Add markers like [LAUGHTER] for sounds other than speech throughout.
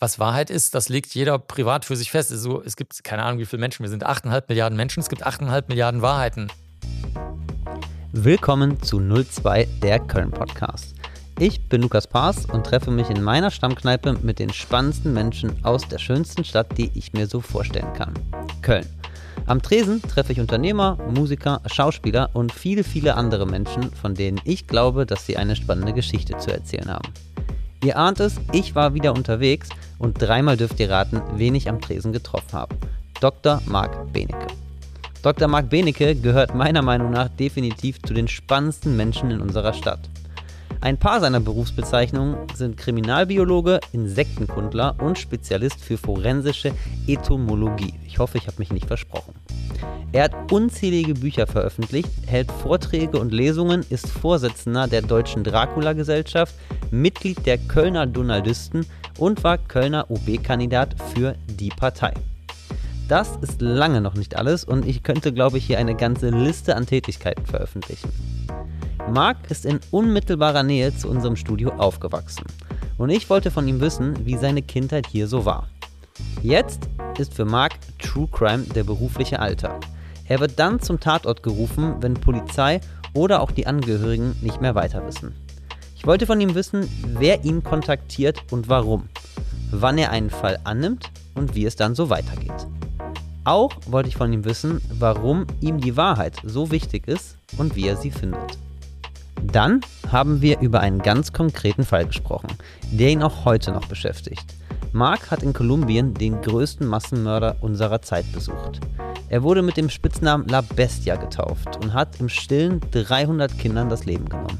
was Wahrheit ist, das legt jeder privat für sich fest. Also, es gibt keine Ahnung, wie viele Menschen wir sind. 8,5 Milliarden Menschen, es gibt 8,5 Milliarden Wahrheiten. Willkommen zu 02, der Köln-Podcast. Ich bin Lukas Paas und treffe mich in meiner Stammkneipe mit den spannendsten Menschen aus der schönsten Stadt, die ich mir so vorstellen kann. Köln. Am Tresen treffe ich Unternehmer, Musiker, Schauspieler und viele, viele andere Menschen, von denen ich glaube, dass sie eine spannende Geschichte zu erzählen haben. Ihr ahnt es, ich war wieder unterwegs und dreimal dürft ihr raten, wen ich am Tresen getroffen habe. Dr. Marc Benecke. Dr. Marc Benecke gehört meiner Meinung nach definitiv zu den spannendsten Menschen in unserer Stadt. Ein paar seiner Berufsbezeichnungen sind Kriminalbiologe, Insektenkundler und Spezialist für forensische Entomologie. Ich hoffe, ich habe mich nicht versprochen. Er hat unzählige Bücher veröffentlicht, hält Vorträge und Lesungen, ist Vorsitzender der Deutschen Dracula-Gesellschaft, Mitglied der Kölner Donaldisten und war Kölner OB-Kandidat für die Partei. Das ist lange noch nicht alles und ich könnte, glaube ich, hier eine ganze Liste an Tätigkeiten veröffentlichen. Marc ist in unmittelbarer Nähe zu unserem Studio aufgewachsen und ich wollte von ihm wissen, wie seine Kindheit hier so war. Jetzt ist für Marc True Crime der berufliche Alltag. Er wird dann zum Tatort gerufen, wenn Polizei oder auch die Angehörigen nicht mehr weiter wissen. Ich wollte von ihm wissen, wer ihn kontaktiert und warum, wann er einen Fall annimmt und wie es dann so weitergeht. Auch wollte ich von ihm wissen, warum ihm die Wahrheit so wichtig ist und wie er sie findet. Dann haben wir über einen ganz konkreten Fall gesprochen, der ihn auch heute noch beschäftigt. Mark hat in Kolumbien den größten Massenmörder unserer Zeit besucht. Er wurde mit dem Spitznamen La Bestia getauft und hat im Stillen 300 Kindern das Leben genommen.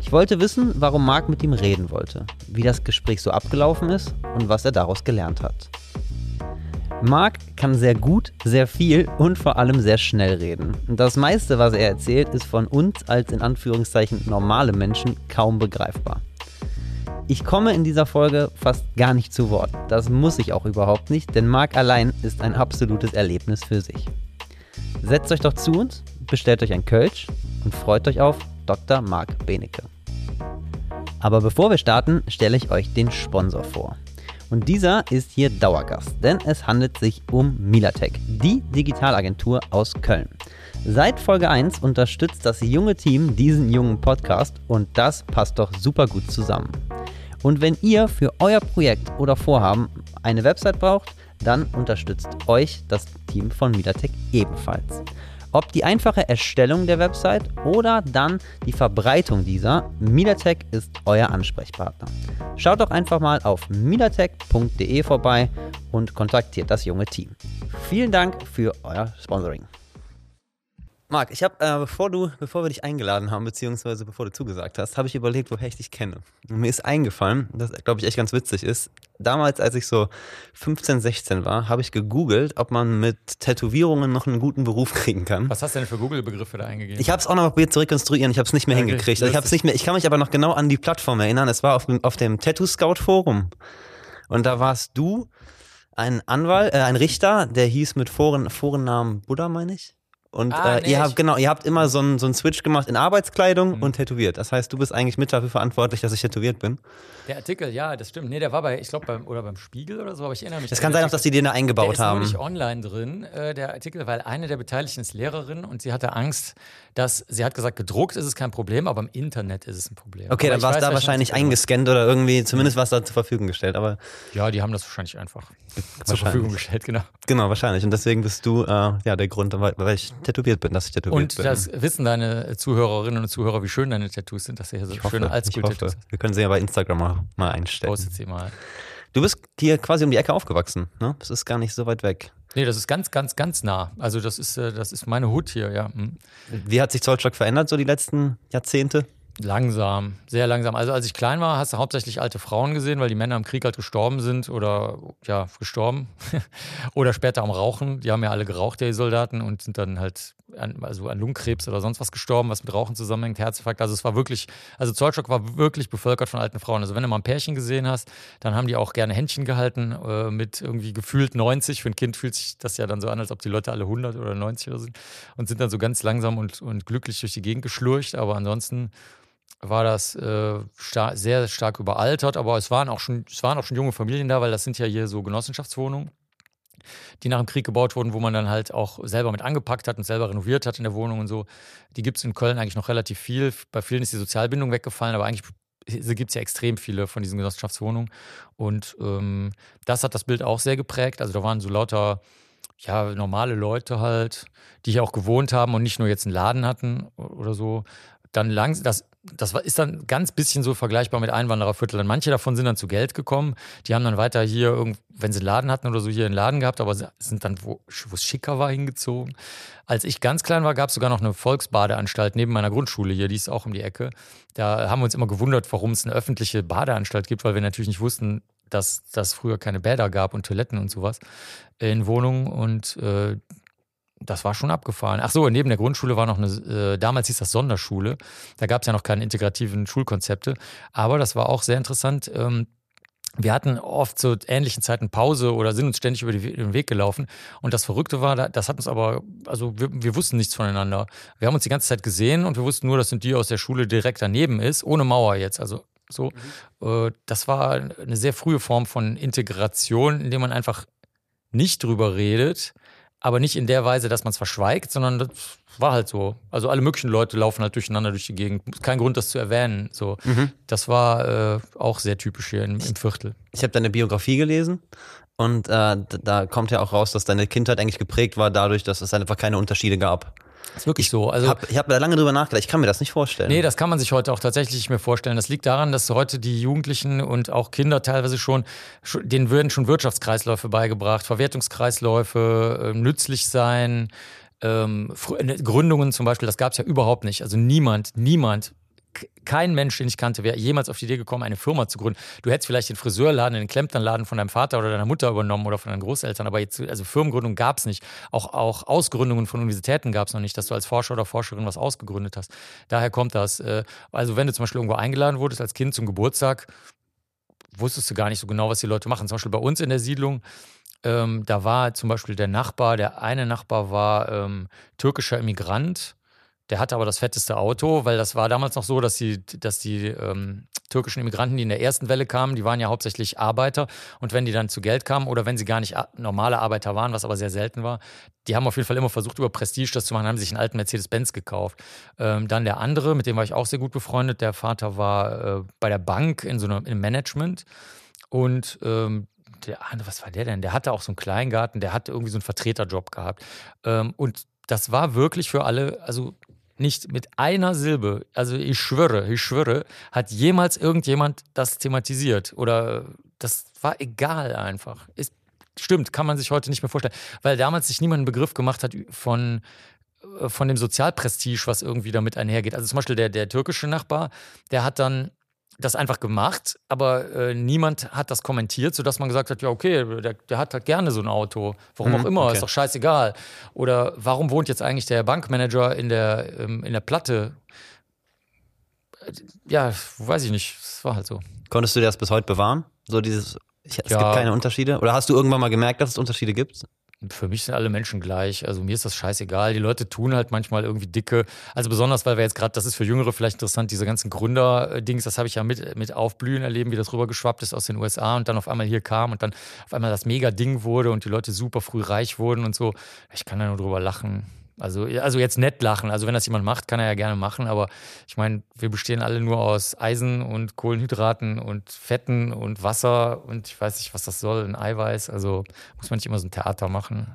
Ich wollte wissen, warum Mark mit ihm reden wollte, wie das Gespräch so abgelaufen ist und was er daraus gelernt hat. Marc kann sehr gut, sehr viel und vor allem sehr schnell reden. Das meiste, was er erzählt, ist von uns als in Anführungszeichen normale Menschen kaum begreifbar. Ich komme in dieser Folge fast gar nicht zu Wort. Das muss ich auch überhaupt nicht, denn Marc allein ist ein absolutes Erlebnis für sich. Setzt euch doch zu uns, bestellt euch ein Kölsch und freut euch auf Dr. Marc Benecke. Aber bevor wir starten, stelle ich euch den Sponsor vor. Und dieser ist hier Dauergast, denn es handelt sich um Milatech, die Digitalagentur aus Köln. Seit Folge 1 unterstützt das junge Team diesen jungen Podcast und das passt doch super gut zusammen. Und wenn ihr für euer Projekt oder Vorhaben eine Website braucht, dann unterstützt euch das Team von Milatech ebenfalls. Ob die einfache Erstellung der Website oder dann die Verbreitung dieser, Milatech ist euer Ansprechpartner. Schaut doch einfach mal auf milatech.de vorbei und kontaktiert das junge Team. Vielen Dank für euer Sponsoring. Marc, ich habe, äh, bevor du, bevor wir dich eingeladen haben, beziehungsweise bevor du zugesagt hast, habe ich überlegt, woher ich dich kenne. Und mir ist eingefallen, dass, glaube ich, echt ganz witzig ist. Damals, als ich so 15, 16 war, habe ich gegoogelt, ob man mit Tätowierungen noch einen guten Beruf [LAUGHS] kriegen kann. Was hast du denn für Google-Begriffe da eingegeben? Ich habe es auch noch probiert zu rekonstruieren, ich habe es nicht mehr Okay, hingekriegt. Also ich, hab's nicht mehr, ich kann mich aber noch genau an die Plattform erinnern. Es war auf, dem- auf dem Tattoo Scout Forum. Und da warst du ein Anwalt, äh, ein Richter, der hieß mit Foren, Forennamen Buddha, meine ich. Und Ah, äh, nee, ihr habt genau, ihr habt immer so einen so einen Switch gemacht in Arbeitskleidung Mhm. und tätowiert. Das heißt, du bist eigentlich mit dafür verantwortlich, dass ich tätowiert bin. Der Artikel, ja, das stimmt. Nee, der war bei, ich glaube, beim, oder beim Spiegel oder so, aber ich erinnere mich. Es an kann sein, auch, Artikel. dass die den da der eingebaut ist nur haben. nicht online drin, äh, der Artikel, weil eine der Beteiligten ist Lehrerin und sie hatte Angst, dass, sie hat gesagt, gedruckt ist es kein Problem, aber im Internet ist es ein Problem. Okay, aber dann war es da wahrscheinlich eingescannt oder irgendwie, zumindest war es da zur Verfügung gestellt. Aber. Ja, die haben das wahrscheinlich einfach zur. Verfügung gestellt, genau. genau, wahrscheinlich. Und deswegen bist du äh, ja der Grund, weil ich tätowiert bin, dass ich tätowiert Und bin. das wissen deine Zuhörerinnen und Zuhörer, wie schön deine Tattoos sind, dass sie hier so ich schöne Oldschool-Tattoos hoffe. Wir können sie ja bei Instagram mal, mal einstellen. Postet sie mal. Du bist hier quasi um die Ecke aufgewachsen, ne? Das ist gar nicht so weit weg. Nee, das ist ganz, ganz, ganz nah. Also das ist, äh, das ist meine Hut hier, ja. Hm. Wie hat sich Zollstock verändert so die letzten Jahrzehnte? Langsam, sehr langsam. Also als ich klein war, hast du hauptsächlich alte Frauen gesehen, weil die Männer im Krieg halt gestorben sind oder ja, gestorben. [LAUGHS] oder später am Rauchen. Die haben ja alle geraucht, die Soldaten, und sind dann halt an, also an Lungenkrebs oder sonst was gestorben, was mit Rauchen zusammenhängt, Herzinfarkt. Also es war wirklich, also Zollstock war wirklich bevölkert von alten Frauen. Also wenn du mal ein Pärchen gesehen hast, dann haben die auch gerne Händchen gehalten äh, mit irgendwie gefühlt 90. Für ein Kind fühlt sich das ja dann so an, als ob die Leute alle 100 oder 90 oder sind und sind dann so ganz langsam und, und glücklich durch die Gegend geschlurcht. Aber ansonsten war das äh, star sehr stark überaltert, aber es waren, auch schon, es waren auch schon junge Familien da, weil das sind ja hier so Genossenschaftswohnungen, die nach dem Krieg gebaut wurden, wo man dann halt auch selber mit angepackt hat und selber renoviert hat in der Wohnung und so. Die gibt es in Köln eigentlich noch relativ viel. Bei vielen ist die Sozialbindung weggefallen, aber eigentlich gibt es ja extrem viele von diesen Genossenschaftswohnungen. Und ähm, das hat das Bild auch sehr geprägt. Also da waren so lauter ja, normale Leute halt, die hier auch gewohnt haben und nicht nur jetzt einen Laden hatten oder so. Dann lang, das, das ist dann ganz bisschen so vergleichbar mit Einwanderervierteln. Manche davon sind dann zu Geld gekommen. Die haben dann weiter hier, wenn sie einen Laden hatten oder so, hier einen Laden gehabt, aber sind dann, wo es schicker war, hingezogen. Als ich ganz klein war, gab es sogar noch eine Volksbadeanstalt neben meiner Grundschule hier, die ist auch um die Ecke. Da haben wir uns immer gewundert, warum es eine öffentliche Badeanstalt gibt, weil wir natürlich nicht wussten, dass das früher keine Bäder gab und Toiletten und sowas in Wohnungen. Und äh, das war schon abgefahren. Ach so, neben der Grundschule war noch eine, äh, damals hieß das Sonderschule. Da gab es ja noch keine integrativen Schulkonzepte. Aber das war auch sehr interessant. Ähm, wir hatten oft zu ähnlichen Zeiten Pause oder sind uns ständig über den Weg gelaufen. Und das Verrückte war, das hat uns aber, also wir, wir, wussten nichts voneinander. Wir haben uns die ganze Zeit gesehen und wir wussten nur, das sind die aus der Schule direkt daneben ist, ohne Mauer jetzt. Also so. Mhm. Das war eine sehr frühe Form von Integration, indem man einfach nicht drüber redet, aber nicht in der Weise, dass man es verschweigt, sondern das war halt so. Also alle möglichen Leute laufen halt durcheinander durch die Gegend. Kein Grund, das zu erwähnen. So, mhm. das war äh, auch sehr typisch hier im, im Viertel. Ich habe deine Biografie gelesen und äh, da kommt ja auch raus, dass deine Kindheit eigentlich geprägt war dadurch, dass es einfach keine Unterschiede gab. Das ist wirklich so. Also, hab, ich habe da lange drüber nachgedacht. Ich kann mir das nicht vorstellen. Nee, das kann man sich heute auch tatsächlich nicht mehr vorstellen. Das liegt daran, dass heute die Jugendlichen und auch Kinder teilweise schon, denen würden schon Wirtschaftskreisläufe beigebracht, Verwertungskreisläufe, äh, nützlich sein. Ähm, Gründungen zum Beispiel, das gab es ja überhaupt nicht. Also niemand, niemand kein Mensch, den ich kannte, wäre jemals auf die Idee gekommen, eine Firma zu gründen. Du hättest vielleicht den Friseurladen, den Klempnerladen von deinem Vater oder deiner Mutter übernommen oder von deinen Großeltern, aber jetzt, also Firmengründung gab es nicht. Auch, auch Ausgründungen von Universitäten gab es noch nicht, dass du als Forscher oder Forscherin was ausgegründet hast. Daher kommt das. Äh, also wenn du zum Beispiel irgendwo eingeladen wurdest als Kind zum Geburtstag, wusstest du gar nicht so genau, was die Leute machen. Zum Beispiel bei uns in der Siedlung, ähm, da war zum Beispiel der Nachbar, der eine Nachbar war ähm, türkischer Immigrant der hatte aber das fetteste Auto, weil das war damals noch so, dass die, dass die ähm, türkischen Immigranten, die in der ersten Welle kamen, die waren ja hauptsächlich Arbeiter. Und wenn die dann zu Geld kamen oder wenn sie gar nicht normale Arbeiter waren, was aber sehr selten war, die haben auf jeden Fall immer versucht, über Prestige das zu machen, haben sich einen alten Mercedes-Benz gekauft. Ähm, dann der andere, mit dem war ich auch sehr gut befreundet. Der Vater war äh, bei der Bank in so einem im Management. Und ähm, der was war der denn? Der hatte auch so einen Kleingarten, der hatte irgendwie so einen Vertreterjob gehabt. Ähm, und das war wirklich für alle, also nicht mit einer Silbe, also ich schwöre, ich schwöre, hat jemals irgendjemand das thematisiert oder das war egal einfach. Ist, stimmt, kann man sich heute nicht mehr vorstellen, weil damals sich niemand einen Begriff gemacht hat von äh, von dem Sozialprestige, was irgendwie damit einhergeht. Also zum Beispiel der, der türkische Nachbar, der hat dann das einfach gemacht, aber äh, niemand hat das kommentiert, sodass man gesagt hat, ja, okay, der, der hat halt gerne so ein Auto. Warum mhm, auch immer, okay. ist doch scheißegal. Oder warum wohnt jetzt eigentlich der Bankmanager in der, ähm, in der Platte? Ja, weiß ich nicht. Das war halt so. Konntest du das bis heute bewahren? So dieses, ich, es ja. gibt keine Unterschiede? Oder hast du irgendwann mal gemerkt, dass es Unterschiede gibt? Für mich sind alle Menschen gleich. Also mir ist das scheißegal. Die Leute tun halt manchmal irgendwie dicke. Also besonders, weil wir jetzt gerade, das ist für Jüngere vielleicht interessant, diese ganzen Gründer-Dings, das habe ich ja mit, mit Aufblühen erleben, wie das rübergeschwappt ist aus den USA und dann auf einmal hier kam und dann auf einmal das Mega-Ding wurde und die Leute super früh reich wurden und so. Ich kann da nur drüber lachen. Also, also jetzt nett lachen. Also wenn das jemand macht, kann er ja gerne machen. Aber ich meine, wir bestehen alle nur aus Eisen und Kohlenhydraten und Fetten und Wasser und ich weiß nicht, was das soll, ein Eiweiß. Also muss man nicht immer so ein Theater machen.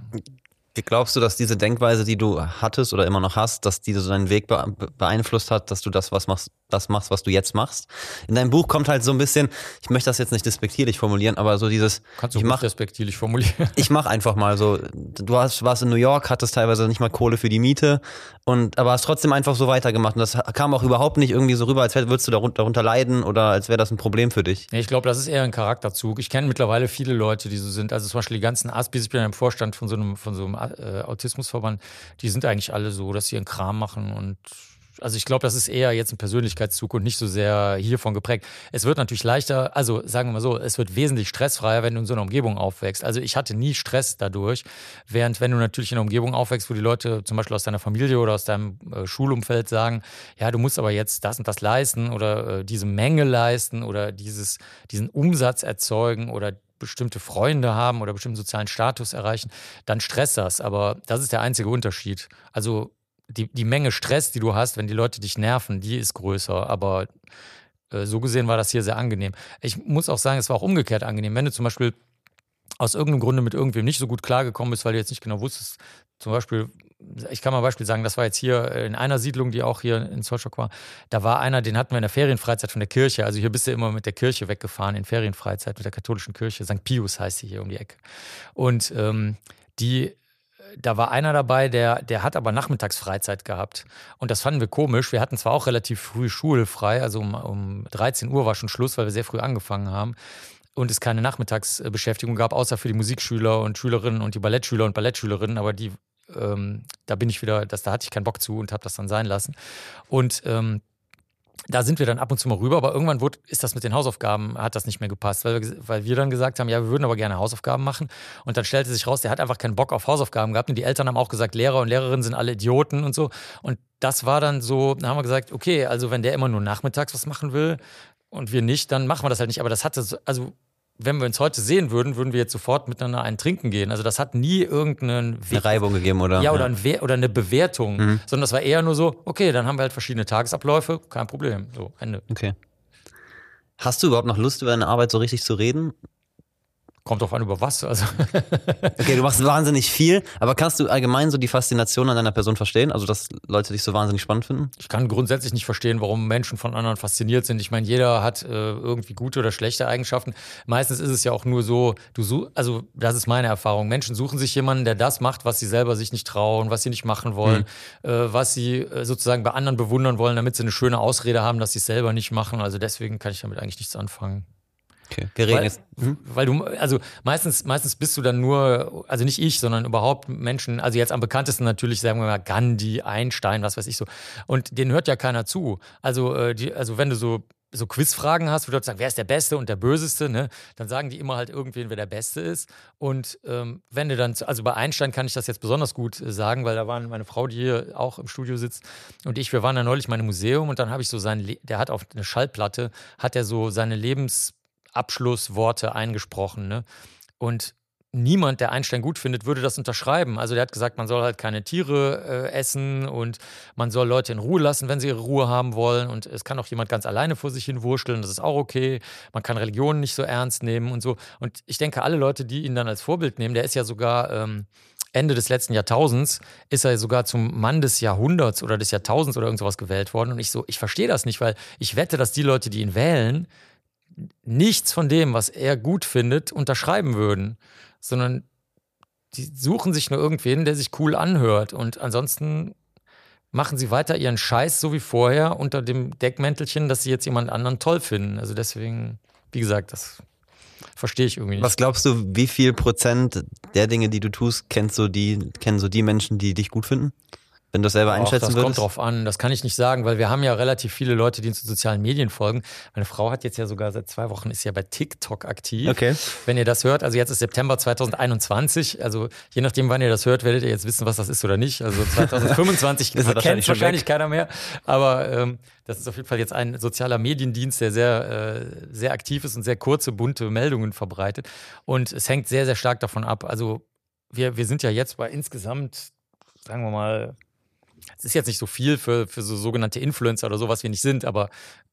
Glaubst du, dass diese Denkweise, die du hattest oder immer noch hast, dass die so deinen Weg beeinflusst hat, dass du das was machst, das machst, was du jetzt machst? In deinem Buch kommt halt so ein bisschen, ich möchte das jetzt nicht despektierlich formulieren, aber so dieses Kannst du ich mach, despektierlich formulieren. Ich mach einfach mal so, du hast, warst in New York, hattest teilweise nicht mal Kohle für die Miete und aber hast trotzdem einfach so weitergemacht und das kam auch überhaupt nicht irgendwie so rüber, als würdest du darunter, darunter leiden oder als wäre das ein Problem für dich. Ich glaube, das ist eher ein Charakterzug. Ich kenne mittlerweile viele Leute, die so sind, also zum Beispiel die ganzen Aspis, ich bin ja im Vorstand von so einem, von so einem äh, Autismusverband, die sind eigentlich alle so, dass sie ihren Kram machen und also ich glaube, das ist eher jetzt ein Persönlichkeitszug und nicht so sehr hiervon geprägt. Es wird natürlich leichter, also sagen wir mal so, es wird wesentlich stressfreier, wenn du in so einer Umgebung aufwächst. Also ich hatte nie Stress dadurch, während wenn du natürlich in einer Umgebung aufwächst, wo die Leute zum Beispiel aus deiner Familie oder aus deinem äh, Schulumfeld sagen, ja, du musst aber jetzt das und das leisten oder äh, diese Menge leisten oder dieses, diesen Umsatz erzeugen oder bestimmte Freunde haben oder bestimmten sozialen Status erreichen, dann stresst das. Aber das ist der einzige Unterschied. Also die, die Menge Stress, die du hast, wenn die Leute dich nerven, die ist größer. Aber äh, so gesehen war das hier sehr angenehm. Ich muss auch sagen, es war auch umgekehrt angenehm. Wenn du zum Beispiel aus irgendeinem Grunde mit irgendwem nicht so gut klargekommen bist, weil du jetzt nicht genau wusstest, zum Beispiel, ich kann mal ein Beispiel sagen, das war jetzt hier in einer Siedlung, die auch hier in Solschok war, da war einer, den hatten wir in der Ferienfreizeit von der Kirche, also hier bist du immer mit der Kirche weggefahren, in Ferienfreizeit mit der katholischen Kirche, St. Pius heißt sie hier um die Ecke. Und ähm, die da war einer dabei, der, der hat aber Nachmittagsfreizeit gehabt. Und das fanden wir komisch. Wir hatten zwar auch relativ früh schulfrei, also um, um 13 Uhr war schon Schluss, weil wir sehr früh angefangen haben. Und es keine Nachmittagsbeschäftigung gab, außer für die Musikschüler und Schülerinnen und die Ballettschüler und Ballettschülerinnen. Aber die, ähm, da bin ich wieder, das, da hatte ich keinen Bock zu und habe das dann sein lassen. Und ähm, da sind wir dann ab und zu mal rüber, aber irgendwann wurde, ist das mit den Hausaufgaben, hat das nicht mehr gepasst, weil wir, weil wir dann gesagt haben, ja, wir würden aber gerne Hausaufgaben machen. Und dann stellte sich raus, der hat einfach keinen Bock auf Hausaufgaben gehabt. Und die Eltern haben auch gesagt, Lehrer und Lehrerinnen sind alle Idioten und so. Und das war dann so, dann haben wir gesagt, okay, also wenn der immer nur nachmittags was machen will und wir nicht, dann machen wir das halt nicht. Aber das hatte, so, also wenn wir uns heute sehen würden, würden wir jetzt sofort miteinander einen trinken gehen. Also das hat nie irgendeinen Eine Reibung gegeben, oder? Ja, oder, ein oder eine Bewertung. Mhm. Sondern das war eher nur so, okay, dann haben wir halt verschiedene Tagesabläufe, kein Problem. So, Ende. Okay. Hast du überhaupt noch Lust, über deine Arbeit so richtig zu reden? Kommt drauf an, über was. Also. [LAUGHS] okay, du machst wahnsinnig viel, aber kannst du allgemein so die Faszination an deiner Person verstehen? Also, dass Leute dich so wahnsinnig spannend finden? Ich kann grundsätzlich nicht verstehen, warum Menschen von anderen fasziniert sind. Ich meine, jeder hat äh, irgendwie gute oder schlechte Eigenschaften. Meistens ist es ja auch nur so, du such, also das ist meine Erfahrung. Menschen suchen sich jemanden, der das macht, was sie selber sich nicht trauen, was sie nicht machen wollen, mhm. äh, was sie äh, sozusagen bei anderen bewundern wollen, damit sie eine schöne Ausrede haben, dass sie es selber nicht machen. Also deswegen kann ich damit eigentlich nichts anfangen. Okay. Weil, jetzt. Mhm. Weil du, also meistens, meistens bist du dann nur, also nicht ich, sondern überhaupt Menschen, also jetzt am bekanntesten natürlich, sagen wir mal, Gandhi, Einstein, was weiß ich so. Und denen hört ja keiner zu. Also, äh, die, also wenn du so so Quizfragen hast, wo du sagst, wer ist der Beste und der Böseste, ne? dann sagen die immer halt irgendwen, wer der Beste ist. Und ähm, wenn du dann, also bei Einstein kann ich das jetzt besonders gut äh, sagen, weil da waren meine Frau, die hier auch im Studio sitzt, und ich, wir waren da neulich mal im Museum und dann habe ich so sein, Le der hat auf eine Schallplatte, hat er so seine Lebens Abschlussworte eingesprochen. Ne? Und niemand, der Einstein gut findet, würde das unterschreiben. Also der hat gesagt, man soll halt keine Tiere äh, essen und man soll Leute in Ruhe lassen, wenn sie ihre Ruhe haben wollen. Und es kann auch jemand ganz alleine vor sich hin wursteln, das ist auch okay. Man kann Religionen nicht so ernst nehmen und so. Und ich denke, alle Leute, die ihn dann als Vorbild nehmen, der ist ja sogar ähm, Ende des letzten Jahrtausends, ist er sogar zum Mann des Jahrhunderts oder des Jahrtausends oder irgend sowas gewählt worden. Und ich so, ich verstehe das nicht, weil ich wette, dass die Leute, die ihn wählen, nichts von dem, was er gut findet, unterschreiben würden, sondern die suchen sich nur irgendwen, der sich cool anhört. Und ansonsten machen sie weiter ihren Scheiß so wie vorher unter dem Deckmäntelchen, dass sie jetzt jemand anderen toll finden. Also deswegen, wie gesagt, das verstehe ich irgendwie nicht. Was glaubst du, wie viel Prozent der Dinge, die du tust, kennst so die, kennen so die Menschen, die dich gut finden? Wenn du das selber einschätzen das würdest? Das kommt drauf an. Das kann ich nicht sagen, weil wir haben ja relativ viele Leute, die uns in sozialen Medien folgen. Meine Frau hat jetzt ja sogar seit zwei Wochen ist ja bei TikTok aktiv. Okay. Wenn ihr das hört, also jetzt ist September 2021. Also je nachdem, wann ihr das hört, werdet ihr jetzt wissen, was das ist oder nicht. Also 2025 [LAUGHS] ist wahrscheinlich, wahrscheinlich keiner mehr. Aber ähm, das ist auf jeden Fall jetzt ein sozialer Mediendienst, der sehr, äh, sehr aktiv ist und sehr kurze, bunte Meldungen verbreitet. Und es hängt sehr, sehr stark davon ab. Also wir, wir sind ja jetzt bei insgesamt, sagen wir mal, es ist jetzt nicht so viel für, für so sogenannte Influencer oder so, was wir nicht sind, aber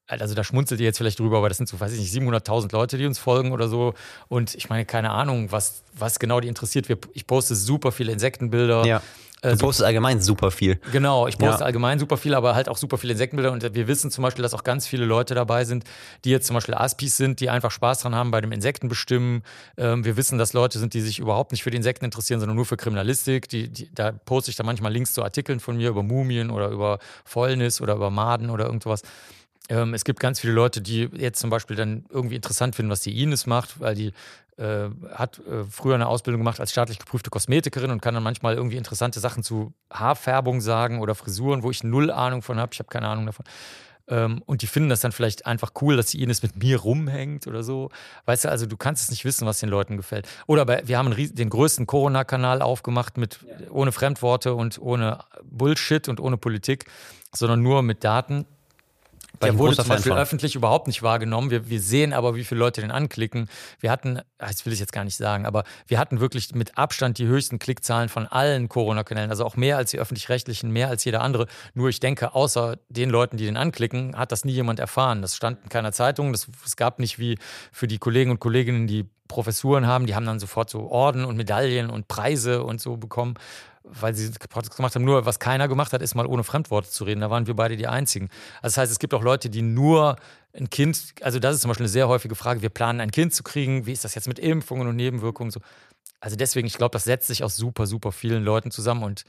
also da schmunzelt ihr jetzt vielleicht drüber, aber das sind so, weiß ich nicht, 700.000 Leute, die uns folgen oder so. Und ich meine, keine Ahnung, was, was genau die interessiert. Ich poste super viele Insektenbilder. Ja. Du also, postest allgemein super viel. Genau, ich poste ja. allgemein super viel, aber halt auch super viele Insektenbilder. Und wir wissen zum Beispiel, dass auch ganz viele Leute dabei sind, die jetzt zum Beispiel Aspis sind, die einfach Spaß dran haben bei dem Insektenbestimmen. Ähm, wir wissen, dass Leute sind, die sich überhaupt nicht für die Insekten interessieren, sondern nur für Kriminalistik. Die, die, da poste ich dann manchmal Links zu Artikeln von mir über Mumien oder über Fäulnis oder über Maden oder irgendwas. Ähm, es gibt ganz viele Leute, die jetzt zum Beispiel dann irgendwie interessant finden, was die Ines macht, weil die äh, hat äh, früher eine Ausbildung gemacht als staatlich geprüfte Kosmetikerin und kann dann manchmal irgendwie interessante Sachen zu Haarfärbung sagen oder Frisuren, wo ich null Ahnung von habe. Ich habe keine Ahnung davon. Ähm, und die finden das dann vielleicht einfach cool, dass die Ines mit mir rumhängt oder so. Weißt du, also du kannst es nicht wissen, was den Leuten gefällt. Oder bei, wir haben einen, den größten Corona-Kanal aufgemacht mit ohne Fremdworte und ohne Bullshit und ohne Politik, sondern nur mit Daten der wurde zum Beispiel öffentlich überhaupt nicht wahrgenommen. Wir, wir sehen aber, wie viele Leute den anklicken. Wir hatten, das will ich jetzt gar nicht sagen, aber wir hatten wirklich mit Abstand die höchsten Klickzahlen von allen Corona-Kanälen, also auch mehr als die öffentlich-rechtlichen, mehr als jeder andere. Nur ich denke, außer den Leuten, die den anklicken, hat das nie jemand erfahren. Das stand in keiner Zeitung. Das, es gab nicht wie für die Kollegen und Kolleginnen, die Professuren haben, die haben dann sofort so Orden und Medaillen und Preise und so bekommen weil sie Podcasts gemacht haben. Nur was keiner gemacht hat, ist mal ohne Fremdworte zu reden. Da waren wir beide die Einzigen. Also das heißt, es gibt auch Leute, die nur ein Kind, also das ist zum Beispiel eine sehr häufige Frage, wir planen ein Kind zu kriegen, wie ist das jetzt mit Impfungen und Nebenwirkungen so. Also deswegen, ich glaube, das setzt sich aus super, super vielen Leuten zusammen und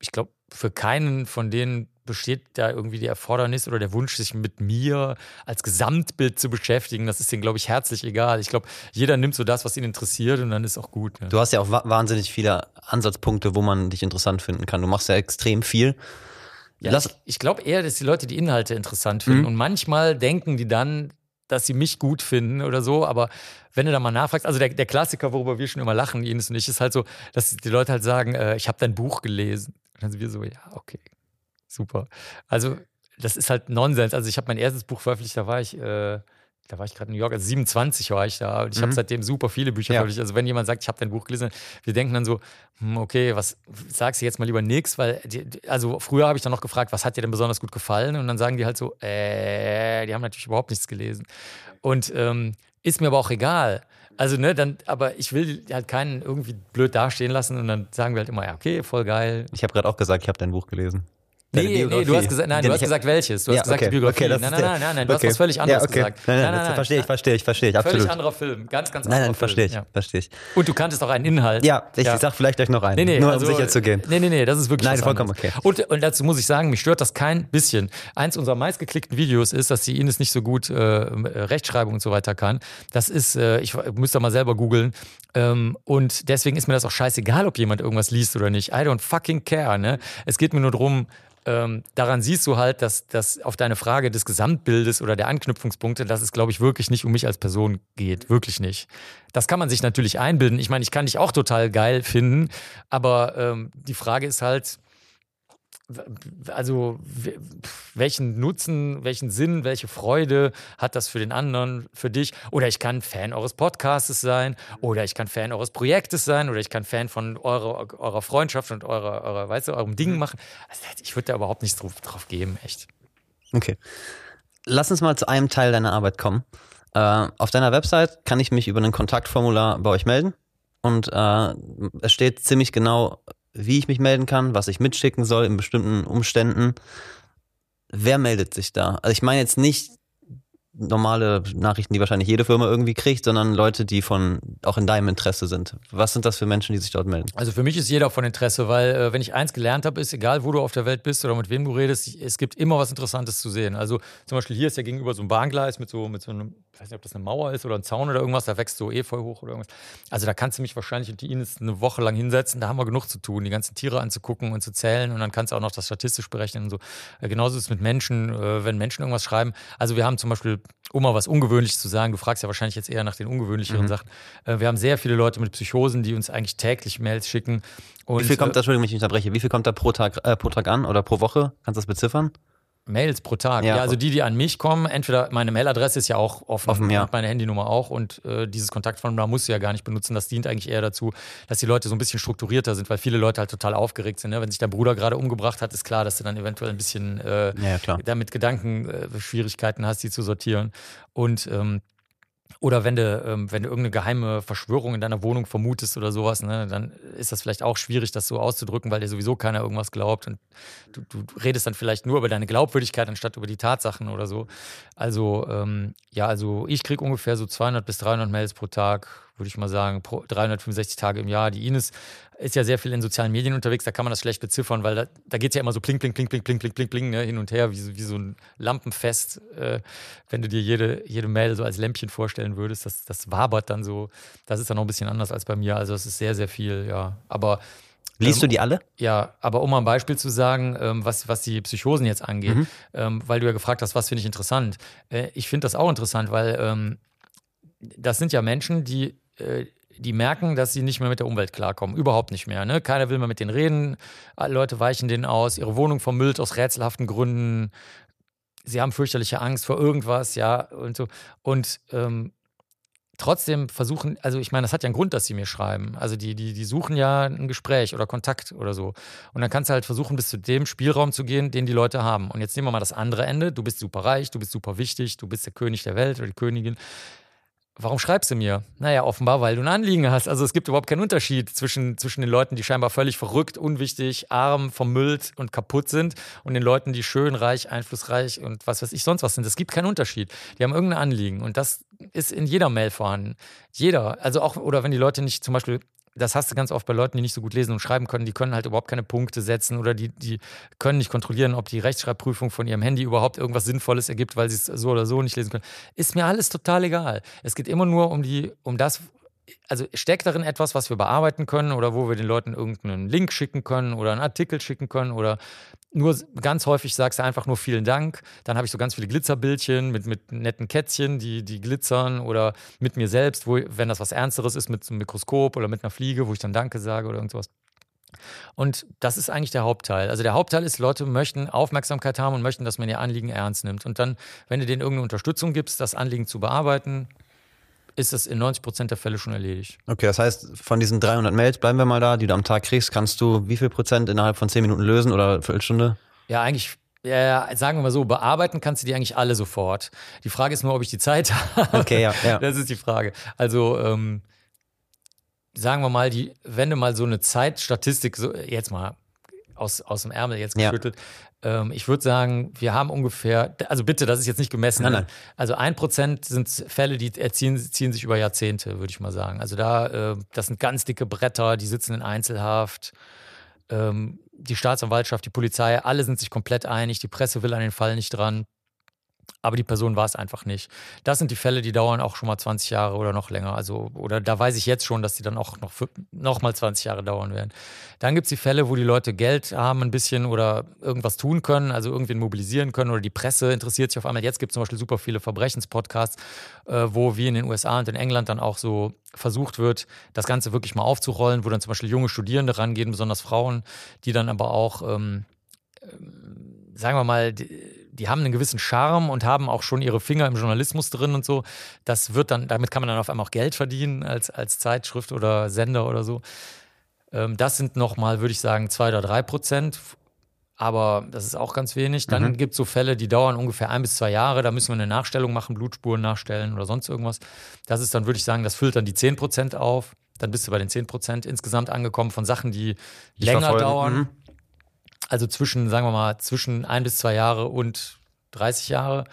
ich glaube, für keinen von denen besteht da irgendwie die Erfordernis oder der Wunsch, sich mit mir als Gesamtbild zu beschäftigen. Das ist denen, glaube ich, herzlich egal. Ich glaube, jeder nimmt so das, was ihn interessiert und dann ist auch gut. Ja. Du hast ja auch wahnsinnig viele Ansatzpunkte, wo man dich interessant finden kann. Du machst ja extrem viel. Ja, ich, ich glaube eher, dass die Leute die Inhalte interessant finden. Mhm. Und manchmal denken die dann, dass sie mich gut finden oder so, aber wenn du da mal nachfragst, also der, der Klassiker, worüber wir schon immer lachen, Ines und ich, ist halt so, dass die Leute halt sagen, äh, ich habe dein Buch gelesen. Und dann sind wir so, ja, okay, super. Also das ist halt Nonsens. Also ich habe mein erstes Buch veröffentlicht, da war ich, äh, da war ich gerade in New York, also 27 war ich da. Und ich mhm. habe seitdem super viele Bücher ja. veröffentlicht. Also wenn jemand sagt, ich habe dein Buch gelesen, wir denken dann so, hm, okay, was sagst du jetzt mal lieber nichts? Weil, die, also früher habe ich dann noch gefragt, was hat dir denn besonders gut gefallen? Und dann sagen die halt so, äh, die haben natürlich überhaupt nichts gelesen. Und ähm, ist mir aber auch egal. Also, ne, dann, aber ich will halt keinen irgendwie blöd dastehen lassen und dann sagen wir halt immer, ja, okay, voll geil. Ich habe gerade auch gesagt, ich habe dein Buch gelesen. Nee, nee, du hast gesagt, nein, du hast gesagt welches. Du hast gesagt okay, die Biografie. Okay, nein, nein, nein, nein, nein, du okay. hast was völlig anderes ja, okay. gesagt. Nein, nein, nein, nein, verstehe ich, verstehe ich, verstehe ich, absolut. Völlig anderer Film, ganz, ganz anderer Nein, nein, verstehe ich, ja. verstehe ich. Und du kanntest auch einen Inhalt. Ja, ich ja. sag vielleicht gleich noch einen, nee, nee, nur also, um sicher zu gehen. Nee, nee, nee, das ist wirklich Nein, vollkommen okay. Und, und dazu muss ich sagen, mich stört das kein bisschen. Eins unserer meistgeklickten Videos ist, dass die Ines nicht so gut äh, Rechtschreibung und so weiter kann. Das ist, äh, ich müsste mal selber googeln, ähm, und deswegen ist mir das auch scheißegal, ob jemand irgendwas liest oder nicht. I don't fucking care. Ne? Es geht mir nur darum, ähm, daran siehst du halt, dass das auf deine Frage des Gesamtbildes oder der Anknüpfungspunkte, dass es, glaube ich, wirklich nicht um mich als Person geht. Wirklich nicht. Das kann man sich natürlich einbilden. Ich meine, ich kann dich auch total geil finden, aber ähm, die Frage ist halt, also welchen Nutzen, welchen Sinn, welche Freude hat das für den anderen, für dich? Oder ich kann Fan eures Podcastes sein, oder ich kann Fan eures Projektes sein, oder ich kann Fan von eurer, eurer Freundschaft und eurer, eurer, weißt du, eurem Ding mhm. machen. Also ich würde da überhaupt nichts drauf, drauf geben, echt. Okay. Lass uns mal zu einem Teil deiner Arbeit kommen. Äh, auf deiner Website kann ich mich über ein Kontaktformular bei euch melden. Und äh, es steht ziemlich genau, wie ich mich melden kann, was ich mitschicken soll in bestimmten Umständen. Wer meldet sich da? Also ich meine jetzt nicht normale Nachrichten, die wahrscheinlich jede Firma irgendwie kriegt, sondern Leute, die von auch in deinem Interesse sind. Was sind das für Menschen, die sich dort melden? Also für mich ist jeder von Interesse, weil äh, wenn ich eins gelernt habe, ist egal, wo du auf der Welt bist oder mit wem du redest, es gibt immer was Interessantes zu sehen. Also zum Beispiel hier ist ja gegenüber so ein Bahngleis mit so mit so einem, ich weiß nicht, ob das eine Mauer ist oder ein Zaun oder irgendwas, da wächst so eh voll hoch oder irgendwas. Also da kannst du mich wahrscheinlich und die Ines eine Woche lang hinsetzen, da haben wir genug zu tun, die ganzen Tiere anzugucken und zu zählen und dann kannst du auch noch das statistisch berechnen und so. Äh, genauso ist es mit Menschen, äh, wenn Menschen irgendwas schreiben. Also wir haben zum Beispiel, um mal was Ungewöhnliches zu sagen. Du fragst ja wahrscheinlich jetzt eher nach den ungewöhnlicheren mhm. Sachen. Äh, wir haben sehr viele Leute mit Psychosen, die uns eigentlich täglich Mails schicken. Und, wie viel kommt äh, da, Entschuldigung, ich unterbreche, wie viel kommt da pro Tag, äh, pro Tag an oder pro Woche? Kannst du das beziffern? Mails pro Tag. Ja. ja. also die, die an mich kommen, entweder meine Mailadresse ist ja auch offen, offen ja. meine Handynummer auch und äh, dieses Kontaktformular musst du ja gar nicht benutzen. Das dient eigentlich eher dazu, dass die Leute so ein bisschen strukturierter sind, weil viele Leute halt total aufgeregt sind. Ne? Wenn sich dein Bruder gerade umgebracht hat, ist klar, dass du dann eventuell ein bisschen äh, ja, damit Gedankenschwierigkeiten äh, hast, die zu sortieren. Und ähm, oder wenn du, ähm, wenn du irgendeine geheime Verschwörung in deiner Wohnung vermutest oder sowas, ne, dann ist das vielleicht auch schwierig, das so auszudrücken, weil dir sowieso keiner irgendwas glaubt. Und du, du redest dann vielleicht nur über deine Glaubwürdigkeit anstatt über die Tatsachen oder so. Also, ähm, ja, also ich kriege ungefähr so 200 bis 300 Mails pro Tag, würde ich mal sagen, pro 365 Tage im Jahr. Die Ines ist ja sehr viel in sozialen Medien unterwegs, da kann man das schlecht beziffern, weil da, da geht es ja immer so pling, pling, pling, pling, pling, pling, pling, pling, ne, hin und her, wie so, wie so ein Lampenfest. Äh, wenn du dir jede, jede Mail so als Lämpchen vorstellen würdest, das, das wabert dann so. Das ist dann noch ein bisschen anders als bei mir. Also es ist sehr, sehr viel, ja. Aber Liest ähm, du die alle? Ja, aber um mal ein Beispiel zu sagen, ähm, was, was die Psychosen jetzt angeht, mhm. ähm, weil du ja gefragt hast, was finde ich interessant. Äh, ich finde das auch interessant, weil ähm, das sind ja Menschen, die, äh, die merken, dass sie nicht mehr mit der Umwelt klarkommen. Überhaupt nicht mehr. Ne? Keiner will mehr mit denen reden. Leute weichen denen aus. Ihre Wohnung vermüllt aus rätselhaften Gründen. Sie haben fürchterliche Angst vor irgendwas, ja, und so. Und ähm, trotzdem versuchen, also ich meine, das hat ja einen Grund, dass sie mir schreiben. Also die, die, die suchen ja ein Gespräch oder Kontakt oder so. Und dann kannst du halt versuchen, bis zu dem Spielraum zu gehen, den die Leute haben. Und jetzt nehmen wir mal das andere Ende. Du bist super reich, du bist super wichtig, du bist der König der Welt oder die Königin. Warum schreibst du mir? Naja, offenbar, weil du ein Anliegen hast. Also es gibt überhaupt keinen Unterschied zwischen, zwischen den Leuten, die scheinbar völlig verrückt, unwichtig, arm, vermüllt und kaputt sind und den Leuten, die schön, reich, einflussreich und was weiß ich sonst was sind. Es gibt keinen Unterschied. Die haben irgendein Anliegen und das ist in jeder Mail vorhanden. Jeder. Also auch, oder wenn die Leute nicht zum Beispiel das hast du ganz oft bei Leuten, die nicht so gut lesen und schreiben können, die können halt überhaupt keine Punkte setzen oder die, die können nicht kontrollieren, ob die Rechtschreibprüfung von ihrem Handy überhaupt irgendwas Sinnvolles ergibt, weil sie es so oder so nicht lesen können. Ist mir alles total egal. Es geht immer nur um die, um das, also steckt darin etwas, was wir bearbeiten können oder wo wir den Leuten irgendeinen Link schicken können oder einen Artikel schicken können oder nur ganz häufig sagst du einfach nur vielen Dank. Dann habe ich so ganz viele Glitzerbildchen mit, mit netten Kätzchen, die, die glitzern oder mit mir selbst, wo, wenn das was Ernsteres ist, mit so einem Mikroskop oder mit einer Fliege, wo ich dann Danke sage oder irgendwas. Und das ist eigentlich der Hauptteil. Also der Hauptteil ist, Leute möchten Aufmerksamkeit haben und möchten, dass man ihr Anliegen ernst nimmt. Und dann, wenn du denen irgendeine Unterstützung gibst, das Anliegen zu bearbeiten, ist es in 90 Prozent der Fälle schon erledigt. Okay, das heißt, von diesen 300 Mails, bleiben wir mal da, die du am Tag kriegst, kannst du wie viel Prozent innerhalb von 10 Minuten lösen oder eine Viertelstunde? Ja, eigentlich ja, sagen wir mal so, bearbeiten kannst du die eigentlich alle sofort. Die Frage ist nur, ob ich die Zeit [LAUGHS] habe. Okay, ja, ja. Das ist die Frage. Also, ähm, sagen wir mal, die, wenn du mal so eine Zeitstatistik, so, jetzt mal aus, aus dem Ärmel jetzt geschüttelt, ich würde sagen, wir haben ungefähr, also bitte, das ist jetzt nicht gemessen. Nein, nein. Also ein Prozent sind Fälle, die erziehen, ziehen sich über Jahrzehnte, würde ich mal sagen. Also da, äh, das sind ganz dicke Bretter, die sitzen in Einzelhaft. Ähm, die Staatsanwaltschaft, die Polizei, alle sind sich komplett einig. Die Presse will an den Fall nicht dran aber die Person war es einfach nicht. Das sind die Fälle, die dauern auch schon mal 20 Jahre oder noch länger. Also, oder da weiß ich jetzt schon, dass die dann auch noch, für, noch mal 20 Jahre dauern werden. Dann gibt es die Fälle, wo die Leute Geld haben ein bisschen oder irgendwas tun können, also irgendwen mobilisieren können oder die Presse interessiert sich auf einmal. Jetzt gibt es zum Beispiel super viele Verbrechenspodcasts, äh, wo wie in den USA und in England dann auch so versucht wird, das Ganze wirklich mal aufzurollen, wo dann zum Beispiel junge Studierende rangehen, besonders Frauen, die dann aber auch, ähm, ähm sagen wir mal, die, die haben einen gewissen Charme und haben auch schon ihre Finger im Journalismus drin und so. Das wird dann, damit kann man dann auf einmal auch Geld verdienen als, als Zeitschrift oder Sender oder so. Ähm, das sind nochmal, würde ich sagen, zwei oder drei Prozent. Aber das ist auch ganz wenig. Dann mhm. gibt es so Fälle, die dauern ungefähr ein bis zwei Jahre. Da müssen wir eine Nachstellung machen, Blutspuren nachstellen oder sonst irgendwas. Das ist dann, würde ich sagen, das füllt dann die 10 Prozent auf. Dann bist du bei den 10 Prozent insgesamt angekommen von Sachen, die ich länger verfolgen. dauern. Mhm. Also zwischen, sagen wir mal, zwischen ein bis zwei Jahre und 30 Jahre.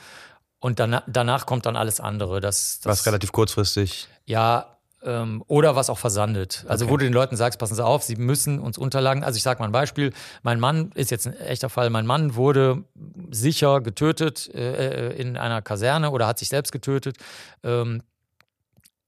Und danach, danach kommt dann alles andere. Das, das was relativ kurzfristig. Ja, ähm, oder was auch versandet. Also okay. wo du den Leuten sagst, passen Sie auf, Sie müssen uns Unterlagen. Also ich sage mal ein Beispiel. Mein Mann ist jetzt ein echter Fall. Mein Mann wurde sicher getötet äh, äh in einer Kaserne oder hat sich selbst getötet. Ähm,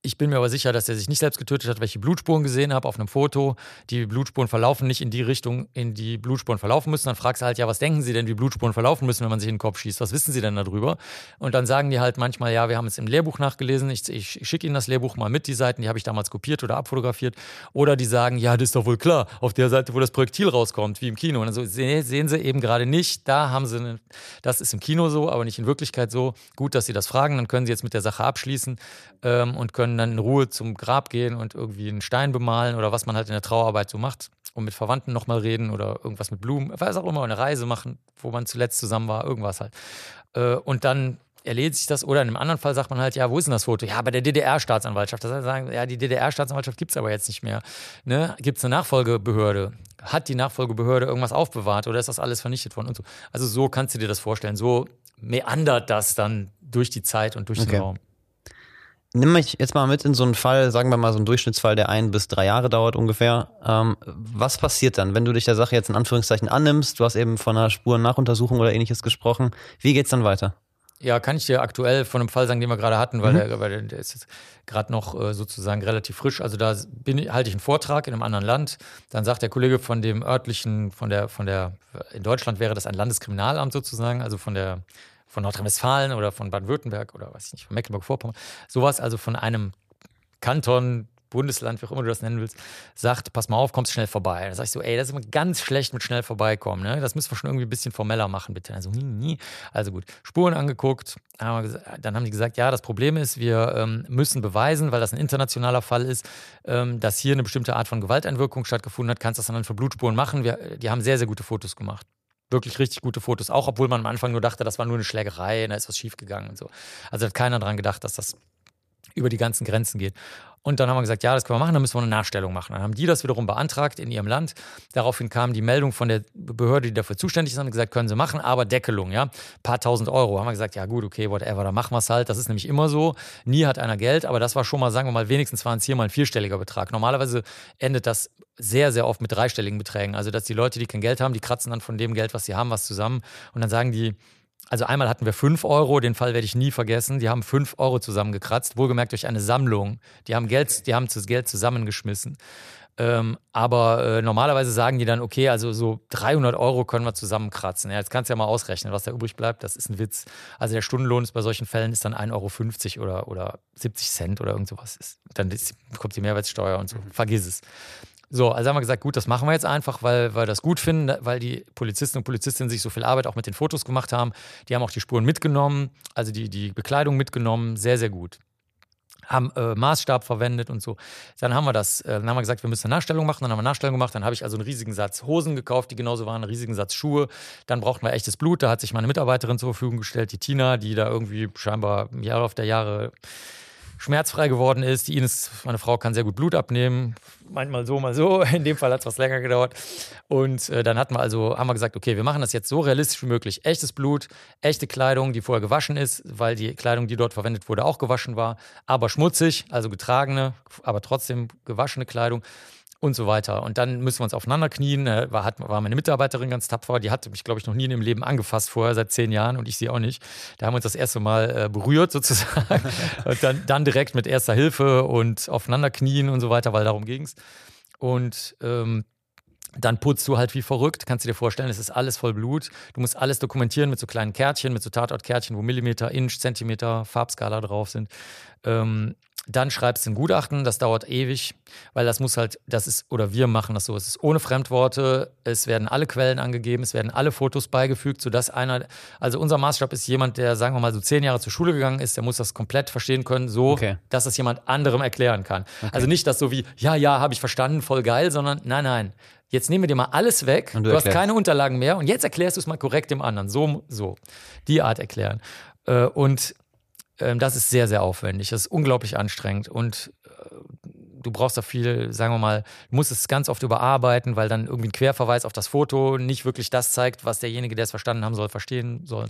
ich bin mir aber sicher, dass er sich nicht selbst getötet hat, die Blutspuren gesehen habe auf einem Foto. Die Blutspuren verlaufen nicht in die Richtung, in die Blutspuren verlaufen müssen. Dann fragst du halt, ja, was denken Sie denn, wie Blutspuren verlaufen müssen, wenn man sich in den Kopf schießt? Was wissen Sie denn darüber? Und dann sagen die halt manchmal, ja, wir haben es im Lehrbuch nachgelesen. Ich, ich schicke Ihnen das Lehrbuch mal mit, die Seiten, die habe ich damals kopiert oder abfotografiert. Oder die sagen, ja, das ist doch wohl klar, auf der Seite, wo das Projektil rauskommt, wie im Kino. Und dann so, sehen Sie eben gerade nicht, da haben Sie, eine, das ist im Kino so, aber nicht in Wirklichkeit so. Gut, dass Sie das fragen, dann können Sie jetzt mit der Sache abschließen ähm, und können dann in Ruhe zum Grab gehen und irgendwie einen Stein bemalen oder was man halt in der Trauerarbeit so macht und mit Verwandten nochmal reden oder irgendwas mit Blumen, was auch immer, eine Reise machen, wo man zuletzt zusammen war, irgendwas halt. Äh, und dann erledigt sich das oder in einem anderen Fall sagt man halt, ja, wo ist denn das Foto? Ja, bei der DDR-Staatsanwaltschaft. Das heißt, sagen, ja, die DDR-Staatsanwaltschaft gibt es aber jetzt nicht mehr. Ne? Gibt es eine Nachfolgebehörde? Hat die Nachfolgebehörde irgendwas aufbewahrt oder ist das alles vernichtet worden und so? Also so kannst du dir das vorstellen. So meandert das dann durch die Zeit und durch okay. den Raum. Nimm mich jetzt mal mit in so einen Fall, sagen wir mal so einen Durchschnittsfall, der ein bis drei Jahre dauert ungefähr. Ähm, was passiert dann, wenn du dich der Sache jetzt in Anführungszeichen annimmst? Du hast eben von einer Spurennachuntersuchung oder ähnliches gesprochen. Wie geht's dann weiter? Ja, kann ich dir aktuell von einem Fall sagen, den wir gerade hatten, weil, mhm. der, weil der ist gerade noch äh, sozusagen relativ frisch. Also da bin, halte ich einen Vortrag in einem anderen Land. Dann sagt der Kollege von dem örtlichen, von der, von der, in Deutschland wäre das ein Landeskriminalamt sozusagen, also von der von Nordrhein-Westfalen oder von Baden-Württemberg oder weiß ich nicht, von Mecklenburg-Vorpommern, sowas, also von einem Kanton, Bundesland, wie auch immer du das nennen willst, sagt, pass mal auf, kommst schnell vorbei. Dann sag ich so, ey, das ist immer ganz schlecht mit schnell vorbeikommen. Ne? Das müssen wir schon irgendwie ein bisschen formeller machen, bitte. Also, nie, nie. also gut, Spuren angeguckt. Dann haben die gesagt, ja, das Problem ist, wir ähm, müssen beweisen, weil das ein internationaler Fall ist, ähm, dass hier eine bestimmte Art von Gewalteinwirkung stattgefunden hat. Kannst das dann für Blutspuren machen. Wir, die haben sehr, sehr gute Fotos gemacht wirklich richtig gute Fotos, auch obwohl man am Anfang nur dachte, das war nur eine Schlägerei, da ist was schiefgegangen und so. Also hat keiner dran gedacht, dass das über die ganzen Grenzen geht. Und dann haben wir gesagt, ja, das können wir machen, dann müssen wir eine Nachstellung machen. Dann haben die das wiederum beantragt in ihrem Land. Daraufhin kam die Meldung von der Behörde, die dafür zuständig ist, und gesagt, können sie machen, aber Deckelung, ja, paar tausend Euro. Haben wir gesagt, ja gut, okay, whatever, dann machen wir es halt. Das ist nämlich immer so. Nie hat einer Geld, aber das war schon mal, sagen wir mal, wenigstens waren es hier mal ein vierstelliger Betrag. Normalerweise endet das sehr, sehr oft mit dreistelligen Beträgen. Also, dass die Leute, die kein Geld haben, die kratzen dann von dem Geld, was sie haben, was zusammen. Und dann sagen die, also einmal hatten wir 5 Euro, den Fall werde ich nie vergessen. Die haben 5 Euro zusammengekratzt, wohlgemerkt durch eine Sammlung. Die haben Geld, die haben das Geld zusammengeschmissen. Ähm, aber äh, normalerweise sagen die dann, okay, also so 300 Euro können wir zusammenkratzen. Ja, jetzt kannst du ja mal ausrechnen, was da übrig bleibt. Das ist ein Witz. Also der Stundenlohn ist bei solchen Fällen ist dann 1,50 Euro oder, oder 70 Cent oder irgend sowas. Ist, dann ist, kommt die Mehrwertsteuer und so. Vergiss es. So, also haben wir gesagt, gut, das machen wir jetzt einfach, weil wir das gut finden, weil die Polizisten und Polizistinnen sich so viel Arbeit auch mit den Fotos gemacht haben. Die haben auch die Spuren mitgenommen, also die, die Bekleidung mitgenommen, sehr, sehr gut haben äh, Maßstab verwendet und so. Dann haben wir das, äh, dann haben wir gesagt, wir müssen eine Nachstellung machen. Dann haben wir eine Nachstellung gemacht. Dann habe ich also einen riesigen Satz Hosen gekauft, die genauso waren, einen riesigen Satz Schuhe. Dann brauchten wir echtes Blut. Da hat sich meine Mitarbeiterin zur Verfügung gestellt, die Tina, die da irgendwie scheinbar im Jahr auf der Jahre schmerzfrei geworden ist. Die Ines, meine Frau, kann sehr gut Blut abnehmen. Manchmal so, mal so. [LAUGHS] In dem Fall hat es was länger gedauert. Und äh, dann hatten wir also, haben wir gesagt, okay, wir machen das jetzt so realistisch wie möglich. Echtes Blut, echte Kleidung, die vorher gewaschen ist, weil die Kleidung, die dort verwendet wurde, auch gewaschen war, aber schmutzig, also getragene, aber trotzdem gewaschene Kleidung und so weiter. Und dann müssen wir uns aufeinander knien. War, hat, war meine Mitarbeiterin ganz tapfer. Die hat mich, glaube ich, noch nie in ihrem Leben angefasst vorher, seit zehn Jahren und ich sie auch nicht. Da haben wir uns das erste Mal äh, berührt sozusagen. [LAUGHS] und dann, dann direkt mit erster Hilfe und aufeinander knien und so weiter, weil darum ging es. Und ähm, dann putzt du halt wie verrückt, kannst du dir vorstellen, es ist alles voll Blut. Du musst alles dokumentieren mit so kleinen Kärtchen, mit so Tatortkärtchen, wo Millimeter, Inch, Zentimeter, Farbskala drauf sind. Ähm, dann schreibst du ein Gutachten, das dauert ewig, weil das muss halt, das ist, oder wir machen das so, es ist ohne Fremdworte, es werden alle Quellen angegeben, es werden alle Fotos beigefügt, sodass einer, also unser Maßstab ist jemand, der, sagen wir mal, so zehn Jahre zur Schule gegangen ist, der muss das komplett verstehen können, so, okay. dass es jemand anderem erklären kann. Okay. Also nicht das so wie, ja, ja, habe ich verstanden, voll geil, sondern nein, nein. Jetzt nehmen wir dir mal alles weg, du, du hast keine Unterlagen mehr und jetzt erklärst du es mal korrekt dem anderen. So, so. Die Art erklären. Äh, und ähm, das ist sehr, sehr aufwendig. Das ist unglaublich anstrengend und äh, du brauchst da viel, sagen wir mal, du musst es ganz oft überarbeiten, weil dann irgendwie ein Querverweis auf das Foto nicht wirklich das zeigt, was derjenige, der es verstanden haben soll, verstehen soll.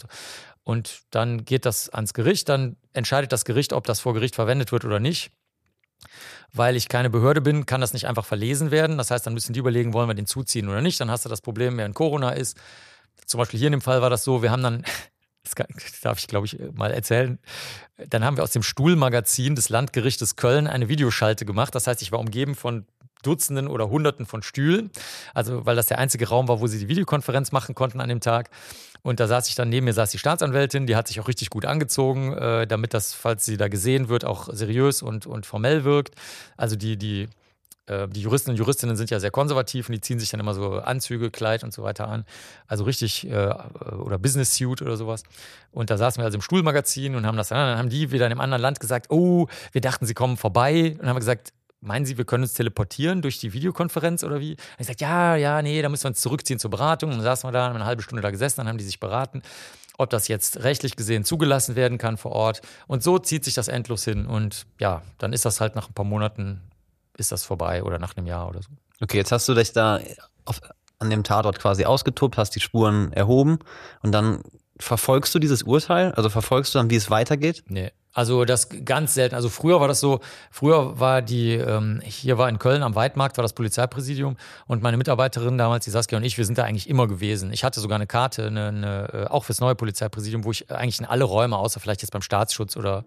Und dann geht das ans Gericht, dann entscheidet das Gericht, ob das vor Gericht verwendet wird oder nicht. Weil ich keine Behörde bin, kann das nicht einfach verlesen werden. Das heißt, dann müssen die überlegen, wollen wir den zuziehen oder nicht. Dann hast du das Problem, wer in Corona ist. Zum Beispiel hier in dem Fall war das so, wir haben dann [LAUGHS] das darf ich, glaube ich, mal erzählen. Dann haben wir aus dem Stuhlmagazin des Landgerichtes Köln eine Videoschalte gemacht. Das heißt, ich war umgeben von Dutzenden oder Hunderten von Stühlen. Also, weil das der einzige Raum war, wo sie die Videokonferenz machen konnten an dem Tag. Und da saß ich dann neben mir, saß die Staatsanwältin, die hat sich auch richtig gut angezogen, äh, damit das, falls sie da gesehen wird, auch seriös und, und formell wirkt. Also die, die äh, die Juristen und Juristinnen sind ja sehr konservativ und die ziehen sich dann immer so Anzüge, Kleid und so weiter an. Also richtig, äh, oder Business Suit oder sowas. Und da saßen wir also im Stuhlmagazin und haben das dann, dann haben die wieder in einem anderen Land gesagt, oh, wir dachten, sie kommen vorbei. Und haben gesagt, meinen Sie, wir können uns teleportieren durch die Videokonferenz oder wie? Und ich sagte, ja, ja, nee, da müssen wir uns zurückziehen zur Beratung. Und dann saßen wir da, haben eine halbe Stunde da gesessen, dann haben die sich beraten, ob das jetzt rechtlich gesehen zugelassen werden kann vor Ort. Und so zieht sich das endlos hin. Und ja, dann ist das halt nach ein paar Monaten ist das vorbei oder nach einem Jahr oder so. Okay, jetzt hast du dich da auf, an dem Tatort quasi ausgetobt, hast die Spuren erhoben und dann verfolgst du dieses Urteil? Also verfolgst du dann, wie es weitergeht? Nee, Also das ganz selten. Also früher war das so, früher war die, ähm, hier war in Köln am Weidmarkt, war das Polizeipräsidium und meine Mitarbeiterin damals, die Saskia und ich, wir sind da eigentlich immer gewesen. Ich hatte sogar eine Karte, eine, eine, äh, auch fürs neue Polizeipräsidium, wo ich eigentlich in alle Räume, außer vielleicht jetzt beim Staatsschutz oder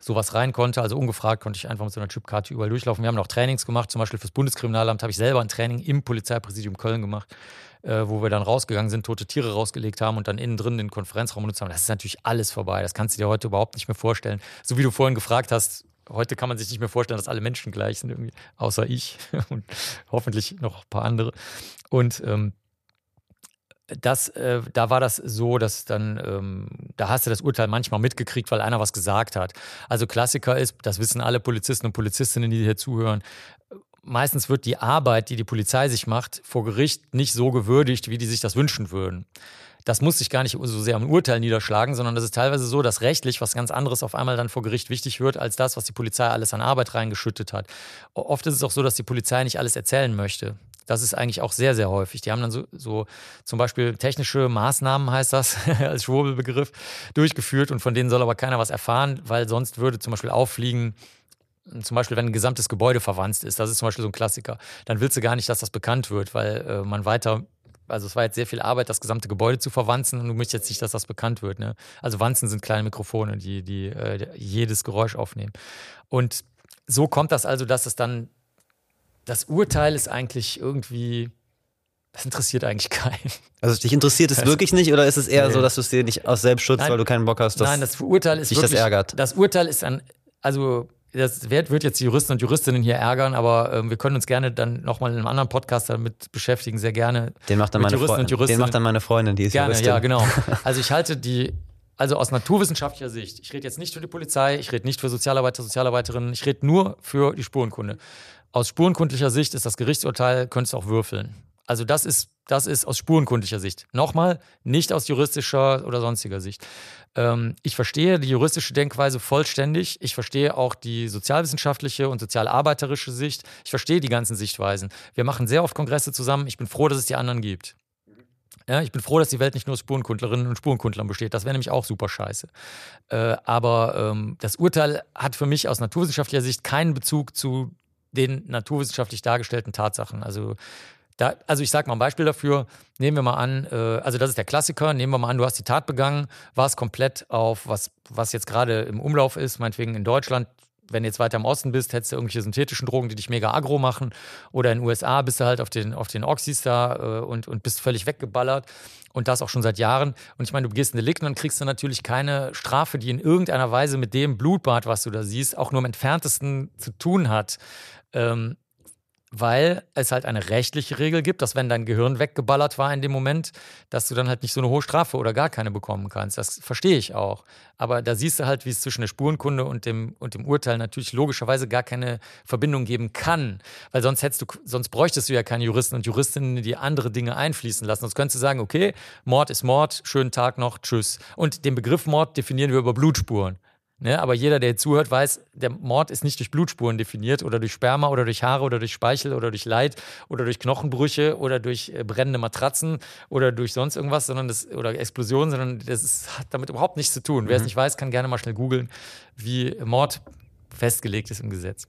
sowas rein konnte. Also ungefragt konnte ich einfach mit so einer Chipkarte überall durchlaufen. Wir haben noch Trainings gemacht, zum Beispiel fürs Bundeskriminalamt habe ich selber ein Training im Polizeipräsidium Köln gemacht äh, wo wir dann rausgegangen sind, tote Tiere rausgelegt haben und dann innen drin den Konferenzraum benutzt haben. Das ist natürlich alles vorbei. Das kannst du dir heute überhaupt nicht mehr vorstellen. So wie du vorhin gefragt hast, heute kann man sich nicht mehr vorstellen, dass alle Menschen gleich sind, irgendwie, außer ich [LAUGHS] und hoffentlich noch ein paar andere. Und ähm, das, äh, da war das so, dass dann, ähm, da hast du das Urteil manchmal mitgekriegt, weil einer was gesagt hat. Also Klassiker ist, das wissen alle Polizisten und Polizistinnen, die hier zuhören, meistens wird die Arbeit, die die Polizei sich macht, vor Gericht nicht so gewürdigt, wie die sich das wünschen würden. Das muss sich gar nicht so sehr am Urteil niederschlagen, sondern das ist teilweise so, dass rechtlich was ganz anderes auf einmal dann vor Gericht wichtig wird, als das, was die Polizei alles an Arbeit reingeschüttet hat. Oft ist es auch so, dass die Polizei nicht alles erzählen möchte. Das ist eigentlich auch sehr, sehr häufig. Die haben dann so, so zum Beispiel technische Maßnahmen, heißt das [LAUGHS] als Schwurbelbegriff, durchgeführt und von denen soll aber keiner was erfahren, weil sonst würde zum Beispiel auffliegen, zum Beispiel, wenn ein gesamtes Gebäude verwandt ist, das ist zum Beispiel so ein Klassiker, dann willst du gar nicht, dass das bekannt wird, weil äh, man weiter, also es war jetzt sehr viel Arbeit, das gesamte Gebäude zu verwanzen und du möchtest jetzt nicht, dass das bekannt wird. Ne? Also Wanzen sind kleine Mikrofone, die, die äh, jedes Geräusch aufnehmen. Und so kommt das also, dass es dann, das Urteil ist eigentlich irgendwie, das interessiert eigentlich [LAUGHS] keinen. Also dich interessiert es wirklich nicht oder ist es eher nee. so, dass du es dir nicht aus Selbstschutz, Nein. weil du keinen Bock hast, dass Nein, das Urteil ist dich wirklich, das ärgert? Das Urteil ist ein, also das wird, wird jetzt die Juristen und Juristinnen hier ärgern, aber ähm, wir können uns gerne dann nochmal in einem anderen Podcast damit beschäftigen, sehr gerne. Den macht dann, meine, Juristen und Juristinnen. Den macht dann meine Freundin, die ist gerne, Juristin. Ja, genau. Also ich halte die, also aus naturwissenschaftlicher Sicht, ich rede jetzt nicht für die Polizei, ich rede nicht für Sozialarbeiter, Sozialarbeiterinnen, ich rede nur für die Spurenkunde. Aus spurenkundlicher Sicht ist das Gerichtsurteil, könntest du auch würfeln. Also das ist, das ist aus spurenkundlicher Sicht. Nochmal, nicht aus juristischer oder sonstiger Sicht. Ähm, ich verstehe die juristische Denkweise vollständig. Ich verstehe auch die sozialwissenschaftliche und sozialarbeiterische Sicht. Ich verstehe die ganzen Sichtweisen. Wir machen sehr oft Kongresse zusammen. Ich bin froh, dass es die anderen gibt. Ja, ich bin froh, dass die Welt nicht nur aus Spurenkundlerinnen und Spurenkundlern besteht. Das wäre nämlich auch super scheiße. Äh, aber ähm, das Urteil hat für mich aus naturwissenschaftlicher Sicht keinen Bezug zu den naturwissenschaftlich dargestellten Tatsachen. Also da, also ich sage mal ein Beispiel dafür. Nehmen wir mal an, äh, also das ist der Klassiker. Nehmen wir mal an, du hast die Tat begangen, warst komplett auf was, was jetzt gerade im Umlauf ist, meinetwegen in Deutschland. Wenn du jetzt weiter im Osten bist, hättest du irgendwelche synthetischen Drogen, die dich mega aggro machen. Oder in den USA bist du halt auf den, auf den Oxys da äh, und, und bist völlig weggeballert. Und das auch schon seit Jahren. Und ich meine, du begehst ein Delikt und dann kriegst du natürlich keine Strafe, die in irgendeiner Weise mit dem Blutbad, was du da siehst, auch nur im entferntesten zu tun hat. Ähm, weil es halt eine rechtliche Regel gibt, dass wenn dein Gehirn weggeballert war in dem Moment, dass du dann halt nicht so eine hohe Strafe oder gar keine bekommen kannst. Das verstehe ich auch. Aber da siehst du halt, wie es zwischen der Spurenkunde und dem, und dem Urteil natürlich logischerweise gar keine Verbindung geben kann. Weil sonst hättest du, sonst bräuchtest du ja keine Juristen und Juristinnen, die andere Dinge einfließen lassen. Sonst könntest du sagen, okay, Mord ist Mord, schönen Tag noch, tschüss. Und den Begriff Mord definieren wir über Blutspuren. Ne, aber jeder, der zuhört, weiß, der Mord ist nicht durch Blutspuren definiert oder durch Sperma oder durch Haare oder durch Speichel oder durch Leid oder durch Knochenbrüche oder durch äh, brennende Matratzen oder durch sonst irgendwas, sondern das oder Explosionen, sondern das ist, hat damit überhaupt nichts zu tun. Mhm. Wer es nicht weiß, kann gerne mal schnell googeln, wie Mord festgelegt ist im Gesetz.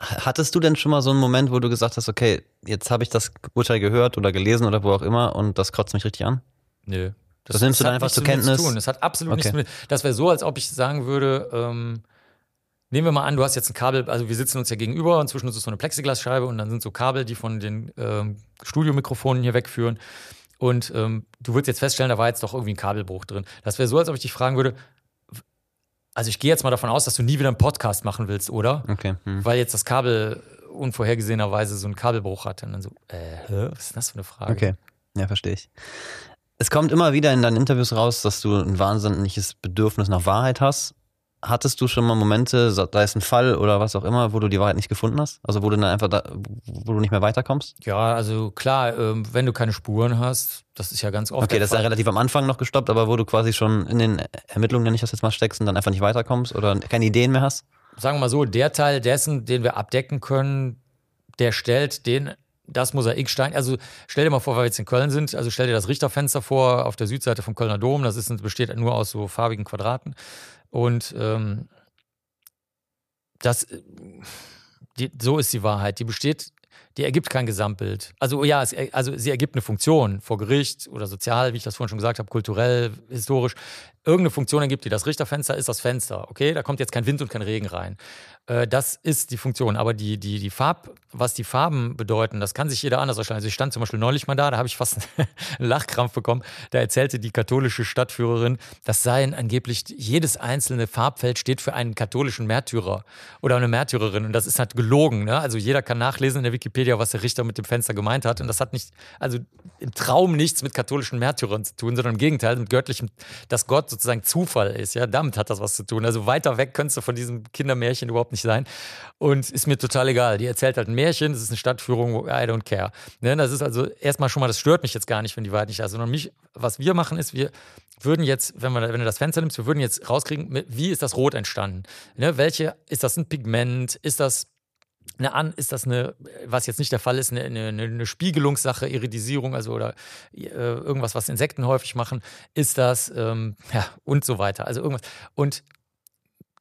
Hattest du denn schon mal so einen Moment, wo du gesagt hast, okay, jetzt habe ich das Urteil gehört oder gelesen oder wo auch immer und das kotzt mich richtig an? Nö. Das, das nimmst du dann einfach zur Kenntnis? Zu. Das hat absolut okay. nichts mit. Das wäre so, als ob ich sagen würde, ähm, nehmen wir mal an, du hast jetzt ein Kabel, also wir sitzen uns ja gegenüber und zwischen uns ist so eine Plexiglasscheibe und dann sind so Kabel, die von den ähm, Studiomikrofonen hier wegführen. Und ähm, du würdest jetzt feststellen, da war jetzt doch irgendwie ein Kabelbruch drin. Das wäre so, als ob ich dich fragen würde, also ich gehe jetzt mal davon aus, dass du nie wieder einen Podcast machen willst, oder? Okay. Hm. Weil jetzt das Kabel unvorhergesehenerweise so einen Kabelbruch hatte. Und dann so, äh, was ist das für eine Frage? Okay. Ja, verstehe ich. Es kommt immer wieder in deinen Interviews raus, dass du ein wahnsinniges Bedürfnis nach Wahrheit hast. Hattest du schon mal Momente, sei es ein Fall oder was auch immer, wo du die Wahrheit nicht gefunden hast? Also wo du dann einfach da, wo du nicht mehr weiterkommst? Ja, also klar, ähm, wenn du keine Spuren hast, das ist ja ganz oft. Okay, das ist ja relativ am Anfang noch gestoppt, aber wo du quasi schon in den Ermittlungen, nenne ich das jetzt mal, steckst und dann einfach nicht weiterkommst oder keine Ideen mehr hast? Sagen wir mal so, der Teil dessen, den wir abdecken können, der stellt den das Mosaikstein, also stell dir mal vor, weil wir jetzt in Köln sind, also stell dir das Richterfenster vor auf der Südseite vom Kölner Dom, das ist, besteht nur aus so farbigen Quadraten. Und ähm, das, die, so ist die Wahrheit, die besteht die ergibt kein Gesamtbild. Also ja, es, also sie ergibt eine Funktion vor Gericht oder sozial, wie ich das vorhin schon gesagt habe, kulturell, historisch irgendeine Funktion ergibt, die das Richterfenster ist das Fenster. Okay, da kommt jetzt kein Wind und kein Regen rein. Äh, das ist die Funktion. Aber die, die, die Farb, was die Farben bedeuten, das kann sich jeder anders erstellen. Also ich stand zum Beispiel neulich mal da, da habe ich fast [LAUGHS] einen Lachkrampf bekommen. Da erzählte die katholische Stadtführerin, das seien angeblich jedes einzelne Farbfeld steht für einen katholischen Märtyrer oder eine Märtyrerin. Und das ist halt gelogen. Ne? Also jeder kann nachlesen in der Wikipedia, was der Richter mit dem Fenster gemeint hat. Und das hat nicht, also im Traum nichts mit katholischen Märtyrern zu tun, sondern im Gegenteil, mit göttlichem, dass Gott sozusagen Zufall ist. Ja, damit hat das was zu tun. Also weiter weg könntest du von diesem Kindermärchen überhaupt nicht sein. Und ist mir total egal. Die erzählt halt ein Märchen, das ist eine Stadtführung, I don't care. Ne? Das ist also erstmal schon mal, das stört mich jetzt gar nicht, wenn die Wahrheit nicht da ist, sondern mich, was wir machen, ist, wir würden jetzt, wenn, man, wenn du das Fenster nimmst, wir würden jetzt rauskriegen, wie ist das Rot entstanden? Ne? Welche, ist das ein Pigment? Ist das eine an, ist das eine, was jetzt nicht der Fall ist, eine, eine, eine Spiegelungssache, Iridisierung, also oder äh, irgendwas, was Insekten häufig machen, ist das, ähm, ja, und so weiter. Also irgendwas. Und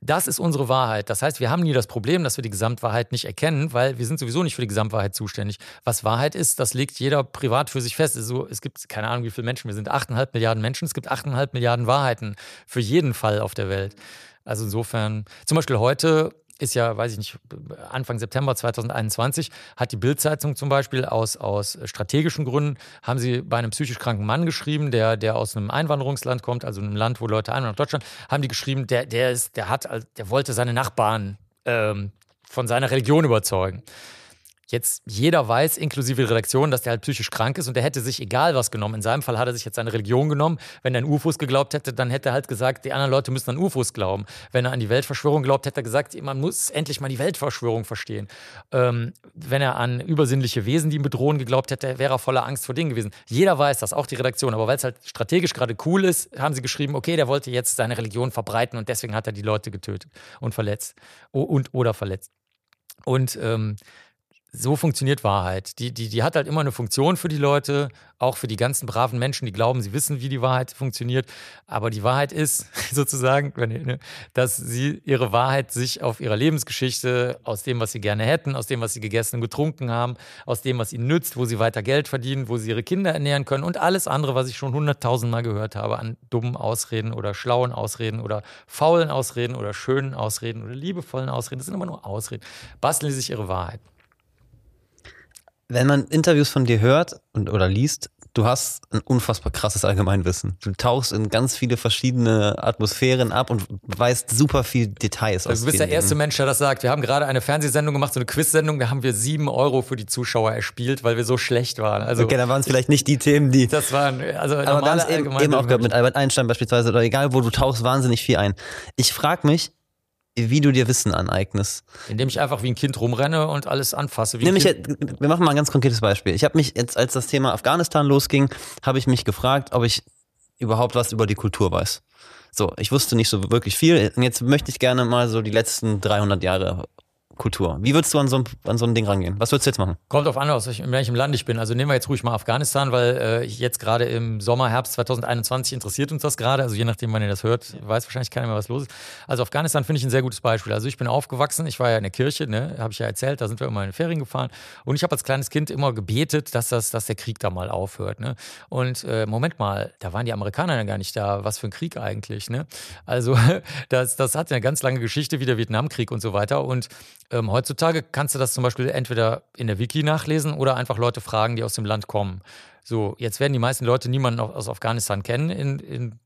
das ist unsere Wahrheit. Das heißt, wir haben nie das Problem, dass wir die Gesamtwahrheit nicht erkennen, weil wir sind sowieso nicht für die Gesamtwahrheit zuständig. Was Wahrheit ist, das legt jeder privat für sich fest. Also, es gibt keine Ahnung, wie viele Menschen wir sind. 8,5 Milliarden Menschen. Es gibt 8,5 Milliarden Wahrheiten für jeden Fall auf der Welt. Also insofern, zum Beispiel heute ist ja, weiß ich nicht, Anfang September 2021 hat die Bildzeitung zum Beispiel aus, aus strategischen Gründen, haben sie bei einem psychisch kranken Mann geschrieben, der, der aus einem Einwanderungsland kommt, also einem Land, wo Leute einwandern Deutschland, haben die geschrieben, der, der ist, der hat, der wollte seine Nachbarn ähm, von seiner Religion überzeugen jetzt jeder weiß, inklusive Redaktion, dass der halt psychisch krank ist und der hätte sich egal was genommen. In seinem Fall hat er sich jetzt seine Religion genommen. Wenn er an UFOs geglaubt hätte, dann hätte er halt gesagt, die anderen Leute müssen an UFOs glauben. Wenn er an die Weltverschwörung glaubt, hätte er gesagt, man muss endlich mal die Weltverschwörung verstehen. Ähm, wenn er an übersinnliche Wesen, die ihn bedrohen, geglaubt hätte, wäre er voller Angst vor Dingen gewesen. Jeder weiß das, auch die Redaktion. Aber weil es halt strategisch gerade cool ist, haben sie geschrieben, okay, der wollte jetzt seine Religion verbreiten und deswegen hat er die Leute getötet und verletzt. Und oder verletzt. Und ähm, so funktioniert Wahrheit. Die, die, die hat halt immer eine Funktion für die Leute, auch für die ganzen braven Menschen, die glauben, sie wissen, wie die Wahrheit funktioniert. Aber die Wahrheit ist [LAUGHS] sozusagen, ne, dass sie ihre Wahrheit sich auf ihrer Lebensgeschichte, aus dem, was sie gerne hätten, aus dem, was sie gegessen und getrunken haben, aus dem, was ihnen nützt, wo sie weiter Geld verdienen, wo sie ihre Kinder ernähren können und alles andere, was ich schon hunderttausendmal gehört habe an dummen Ausreden oder schlauen Ausreden oder faulen Ausreden oder schönen Ausreden oder liebevollen Ausreden. Das sind immer nur Ausreden. Basteln sie sich ihre Wahrheit wenn man Interviews von dir hört und, oder liest, du hast ein unfassbar krasses Allgemeinwissen. Du tauchst in ganz viele verschiedene Atmosphären ab und weißt super viel Details. Also du bist der erste Dingen. Mensch, der das sagt. Wir haben gerade eine Fernsehsendung gemacht, so eine Quiz-Sendung, da haben wir sieben Euro für die Zuschauer erspielt, weil wir so schlecht waren. Also, okay, da waren es vielleicht nicht die Themen, die. Das waren, also aber wir haben eben, eben auch gehört mit Albert Einstein beispielsweise oder egal wo du tauchst, wahnsinnig viel ein. Ich frage mich, wie du dir Wissen aneignest. Indem ich einfach wie ein Kind rumrenne und alles anfasse. Wie Nämlich, wir machen mal ein ganz konkretes Beispiel. Ich habe mich jetzt, als das Thema Afghanistan losging, habe ich mich gefragt, ob ich überhaupt was über die Kultur weiß. So, ich wusste nicht so wirklich viel. Und jetzt möchte ich gerne mal so die letzten 300 Jahre Kultur. Wie würdest du an so, ein, an so ein Ding rangehen? Was würdest du jetzt machen? Kommt auf an, aus welchem Land ich bin. Also nehmen wir jetzt ruhig mal Afghanistan, weil äh, jetzt gerade im Sommer, Herbst 2021 interessiert uns das gerade. Also je nachdem, wann ihr das hört, weiß wahrscheinlich keiner mehr, was los ist. Also Afghanistan finde ich ein sehr gutes Beispiel. Also ich bin aufgewachsen, ich war ja in der Kirche, ne, habe ich ja erzählt, da sind wir immer in den Ferien gefahren. Und ich habe als kleines Kind immer gebetet, dass, das, dass der Krieg da mal aufhört. Ne? Und äh, Moment mal, da waren die Amerikaner ja gar nicht da. Was für ein Krieg eigentlich? Ne? Also [LAUGHS] das, das hat eine ganz lange Geschichte wie der Vietnamkrieg und so weiter. Und ähm, heutzutage kannst du das zum Beispiel entweder in der Wiki nachlesen oder einfach Leute fragen, die aus dem Land kommen. So, jetzt werden die meisten Leute niemanden aus Afghanistan kennen in, in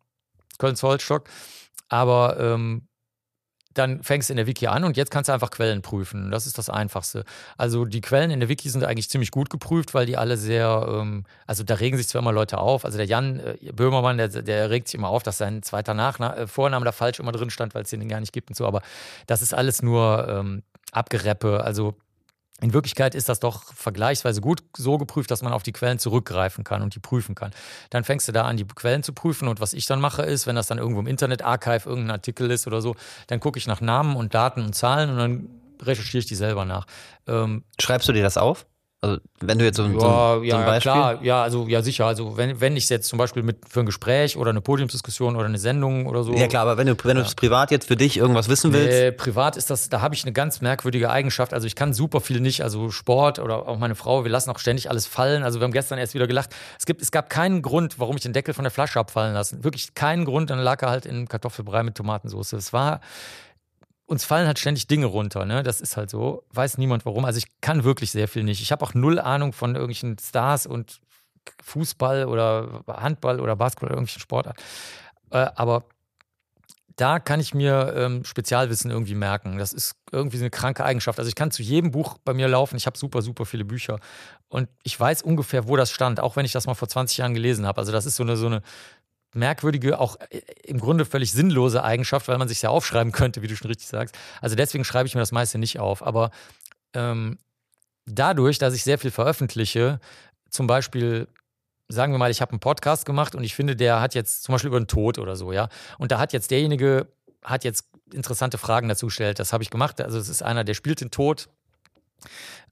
Köln-Zollstock, aber ähm, dann fängst du in der Wiki an und jetzt kannst du einfach Quellen prüfen. Das ist das Einfachste. Also die Quellen in der Wiki sind eigentlich ziemlich gut geprüft, weil die alle sehr, ähm, also da regen sich zwar immer Leute auf. Also der Jan äh, Böhmermann, der, der regt sich immer auf, dass sein zweiter Nachna äh, Vorname da falsch immer drin stand, weil es den gar nicht gibt und so. Aber das ist alles nur ähm, Abgereppe. Also in Wirklichkeit ist das doch vergleichsweise gut so geprüft, dass man auf die Quellen zurückgreifen kann und die prüfen kann. Dann fängst du da an, die Quellen zu prüfen und was ich dann mache ist, wenn das dann irgendwo im Internet-Archive irgendein Artikel ist oder so, dann gucke ich nach Namen und Daten und Zahlen und dann recherchiere ich die selber nach. Ähm, Schreibst du dir das auf? Also wenn du jetzt so, ja, so, so ja, ein Beispiel. klar, ja, also ja sicher. Also wenn, wenn ich jetzt zum Beispiel mit für ein Gespräch oder eine Podiumsdiskussion oder eine Sendung oder so. Ja klar, aber wenn du, wenn du das privat jetzt für dich irgendwas wissen willst. Äh, privat ist das, da habe ich eine ganz merkwürdige Eigenschaft. Also ich kann super viel nicht, also Sport oder auch meine Frau, wir lassen auch ständig alles fallen. Also wir haben gestern erst wieder gelacht. Es, gibt, es gab keinen Grund, warum ich den Deckel von der Flasche abfallen lassen. Wirklich keinen Grund. Dann lag er halt in Kartoffelbrei mit Tomatensauce. Es war uns fallen halt ständig Dinge runter, ne? Das ist halt so. Weiß niemand warum. Also ich kann wirklich sehr viel nicht. Ich habe auch null Ahnung von irgendwelchen Stars und Fußball oder Handball oder Basketball oder irgendwelchen Sportarten. Äh, aber da kann ich mir ähm, Spezialwissen irgendwie merken. Das ist irgendwie eine kranke Eigenschaft. Also ich kann zu jedem Buch bei mir laufen. Ich habe super, super viele Bücher. Und ich weiß ungefähr, wo das stand, auch wenn ich das mal vor 20 Jahren gelesen habe. Also das ist so eine, so eine merkwürdige, auch äh, im Grunde völlig sinnlose Eigenschaft, weil man sich ja aufschreiben könnte, wie du schon richtig sagst. Also deswegen schreibe ich mir das meiste nicht auf. Aber ähm, dadurch, dass ich sehr viel veröffentliche, zum Beispiel sagen wir mal, ich habe einen Podcast gemacht und ich finde, der hat jetzt zum Beispiel über den Tod oder so, ja. Und da hat jetzt derjenige, hat jetzt interessante Fragen dazu gestellt. Das habe ich gemacht. Also es ist einer, der spielt den Tod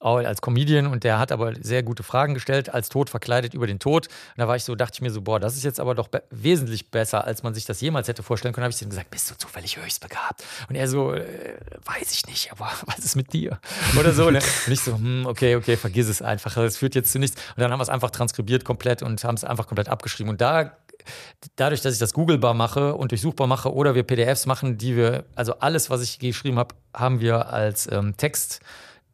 als Comedian und der hat aber sehr gute Fragen gestellt, als Tod verkleidet über den Tod. Und da war ich so, dachte ich mir so, boah, das ist jetzt aber doch be wesentlich besser, als man sich das jemals hätte vorstellen können. habe ich ihm gesagt, bist du zufällig höchst begabt? Und er so, äh, weiß ich nicht, aber [LAUGHS] was ist mit dir? Oder so. Ne? Und ich so, hm, okay, okay, vergiss es einfach. Das führt jetzt zu nichts. Und dann haben wir es einfach transkribiert komplett und haben es einfach komplett abgeschrieben. Und da dadurch, dass ich das googlebar mache und durchsuchbar mache oder wir PDFs machen, die wir, also alles, was ich geschrieben habe, haben wir als ähm, Text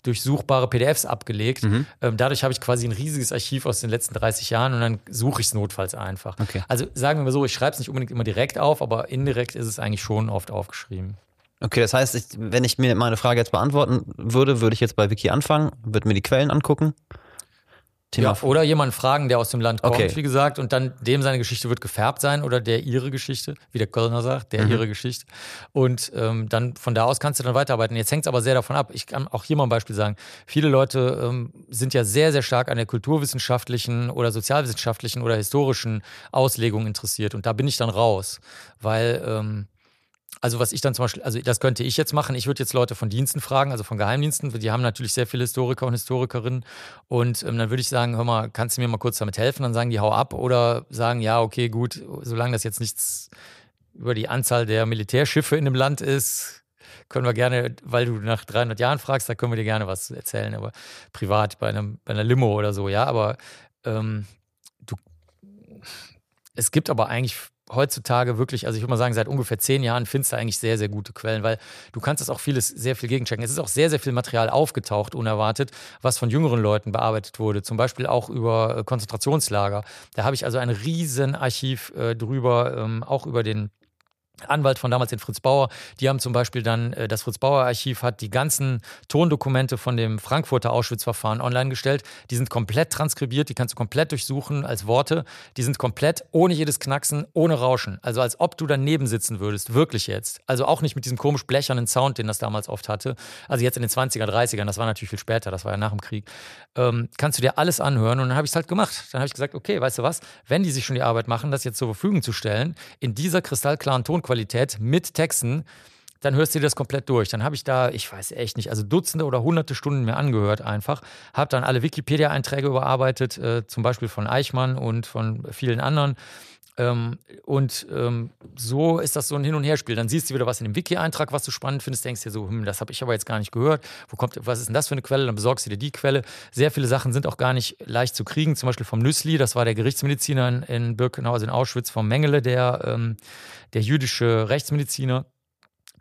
durchsuchbare PDFs abgelegt. Mhm. Ähm, dadurch habe ich quasi ein riesiges Archiv aus den letzten 30 Jahren und dann suche ich es notfalls einfach. Okay. Also sagen wir mal so, ich schreibe es nicht unbedingt immer direkt auf, aber indirekt ist es eigentlich schon oft aufgeschrieben. Okay, das heißt, ich, wenn ich mir meine Frage jetzt beantworten würde, würde ich jetzt bei Wiki anfangen, würde mir die Quellen angucken Thema. Ja, oder jemanden fragen, der aus dem Land kommt, okay. wie gesagt, und dann dem seine Geschichte wird gefärbt sein oder der ihre Geschichte, wie der Kölner sagt, der mhm. ihre Geschichte. Und ähm, dann von da aus kannst du dann weiterarbeiten. Jetzt hängt es aber sehr davon ab. Ich kann auch hier mal ein Beispiel sagen. Viele Leute ähm, sind ja sehr, sehr stark an der kulturwissenschaftlichen oder sozialwissenschaftlichen oder historischen Auslegung interessiert. Und da bin ich dann raus, weil ähm, also was ich dann zum Beispiel, also das könnte ich jetzt machen. Ich würde jetzt Leute von Diensten fragen, also von Geheimdiensten. Die haben natürlich sehr viele Historiker und Historikerinnen. Und ähm, dann würde ich sagen, hör mal, kannst du mir mal kurz damit helfen? Dann sagen die, hau ab. Oder sagen, ja, okay, gut, solange das jetzt nichts über die Anzahl der Militärschiffe in dem Land ist, können wir gerne, weil du nach 300 Jahren fragst, da können wir dir gerne was erzählen. Aber privat bei, einem, bei einer Limo oder so, ja. Aber ähm, du, es gibt aber eigentlich heutzutage wirklich, also ich würde mal sagen, seit ungefähr zehn Jahren findest du eigentlich sehr, sehr gute Quellen, weil du kannst das auch vieles sehr viel gegenchecken. Es ist auch sehr, sehr viel Material aufgetaucht, unerwartet, was von jüngeren Leuten bearbeitet wurde, zum Beispiel auch über äh, Konzentrationslager. Da habe ich also ein riesen Archiv äh, drüber, ähm, auch über den Anwalt von damals, den Fritz Bauer, die haben zum Beispiel dann, äh, das Fritz Bauer Archiv hat die ganzen Tondokumente von dem Frankfurter Auschwitz-Verfahren online gestellt. Die sind komplett transkribiert, die kannst du komplett durchsuchen als Worte. Die sind komplett ohne jedes Knacksen, ohne Rauschen. Also als ob du daneben sitzen würdest, wirklich jetzt. Also auch nicht mit diesem komisch blechernen Sound, den das damals oft hatte. Also jetzt in den 20er, 30ern, das war natürlich viel später, das war ja nach dem Krieg. Ähm, kannst du dir alles anhören und dann habe ich es halt gemacht. Dann habe ich gesagt, okay, weißt du was, wenn die sich schon die Arbeit machen, das jetzt zur Verfügung zu stellen, in dieser kristallklaren Tonqualität, Qualität mit Texten, dann hörst du dir das komplett durch. Dann habe ich da, ich weiß echt nicht, also Dutzende oder hunderte Stunden mir angehört einfach, habe dann alle Wikipedia-Einträge überarbeitet, äh, zum Beispiel von Eichmann und von vielen anderen ähm, und ähm, so ist das so ein Hin- und Herspiel. Dann siehst du wieder was in dem Wiki-Eintrag, was du spannend findest, denkst dir so, hm, das habe ich aber jetzt gar nicht gehört. Wo kommt, was ist denn das für eine Quelle? Dann besorgst du dir die Quelle. Sehr viele Sachen sind auch gar nicht leicht zu kriegen. Zum Beispiel vom Nüssli, das war der Gerichtsmediziner in, in Birkenau, also in Auschwitz, vom Mengele, der, ähm, der jüdische Rechtsmediziner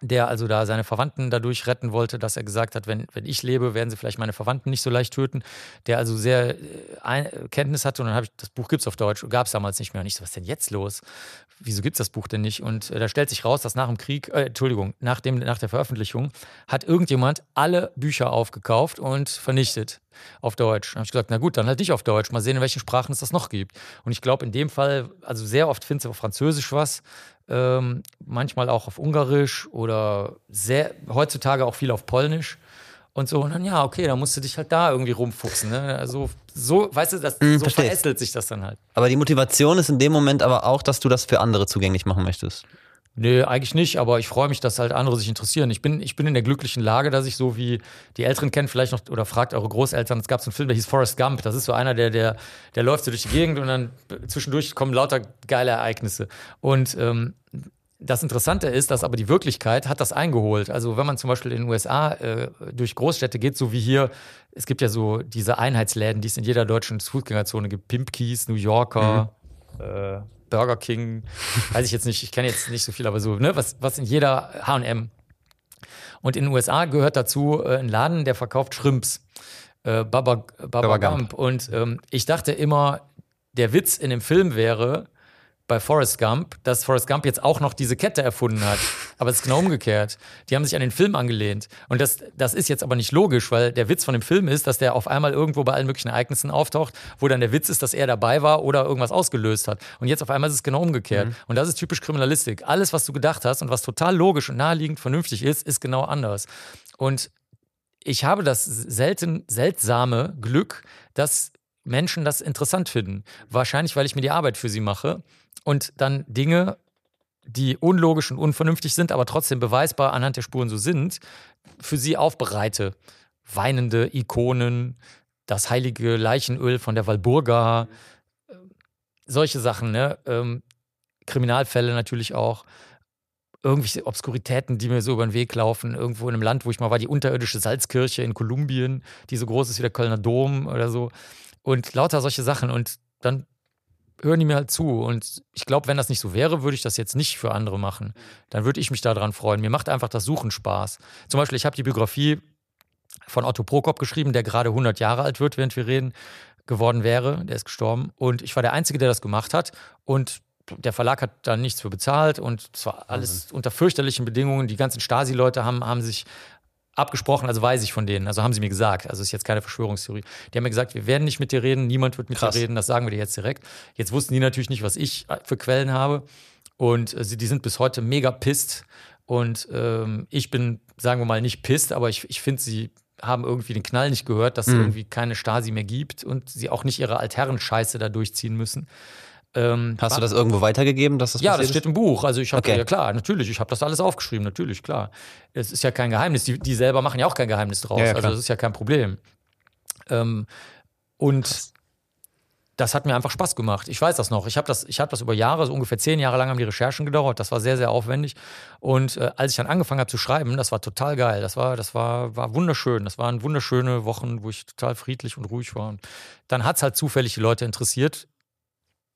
der also da seine Verwandten dadurch retten wollte, dass er gesagt hat, wenn, wenn ich lebe, werden sie vielleicht meine Verwandten nicht so leicht töten. Der also sehr äh, Kenntnis hatte und dann habe ich, das Buch gibt es auf Deutsch, gab es damals nicht mehr. Und ich so, was ist denn jetzt los? Wieso gibt es das Buch denn nicht? Und äh, da stellt sich raus, dass nach dem Krieg, äh, Entschuldigung, nach, dem, nach der Veröffentlichung hat irgendjemand alle Bücher aufgekauft und vernichtet auf Deutsch. Dann habe ich gesagt, na gut, dann halt dich auf Deutsch. Mal sehen, in welchen Sprachen es das noch gibt. Und ich glaube, in dem Fall, also sehr oft findest du auf Französisch was, ähm, manchmal auch auf Ungarisch oder sehr, heutzutage auch viel auf Polnisch und so. Und dann, ja, okay, dann musst du dich halt da irgendwie rumfuchsen. Ne? Also, so, weißt du, das, mm, so verästelt sich das dann halt. Aber die Motivation ist in dem Moment aber auch, dass du das für andere zugänglich machen möchtest. Nee, eigentlich nicht, aber ich freue mich, dass halt andere sich interessieren. Ich bin, ich bin in der glücklichen Lage, dass ich so wie die Älteren kennen, vielleicht noch, oder fragt eure Großeltern, es gab so einen Film, der hieß Forrest Gump. Das ist so einer, der, der, der läuft so durch die Gegend und dann zwischendurch kommen lauter geile Ereignisse. Und ähm, das Interessante ist, dass aber die Wirklichkeit hat das eingeholt. Also wenn man zum Beispiel in den USA äh, durch Großstädte geht, so wie hier, es gibt ja so diese Einheitsläden, die es in jeder deutschen Fußgängerzone gibt, Pimpkies, New Yorker, mhm. äh, Burger King, weiß ich jetzt nicht, ich kenne jetzt nicht so viel, aber so, ne, was, was in jeder HM. Und in den USA gehört dazu äh, ein Laden, der verkauft Shrimps. Äh, Baba, Baba, Baba Gump. Und ähm, ich dachte immer, der Witz in dem Film wäre, bei Forrest Gump, dass Forrest Gump jetzt auch noch diese Kette erfunden hat. [LAUGHS] Aber es ist genau umgekehrt. Die haben sich an den Film angelehnt. Und das, das ist jetzt aber nicht logisch, weil der Witz von dem Film ist, dass der auf einmal irgendwo bei allen möglichen Ereignissen auftaucht, wo dann der Witz ist, dass er dabei war oder irgendwas ausgelöst hat. Und jetzt auf einmal ist es genau umgekehrt. Mhm. Und das ist typisch Kriminalistik. Alles, was du gedacht hast und was total logisch und naheliegend vernünftig ist, ist genau anders. Und ich habe das selten, seltsame Glück, dass Menschen das interessant finden. Wahrscheinlich, weil ich mir die Arbeit für sie mache und dann Dinge, die unlogisch und unvernünftig sind, aber trotzdem beweisbar anhand der Spuren so sind, für sie aufbereite. Weinende Ikonen, das heilige Leichenöl von der Walburga, solche Sachen, ne? Ähm, Kriminalfälle natürlich auch. Irgendwelche Obskuritäten, die mir so über den Weg laufen. Irgendwo in einem Land, wo ich mal war, die unterirdische Salzkirche in Kolumbien, die so groß ist wie der Kölner Dom oder so. Und lauter solche Sachen. Und dann hören die mir halt zu. Und ich glaube, wenn das nicht so wäre, würde ich das jetzt nicht für andere machen. Dann würde ich mich daran freuen. Mir macht einfach das Suchen Spaß. Zum Beispiel, ich habe die Biografie von Otto Prokop geschrieben, der gerade 100 Jahre alt wird, während wir reden, geworden wäre. Der ist gestorben. Und ich war der Einzige, der das gemacht hat. Und der Verlag hat da nichts für bezahlt und es war alles unter fürchterlichen Bedingungen. Die ganzen Stasi-Leute haben, haben sich abgesprochen, also weiß ich von denen, also haben sie mir gesagt, also ist jetzt keine Verschwörungstheorie. Die haben mir gesagt, wir werden nicht mit dir reden, niemand wird mit Krass. dir reden, das sagen wir dir jetzt direkt. Jetzt wussten die natürlich nicht, was ich für Quellen habe und äh, die sind bis heute mega pisst und ähm, ich bin, sagen wir mal, nicht pisst, aber ich, ich finde, sie haben irgendwie den Knall nicht gehört, dass es mhm. irgendwie keine Stasi mehr gibt und sie auch nicht ihre Altherren-Scheiße da durchziehen müssen. Ähm, Hast du das irgendwo weitergegeben, dass das Ja, das steht im Buch. Also ich habe okay. ja klar, natürlich, ich habe das alles aufgeschrieben, natürlich, klar. Es ist ja kein Geheimnis. Die, die selber machen ja auch kein Geheimnis draus. Ja, ja, also das ist ja kein Problem. Ähm, und das hat mir einfach Spaß gemacht. Ich weiß das noch. Ich habe das, hab das über Jahre, so ungefähr zehn Jahre lang haben die Recherchen gedauert. Das war sehr, sehr aufwendig. Und äh, als ich dann angefangen habe zu schreiben, das war total geil. Das war, das war, war wunderschön. Das waren wunderschöne Wochen, wo ich total friedlich und ruhig war. Und dann hat es halt zufällig die Leute interessiert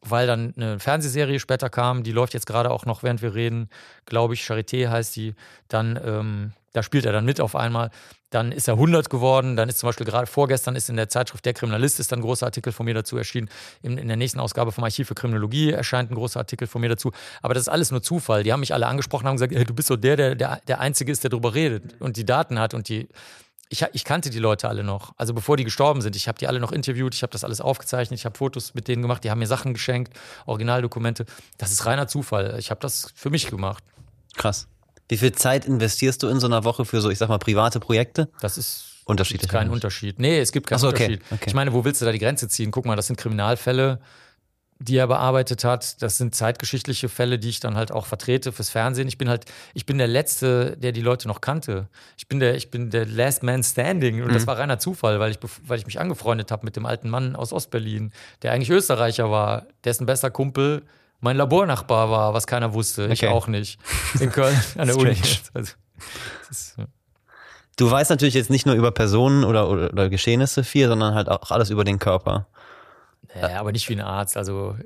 weil dann eine Fernsehserie später kam, die läuft jetzt gerade auch noch, während wir reden, glaube ich, Charité heißt die, dann, ähm, da spielt er dann mit auf einmal. Dann ist er 100 geworden. Dann ist zum Beispiel gerade vorgestern ist in der Zeitschrift Der Kriminalist ist dann ein großer Artikel von mir dazu erschienen. In, in, der nächsten Ausgabe vom Archiv für Kriminologie erscheint ein großer Artikel von mir dazu. Aber das ist alles nur Zufall. Die haben mich alle angesprochen, haben gesagt, hey, du bist so der, der, der, Einzige ist, der darüber redet und die Daten hat und die ich, ich, kannte die Leute alle noch. Also bevor die gestorben sind. Ich habe die alle noch interviewt, ich habe das alles aufgezeichnet, ich habe Fotos mit denen gemacht, die haben mir Sachen geschenkt, Originaldokumente. Das ist reiner Zufall. Ich habe das für mich gemacht. Krass. Wie viel Zeit investierst du in so einer Woche für so, ich sag mal, private Projekte? Das ist unterschiedlich. Kein Unterschied. Nee, es gibt keinen so, okay. Unterschied. Okay. Ich meine, wo willst du da die Grenze ziehen? Guck mal, das sind Kriminalfälle die er bearbeitet hat. Das sind zeitgeschichtliche Fälle, die ich dann halt auch vertrete fürs Fernsehen. Ich bin halt, ich bin der Letzte, der die Leute noch kannte. Ich bin der, ich bin der Last Man Standing. Und mhm. das war reiner Zufall, weil ich, weil ich mich angefreundet habe mit dem alten Mann aus Ostberlin, der eigentlich Österreicher war, dessen bester Kumpel mein Labornachbar war, was keiner wusste. Okay. Ich auch nicht. In Köln [LAUGHS] an der Uni. [LAUGHS] Also, ist, Du weißt natürlich jetzt nicht nur über Personen oder, oder, oder Geschehnisse viel, sondern halt auch alles über den Körper. Ja, aber nicht wie ein Arzt. Also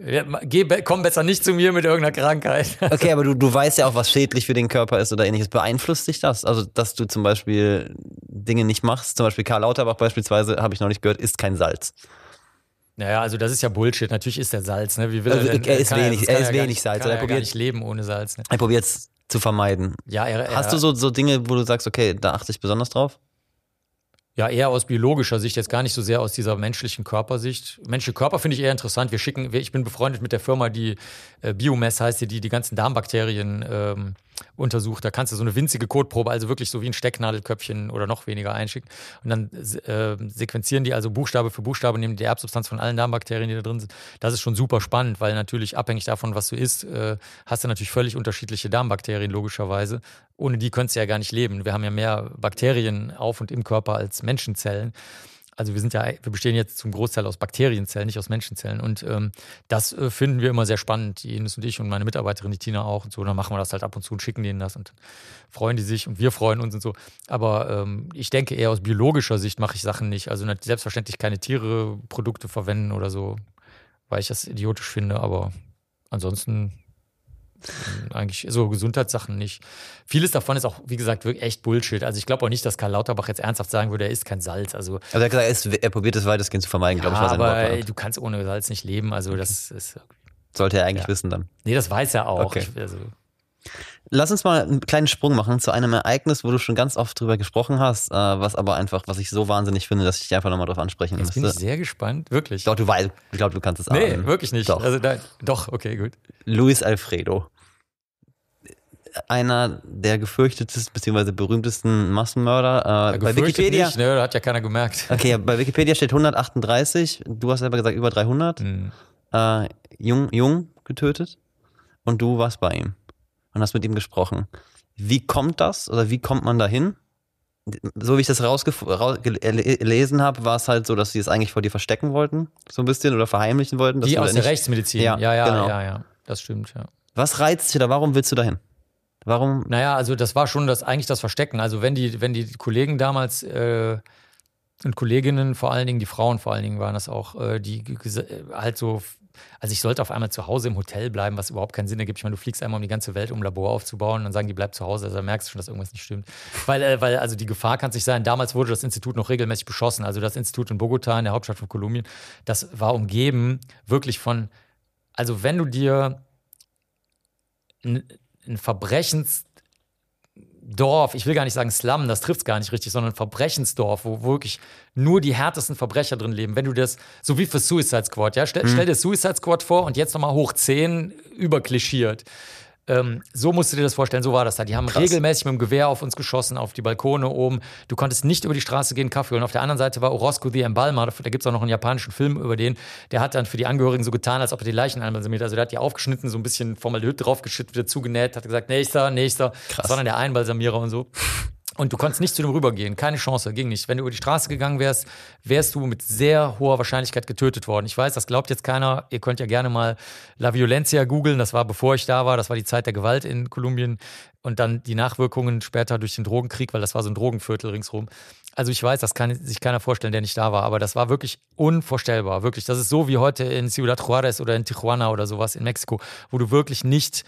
geh, komm besser nicht zu mir mit irgendeiner Krankheit. [LAUGHS] Okay, aber du, du weißt ja auch, was schädlich für den Körper ist oder ähnliches. Beeinflusst dich das? Also, dass du zum Beispiel Dinge nicht machst. Zum Beispiel Karl Lauterbach beispielsweise, habe ich noch nicht gehört, isst kein Salz. Naja, also das ist ja Bullshit. Natürlich ist der Salz. Ne? Wie will also, er, denn, er ist wenig, er, er ist wenig nicht, Salz. Kann er, er probiert nicht leben ohne Salz. Ne? Er probiert es zu vermeiden. Ja, er, Hast du so, so Dinge, wo du sagst, okay, da achte ich besonders drauf? Ja, eher aus biologischer Sicht, jetzt gar nicht so sehr aus dieser menschlichen Körpersicht. Menschliche Körper finde ich eher interessant. Wir schicken, ich bin befreundet mit der Firma, die äh, Biomass heißt, die die ganzen Darmbakterien ähm, untersucht. Da kannst du so eine winzige Codeprobe, also wirklich so wie ein Stecknadelköpfchen oder noch weniger einschicken. Und dann äh, sequenzieren die also Buchstabe für Buchstabe, nehmen die Erbsubstanz von allen Darmbakterien, die da drin sind. Das ist schon super spannend, weil natürlich abhängig davon, was du isst, äh, hast du natürlich völlig unterschiedliche Darmbakterien, logischerweise. Ohne die könntest du ja gar nicht leben. Wir haben ja mehr Bakterien auf und im Körper als Menschenzellen also wir sind ja, wir bestehen jetzt zum Großteil aus Bakterienzellen, nicht aus Menschenzellen. Und ähm, das äh, finden wir immer sehr spannend, Ines und ich und meine Mitarbeiterin, die Tina auch und so. Dann machen wir das halt ab und zu und schicken denen das und freuen die sich und wir freuen uns und so. Aber ähm, ich denke eher aus biologischer Sicht mache ich Sachen nicht. Also selbstverständlich keine Tiere, Produkte verwenden oder so, weil ich das idiotisch finde. Aber ansonsten eigentlich so Gesundheitssachen nicht. Vieles davon ist auch, wie gesagt, wirklich echt Bullshit. Also ich glaube auch nicht, dass Karl Lauterbach jetzt ernsthaft sagen würde, er isst kein Salz. Also, also er hat gesagt, er, ist, er probiert es weitestgehend zu vermeiden, ja, glaube ich. aber ey, du kannst ohne Salz nicht leben. Also das ist... Sollte er eigentlich ja. wissen dann. Nee, das weiß er auch. Okay. Ich, also, Lass uns mal einen kleinen Sprung machen zu einem Ereignis, wo du schon ganz oft drüber gesprochen hast, äh, was aber einfach, was ich so wahnsinnig finde, dass ich dich einfach nochmal drauf ansprechen Jetzt müsste. bin ich sehr gespannt, wirklich. Doch, du weißt, ich glaube, du kannst es Nee, ahnen. wirklich nicht. Doch. Also da, doch, okay, gut. Luis Alfredo einer der gefürchtetesten bzw. berühmtesten Massenmörder. Äh, bei Wikipedia. Nicht, ne? Hat ja keiner gemerkt. Okay, bei Wikipedia steht 138. Du hast selber gesagt über 300. Mhm. Äh, jung, jung getötet. Und du warst bei ihm und hast mit ihm gesprochen. Wie kommt das oder wie kommt man dahin? So wie ich das gelesen habe, war es halt so, dass sie es eigentlich vor dir verstecken wollten, so ein bisschen oder verheimlichen wollten. Die aus der Rechtsmedizin. Ja, ja, ja, genau. ja, ja. Das stimmt, ja. Was reizt dich da? Warum willst du dahin? Warum? Naja, also das war schon das eigentlich das Verstecken. Also wenn die, wenn die Kollegen damals äh, und Kolleginnen, vor allen Dingen die Frauen vor allen Dingen waren das auch, äh, die halt so, also ich sollte auf einmal zu Hause im Hotel bleiben, was überhaupt keinen Sinn ergibt. Ich meine, du fliegst einmal um die ganze Welt, um ein Labor aufzubauen und dann sagen die, bleib zu Hause. Also da merkst du schon, dass irgendwas nicht stimmt. Weil, äh, weil also die Gefahr kann sich sein, damals wurde das Institut noch regelmäßig beschossen. Also das Institut in Bogota, in der Hauptstadt von Kolumbien, das war umgeben wirklich von, also wenn du dir ein Verbrechensdorf, ich will gar nicht sagen Slum, das trifft es gar nicht richtig, sondern ein Verbrechensdorf, wo wirklich nur die härtesten Verbrecher drin leben. Wenn du das, so wie für Suicide Squad, ja, stell, mhm. stell dir Suicide Squad vor und jetzt nochmal hoch 10 überklischiert. Ähm, so musst du dir das vorstellen, so war das da. Die haben Krass. regelmäßig mit dem Gewehr auf uns geschossen, auf die Balkone oben. Du konntest nicht über die Straße gehen, Kaffee holen. Auf der anderen Seite war Orozco the Embalmer, da gibt es auch noch einen japanischen Film über den. Der hat dann für die Angehörigen so getan, als ob er die Leichen einbalsamiert. Also der hat die aufgeschnitten, so ein bisschen Formaldehyd draufgeschüttet, wieder zugenäht, hat gesagt, nächster, nächster. Krass. Sondern der Einbalsamierer und so. Und du konntest nicht zu dem rübergehen, keine Chance, ging nicht. Wenn du über die Straße gegangen wärst, wärst du mit sehr hoher Wahrscheinlichkeit getötet worden. Ich weiß, das glaubt jetzt keiner. Ihr könnt ja gerne mal La Violencia googeln. Das war bevor ich da war. Das war die Zeit der Gewalt in Kolumbien und dann die Nachwirkungen später durch den Drogenkrieg, weil das war so ein Drogenviertel ringsrum. Also ich weiß, das kann sich keiner vorstellen, der nicht da war, aber das war wirklich unvorstellbar, wirklich. Das ist so wie heute in Ciudad Juarez oder in Tijuana oder sowas in Mexiko, wo du wirklich nicht,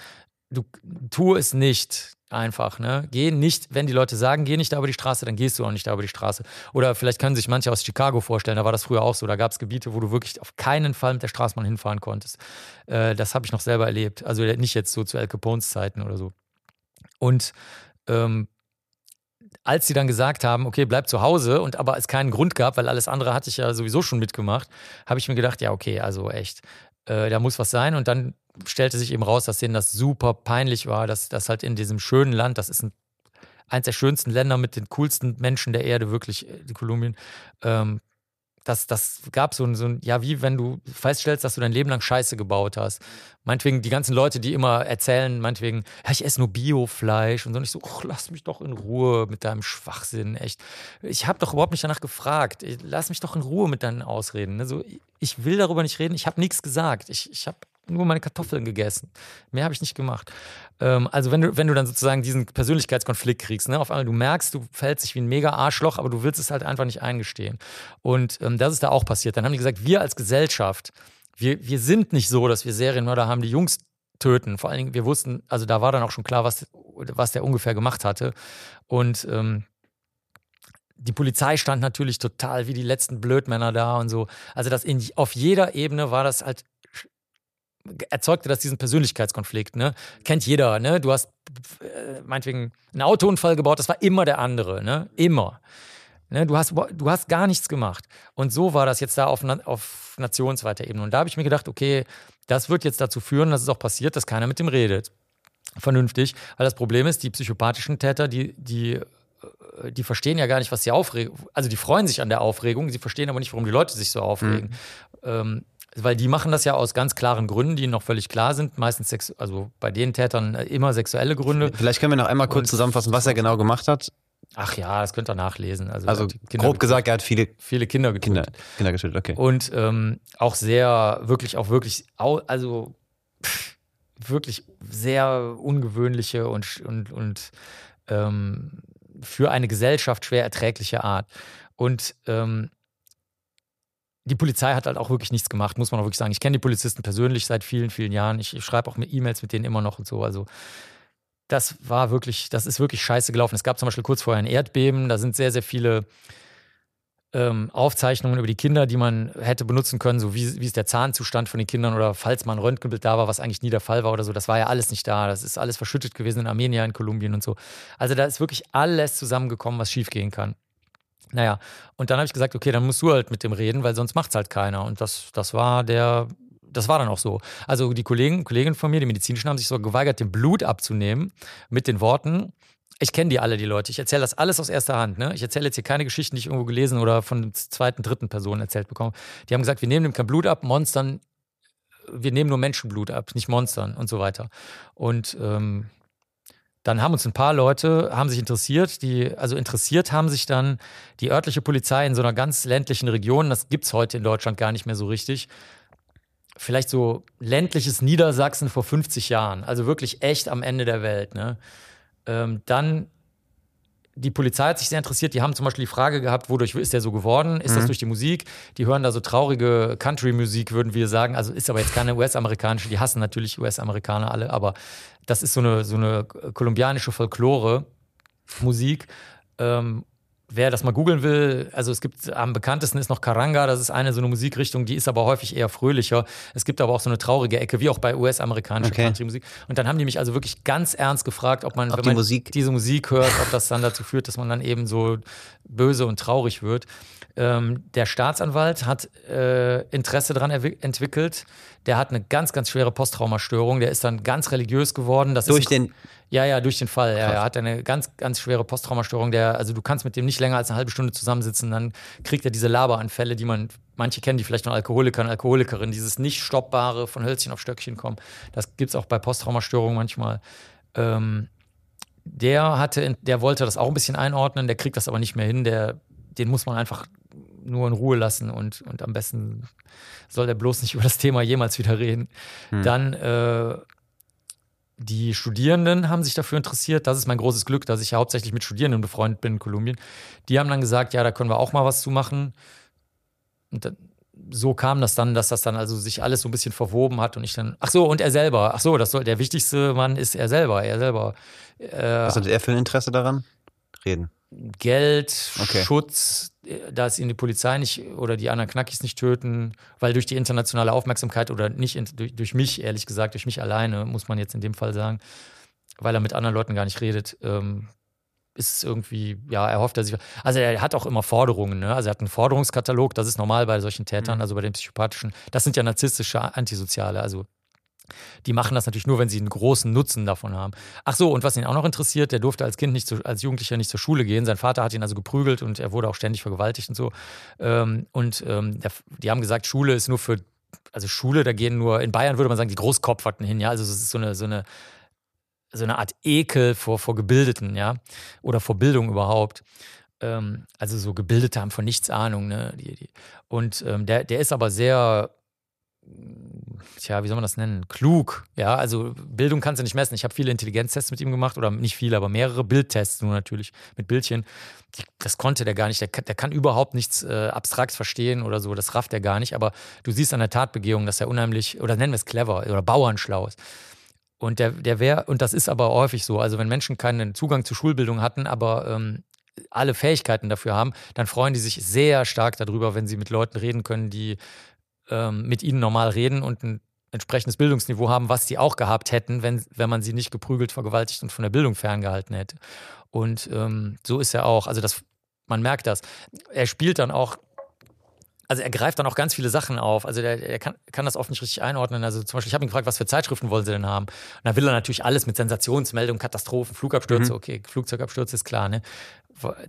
du tu es nicht Einfach, ne? Geh nicht, wenn die Leute sagen, geh nicht da über die Straße, dann gehst du auch nicht da über die Straße. Oder vielleicht können sich manche aus Chicago vorstellen, da war das früher auch so. Da gab es Gebiete, wo du wirklich auf keinen Fall mit der Straßenbahn hinfahren konntest. Äh, das habe ich noch selber erlebt. Also nicht jetzt so zu Al Capones Zeiten oder so. Und ähm, als sie dann gesagt haben, okay, bleib zu Hause und aber es keinen Grund gab, weil alles andere hatte ich ja sowieso schon mitgemacht, habe ich mir gedacht, ja, okay, also echt, äh, da muss was sein. Und dann stellte sich eben raus, dass denen das super peinlich war, dass das halt in diesem schönen Land, das ist ein, eins der schönsten Länder mit den coolsten Menschen der Erde, wirklich, äh, Kolumbien, ähm, das, das gab so ein, so ein, ja, wie wenn du feststellst, dass du dein Leben lang Scheiße gebaut hast. Meinetwegen die ganzen Leute, die immer erzählen, meinetwegen, ja, ich esse nur Biofleisch und so. Und ich so, lass mich doch in Ruhe mit deinem Schwachsinn, echt. Ich habe doch überhaupt nicht danach gefragt. Lass mich doch in Ruhe mit deinen Ausreden. Also, ich will darüber nicht reden. Ich habe nichts gesagt. Ich, ich habe nur meine Kartoffeln gegessen. Mehr habe ich nicht gemacht. Ähm, also wenn du, wenn du dann sozusagen diesen Persönlichkeitskonflikt kriegst, ne, auf einmal du merkst, du fällst dich wie ein mega Arschloch, aber du willst es halt einfach nicht eingestehen. Und ähm, das ist da auch passiert. Dann haben die gesagt, wir als Gesellschaft, wir, wir sind nicht so, dass wir Serienmörder haben, die Jungs töten. Vor allen Dingen, wir wussten, also da war dann auch schon klar, was, was der ungefähr gemacht hatte. Und ähm, die Polizei stand natürlich total wie die letzten Blödmänner da und so. Also das in, auf jeder Ebene war das halt erzeugte das diesen Persönlichkeitskonflikt. Ne? Kennt jeder. Ne? Du hast äh, meinetwegen einen Autounfall gebaut, das war immer der andere. Ne? Immer. Ne? Du, hast, du hast gar nichts gemacht. Und so war das jetzt da auf, auf nationsweiter Ebene. Und da habe ich mir gedacht, okay, das wird jetzt dazu führen, dass es auch passiert, dass keiner mit dem redet. vernünftig. Weil das Problem ist, die psychopathischen Täter, die, die, äh, die verstehen ja gar nicht, was sie aufregen. Also die freuen sich an der Aufregung, sie verstehen aber nicht, warum die Leute sich so aufregen. Mhm. Ähm, weil die machen das ja aus ganz klaren Gründen, die noch völlig klar sind. Meistens, sex also bei den Tätern äh, immer sexuelle Gründe. Vielleicht können wir noch einmal kurz Und zusammenfassen, was er genau gemacht hat. Ach ja, das könnt ihr nachlesen. Also, also grob getötet. gesagt, er hat viele, viele Kinder getötet. Kinder, Kinder getötet, okay. Und ähm, auch sehr, wirklich, auch wirklich, also pff, wirklich sehr ungewöhnliche und, und, und ähm, für eine Gesellschaft schwer erträgliche Art. Und ähm, die Polizei hat halt auch wirklich nichts gemacht, muss man auch wirklich sagen. Ich kenne die Polizisten persönlich seit vielen, vielen Jahren. Ich, ich schreibe auch mit E-Mails mit denen immer noch und so. Also das war wirklich, das ist wirklich scheiße gelaufen. Es gab zum Beispiel kurz vorher ein Erdbeben, da sind sehr, sehr viele ähm, Aufzeichnungen über die Kinder, die man hätte benutzen können, so wie, wie ist der Zahnzustand von den Kindern oder falls mal ein Röntgenbild da war, was eigentlich nie der Fall war oder so. Das war ja alles nicht da. Das ist alles verschüttet gewesen in Armenien, in Kolumbien und so. Also da ist wirklich alles zusammengekommen, was schiefgehen kann. Naja, und dann habe ich gesagt, okay, dann musst du halt mit dem reden, weil sonst macht es halt keiner. Und das, das war der, das war dann auch so. Also die Kollegen, Kolleginnen von mir, die medizinischen, haben sich so geweigert, dem Blut abzunehmen mit den Worten, ich kenne die alle, die Leute. Ich erzähle das alles aus erster Hand. Ne? Ich erzähle jetzt hier keine Geschichten, die ich irgendwo gelesen oder von zweiten, dritten Personen erzählt bekomme. Die haben gesagt, wir nehmen dem kein Blut ab, Monstern, wir nehmen nur Menschenblut ab, nicht Monstern und so weiter. Und ähm, dann haben uns ein paar Leute, haben sich interessiert, die, also interessiert haben sich dann die örtliche Polizei in so einer ganz ländlichen Region, das gibt es heute in Deutschland gar nicht mehr so richtig. Vielleicht so ländliches Niedersachsen vor 50 Jahren, also wirklich echt am Ende der Welt. Ne? Ähm, dann die Polizei hat sich sehr interessiert. Die haben zum Beispiel die Frage gehabt, wodurch ist der so geworden? Ist mhm. das durch die Musik? Die hören da so traurige Country-Musik, würden wir sagen. Also ist aber jetzt keine US-amerikanische. Die hassen natürlich US-Amerikaner alle, aber das ist so eine, so eine kolumbianische Folklore-Musik. Ähm, wer das mal googeln will, also es gibt am bekanntesten ist noch Karanga, das ist eine so eine Musikrichtung, die ist aber häufig eher fröhlicher. Es gibt aber auch so eine traurige Ecke, wie auch bei US-amerikanischer okay. Country-Musik. Und dann haben die mich also wirklich ganz ernst gefragt, ob man, ob wenn die man Musik diese Musik hört, ob das dann dazu führt, dass man dann eben so böse und traurig wird. Ähm, der Staatsanwalt hat äh, Interesse daran entwickelt. Der hat eine ganz, ganz schwere Posttraumastörung. Der ist dann ganz religiös geworden. Das durch den ja, ja, durch den Fall. Ja, er hat eine ganz, ganz schwere Posttraumastörung. Der, also du kannst mit dem nicht länger als eine halbe Stunde zusammensitzen, dann kriegt er diese Laberanfälle, die man, manche kennen, die vielleicht noch Alkoholiker und Alkoholikerin, dieses nicht stoppbare von Hölzchen auf Stöckchen kommen. Das gibt es auch bei Posttraumastörungen manchmal. Ähm, der hatte, der wollte das auch ein bisschen einordnen, der kriegt das aber nicht mehr hin. Der, den muss man einfach nur in Ruhe lassen und, und am besten soll der bloß nicht [LAUGHS] über das Thema jemals wieder reden. Hm. Dann äh, die Studierenden haben sich dafür interessiert. Das ist mein großes Glück, dass ich ja hauptsächlich mit Studierenden befreundet bin in Kolumbien. Die haben dann gesagt, ja, da können wir auch mal was zu machen. Und dann, so kam das dann, dass das dann also sich alles so ein bisschen verwoben hat und ich dann, ach so, und er selber, ach so, das soll, der wichtigste Mann ist er selber, er selber. Äh, was hat er für ein Interesse daran? Reden. Geld, okay. Schutz, dass ihn die Polizei nicht oder die anderen Knackis nicht töten, weil durch die internationale Aufmerksamkeit oder nicht in, durch, durch, mich, ehrlich gesagt, durch mich alleine, muss man jetzt in dem Fall sagen, weil er mit anderen Leuten gar nicht redet, ähm, ist es irgendwie, ja, er hofft, dass ich. Also er hat auch immer Forderungen, ne? Also er hat einen Forderungskatalog, das ist normal bei solchen Tätern, mhm. also bei den psychopathischen. Das sind ja narzisstische Antisoziale, also die machen das natürlich nur, wenn sie einen großen Nutzen davon haben. Ach so, und was ihn auch noch interessiert, der durfte als Kind nicht, zu, als Jugendlicher nicht zur Schule gehen. Sein Vater hat ihn also geprügelt und er wurde auch ständig vergewaltigt und so. Ähm, und ähm, die haben gesagt, Schule ist nur für, also Schule, da gehen nur, in Bayern würde man sagen, die Großkopferten hin, ja. Also es ist so eine, so eine, so eine Art Ekel vor, vor Gebildeten, ja. Oder vor Bildung überhaupt ähm, also so Gebildete haben von nichts Ahnung. Ne? Und ähm, der, der ist aber sehr tja, wie soll man das nennen? Klug. Ja, also Bildung kannst du nicht messen. Ich habe viele Intelligenztests mit ihm gemacht oder nicht viele, aber mehrere Bildtests nur natürlich mit Bildchen. das konnte der gar nicht. Der, der kann überhaupt nichts äh, abstrakt verstehen oder so. Das rafft er gar nicht. Aber du siehst an der Tatbegehung, dass er unheimlich, oder nennen wir es clever oder bauernschlau ist. Und der, der wäre, und das ist aber häufig so. Also wenn Menschen keinen Zugang zur Schulbildung hatten, aber ähm, alle Fähigkeiten dafür haben, dann freuen die sich sehr stark darüber, wenn sie mit Leuten reden können, die ähm, mit ihnen normal reden und ein entsprechendes Bildungsniveau haben, was sie auch gehabt hätten, wenn, wenn man sie nicht geprügelt, vergewaltigt und von der Bildung ferngehalten hätte. Und ähm, so ist er auch. Also das, man merkt das. Er spielt dann auch also er greift dann auch ganz viele Sachen auf. Also der, der kann, kann das oft nicht richtig einordnen. Also zum Beispiel, ich habe ihn gefragt, was für Zeitschriften wollen sie denn haben? Und dann will er natürlich alles mit Sensationsmeldungen, Katastrophen, Flugabstürze. Mhm. Okay, Flugzeugabstürze ist klar, ne?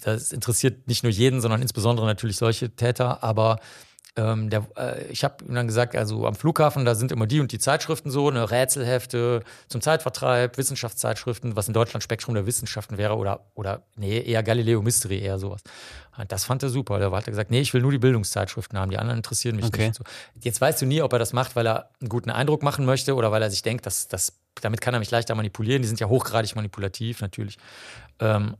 Das interessiert nicht nur jeden, sondern insbesondere natürlich solche Täter. Aber ähm, der, äh, ich habe ihm dann gesagt, also am Flughafen, da sind immer die und die Zeitschriften so, eine Rätselhefte zum Zeitvertreib, Wissenschaftszeitschriften, was in Deutschland Spektrum der Wissenschaften wäre oder, oder nee, eher Galileo Mystery, eher sowas. Das fand er super. Da hat er gesagt, nee, ich will nur die Bildungszeitschriften haben, die anderen interessieren mich okay. nicht. So. Jetzt weißt du nie, ob er das macht, weil er einen guten Eindruck machen möchte oder weil er sich denkt, dass, dass, damit kann er mich leichter manipulieren. Die sind ja hochgradig manipulativ, natürlich. Ähm,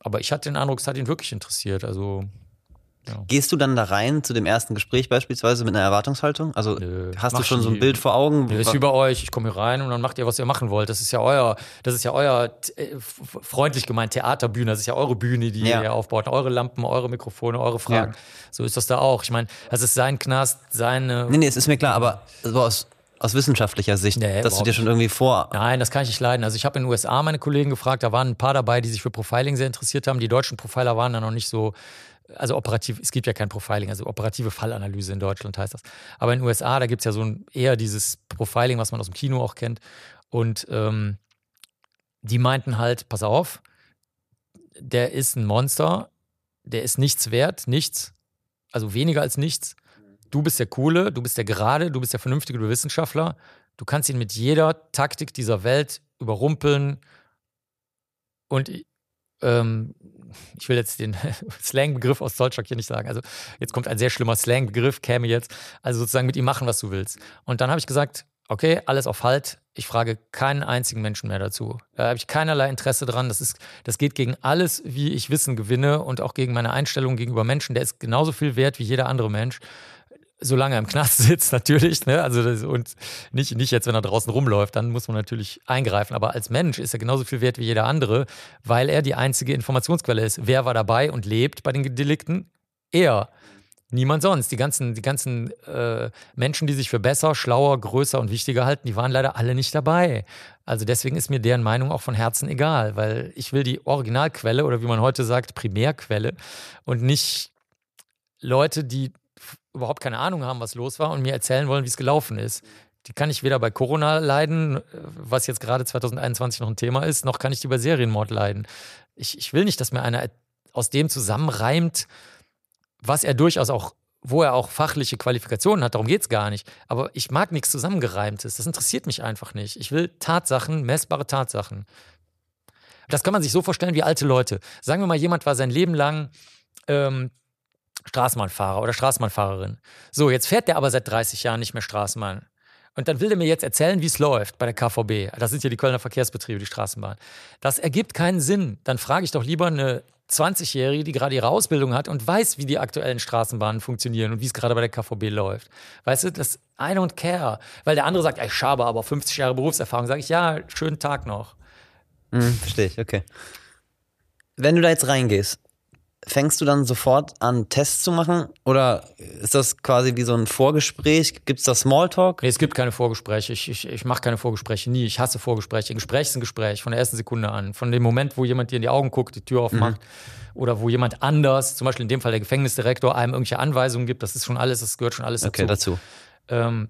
aber ich hatte den Eindruck, es hat ihn wirklich interessiert. Also ja. Gehst du dann da rein zu dem ersten Gespräch beispielsweise mit einer Erwartungshaltung? Also Nö, hast du schon so ein Bild vor Augen? Nö, ist bei euch. Ich komme hier rein und dann macht ihr, was ihr machen wollt. Das ist ja euer, das ist ja euer äh, freundlich gemeint Theaterbühne. Das ist ja eure Bühne, die ja. ihr aufbaut. Eure Lampen, eure Mikrofone, eure Fragen. Ja. So ist das da auch. Ich meine, das ist sein Knast, seine. Nee, nee, es ist mir klar, aber so aus aus wissenschaftlicher Sicht, nee, dass du dir schon irgendwie vor. Nein, das kann ich nicht leiden. Also ich habe in den USA meine Kollegen gefragt, da waren ein paar dabei, die sich für Profiling sehr interessiert haben. Die deutschen Profiler waren da noch nicht so also operativ, es gibt ja kein Profiling, also operative Fallanalyse in Deutschland heißt das. Aber in den USA, da gibt es ja so ein, eher dieses Profiling, was man aus dem Kino auch kennt. Und ähm, die meinten halt, pass auf, der ist ein Monster, der ist nichts wert, nichts, also weniger als nichts. Du bist der Coole, du bist der Gerade, du bist der vernünftige Wissenschaftler. Du kannst ihn mit jeder Taktik dieser Welt überrumpeln. Und ähm, ich will jetzt den [LAUGHS] Slang-Begriff aus Zollstock hier nicht sagen. Also jetzt kommt ein sehr schlimmer Slang-Begriff, käme jetzt. Also sozusagen mit ihm machen, was du willst. Und dann habe ich gesagt, okay, alles auf Halt. Ich frage keinen einzigen Menschen mehr dazu. Da habe ich keinerlei Interesse dran. Das, ist, das geht gegen alles, wie ich Wissen gewinne und auch gegen meine Einstellung gegenüber Menschen. Der ist genauso viel wert wie jeder andere Mensch solange er im Knast [LAUGHS] sitzt, natürlich, ne? Also das, und nicht, nicht jetzt, wenn er draußen rumläuft, dann muss man natürlich eingreifen. Aber als Mensch ist er genauso viel wert wie jeder andere, weil er die einzige Informationsquelle ist. Wer war dabei und lebt bei den Delikten? Er. Niemand sonst. Die ganzen, die ganzen äh, Menschen, die sich für besser, schlauer, größer und wichtiger halten, die waren leider alle nicht dabei. Also deswegen ist mir deren Meinung auch von Herzen egal, weil ich will die Originalquelle oder wie man heute sagt, Primärquelle und nicht Leute, die überhaupt keine Ahnung haben, was los war und mir erzählen wollen, wie es gelaufen ist. Die kann ich weder bei Corona leiden, was jetzt gerade 2021 noch ein Thema ist, noch kann ich die bei Serienmord leiden. Ich, ich will nicht, dass mir einer aus dem zusammenreimt, was er durchaus auch, wo er auch fachliche Qualifikationen hat, darum geht es gar nicht. Aber ich mag nichts Zusammengereimtes. Das interessiert mich einfach nicht. Ich will Tatsachen, messbare Tatsachen. Das kann man sich so vorstellen wie alte Leute. Sagen wir mal, jemand war sein Leben lang ähm, Straßenbahnfahrer oder Straßenbahnfahrerin. So, jetzt fährt der aber seit 30 Jahren nicht mehr Straßenbahn. Und dann will der mir jetzt erzählen, wie es läuft bei der KVB. Das sind ja die Kölner Verkehrsbetriebe, die Straßenbahn. Das ergibt keinen Sinn. Dann frage ich doch lieber eine 20-Jährige, die gerade ihre Ausbildung hat und weiß, wie die aktuellen Straßenbahnen funktionieren und wie es gerade bei der KVB läuft. Weißt du, das I don't care. Weil der andere sagt, ich habe aber 50 Jahre Berufserfahrung. Sage ich, ja, schönen Tag noch. Mhm, verstehe ich, okay. Wenn du da jetzt reingehst, fängst du dann sofort an, Tests zu machen? Oder ist das quasi wie so ein Vorgespräch? Gibt es da Smalltalk? Nee, es gibt keine Vorgespräche. Ich, ich, ich mache keine Vorgespräche, nie. Ich hasse Vorgespräche. Ein Gespräch ist ein Gespräch von der ersten Sekunde an. Von dem Moment, wo jemand dir in die Augen guckt, die Tür aufmacht. Mhm. Oder wo jemand anders, zum Beispiel in dem Fall der Gefängnisdirektor, einem irgendwelche Anweisungen gibt. Das ist schon alles, das gehört schon alles dazu. Okay, dazu. Ähm,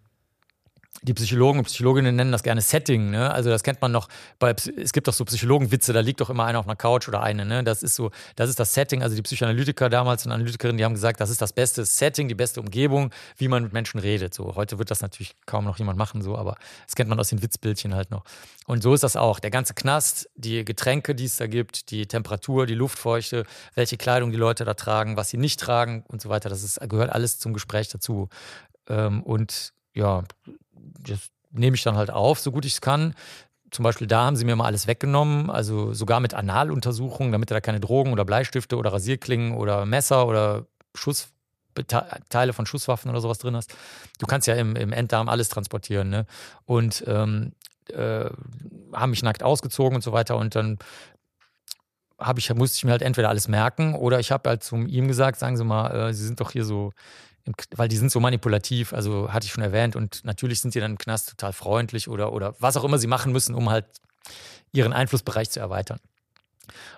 die Psychologen und Psychologinnen nennen das gerne Setting, ne? Also das kennt man noch bei es gibt doch so Psychologenwitze, da liegt doch immer einer auf einer Couch oder eine, ne? Das ist so, das ist das Setting, also die Psychoanalytiker damals und Analytikerinnen, die haben gesagt, das ist das beste Setting, die beste Umgebung, wie man mit Menschen redet, so. Heute wird das natürlich kaum noch jemand machen so, aber das kennt man aus den Witzbildchen halt noch. Und so ist das auch, der ganze Knast, die Getränke, die es da gibt, die Temperatur, die Luftfeuchte, welche Kleidung die Leute da tragen, was sie nicht tragen und so weiter, das ist, gehört alles zum Gespräch dazu. Ähm, und ja, das nehme ich dann halt auf, so gut ich es kann. Zum Beispiel da haben sie mir mal alles weggenommen, also sogar mit Analuntersuchungen, damit du da keine Drogen oder Bleistifte oder Rasierklingen oder Messer oder Schuss, Teile von Schusswaffen oder sowas drin hast. Du kannst ja im, im Enddarm alles transportieren. Ne? Und ähm, äh, haben mich nackt ausgezogen und so weiter. Und dann ich, musste ich mir halt entweder alles merken oder ich habe halt zu ihm gesagt, sagen Sie mal, äh, Sie sind doch hier so weil die sind so manipulativ, also hatte ich schon erwähnt. Und natürlich sind sie dann im Knast total freundlich oder, oder was auch immer sie machen müssen, um halt ihren Einflussbereich zu erweitern.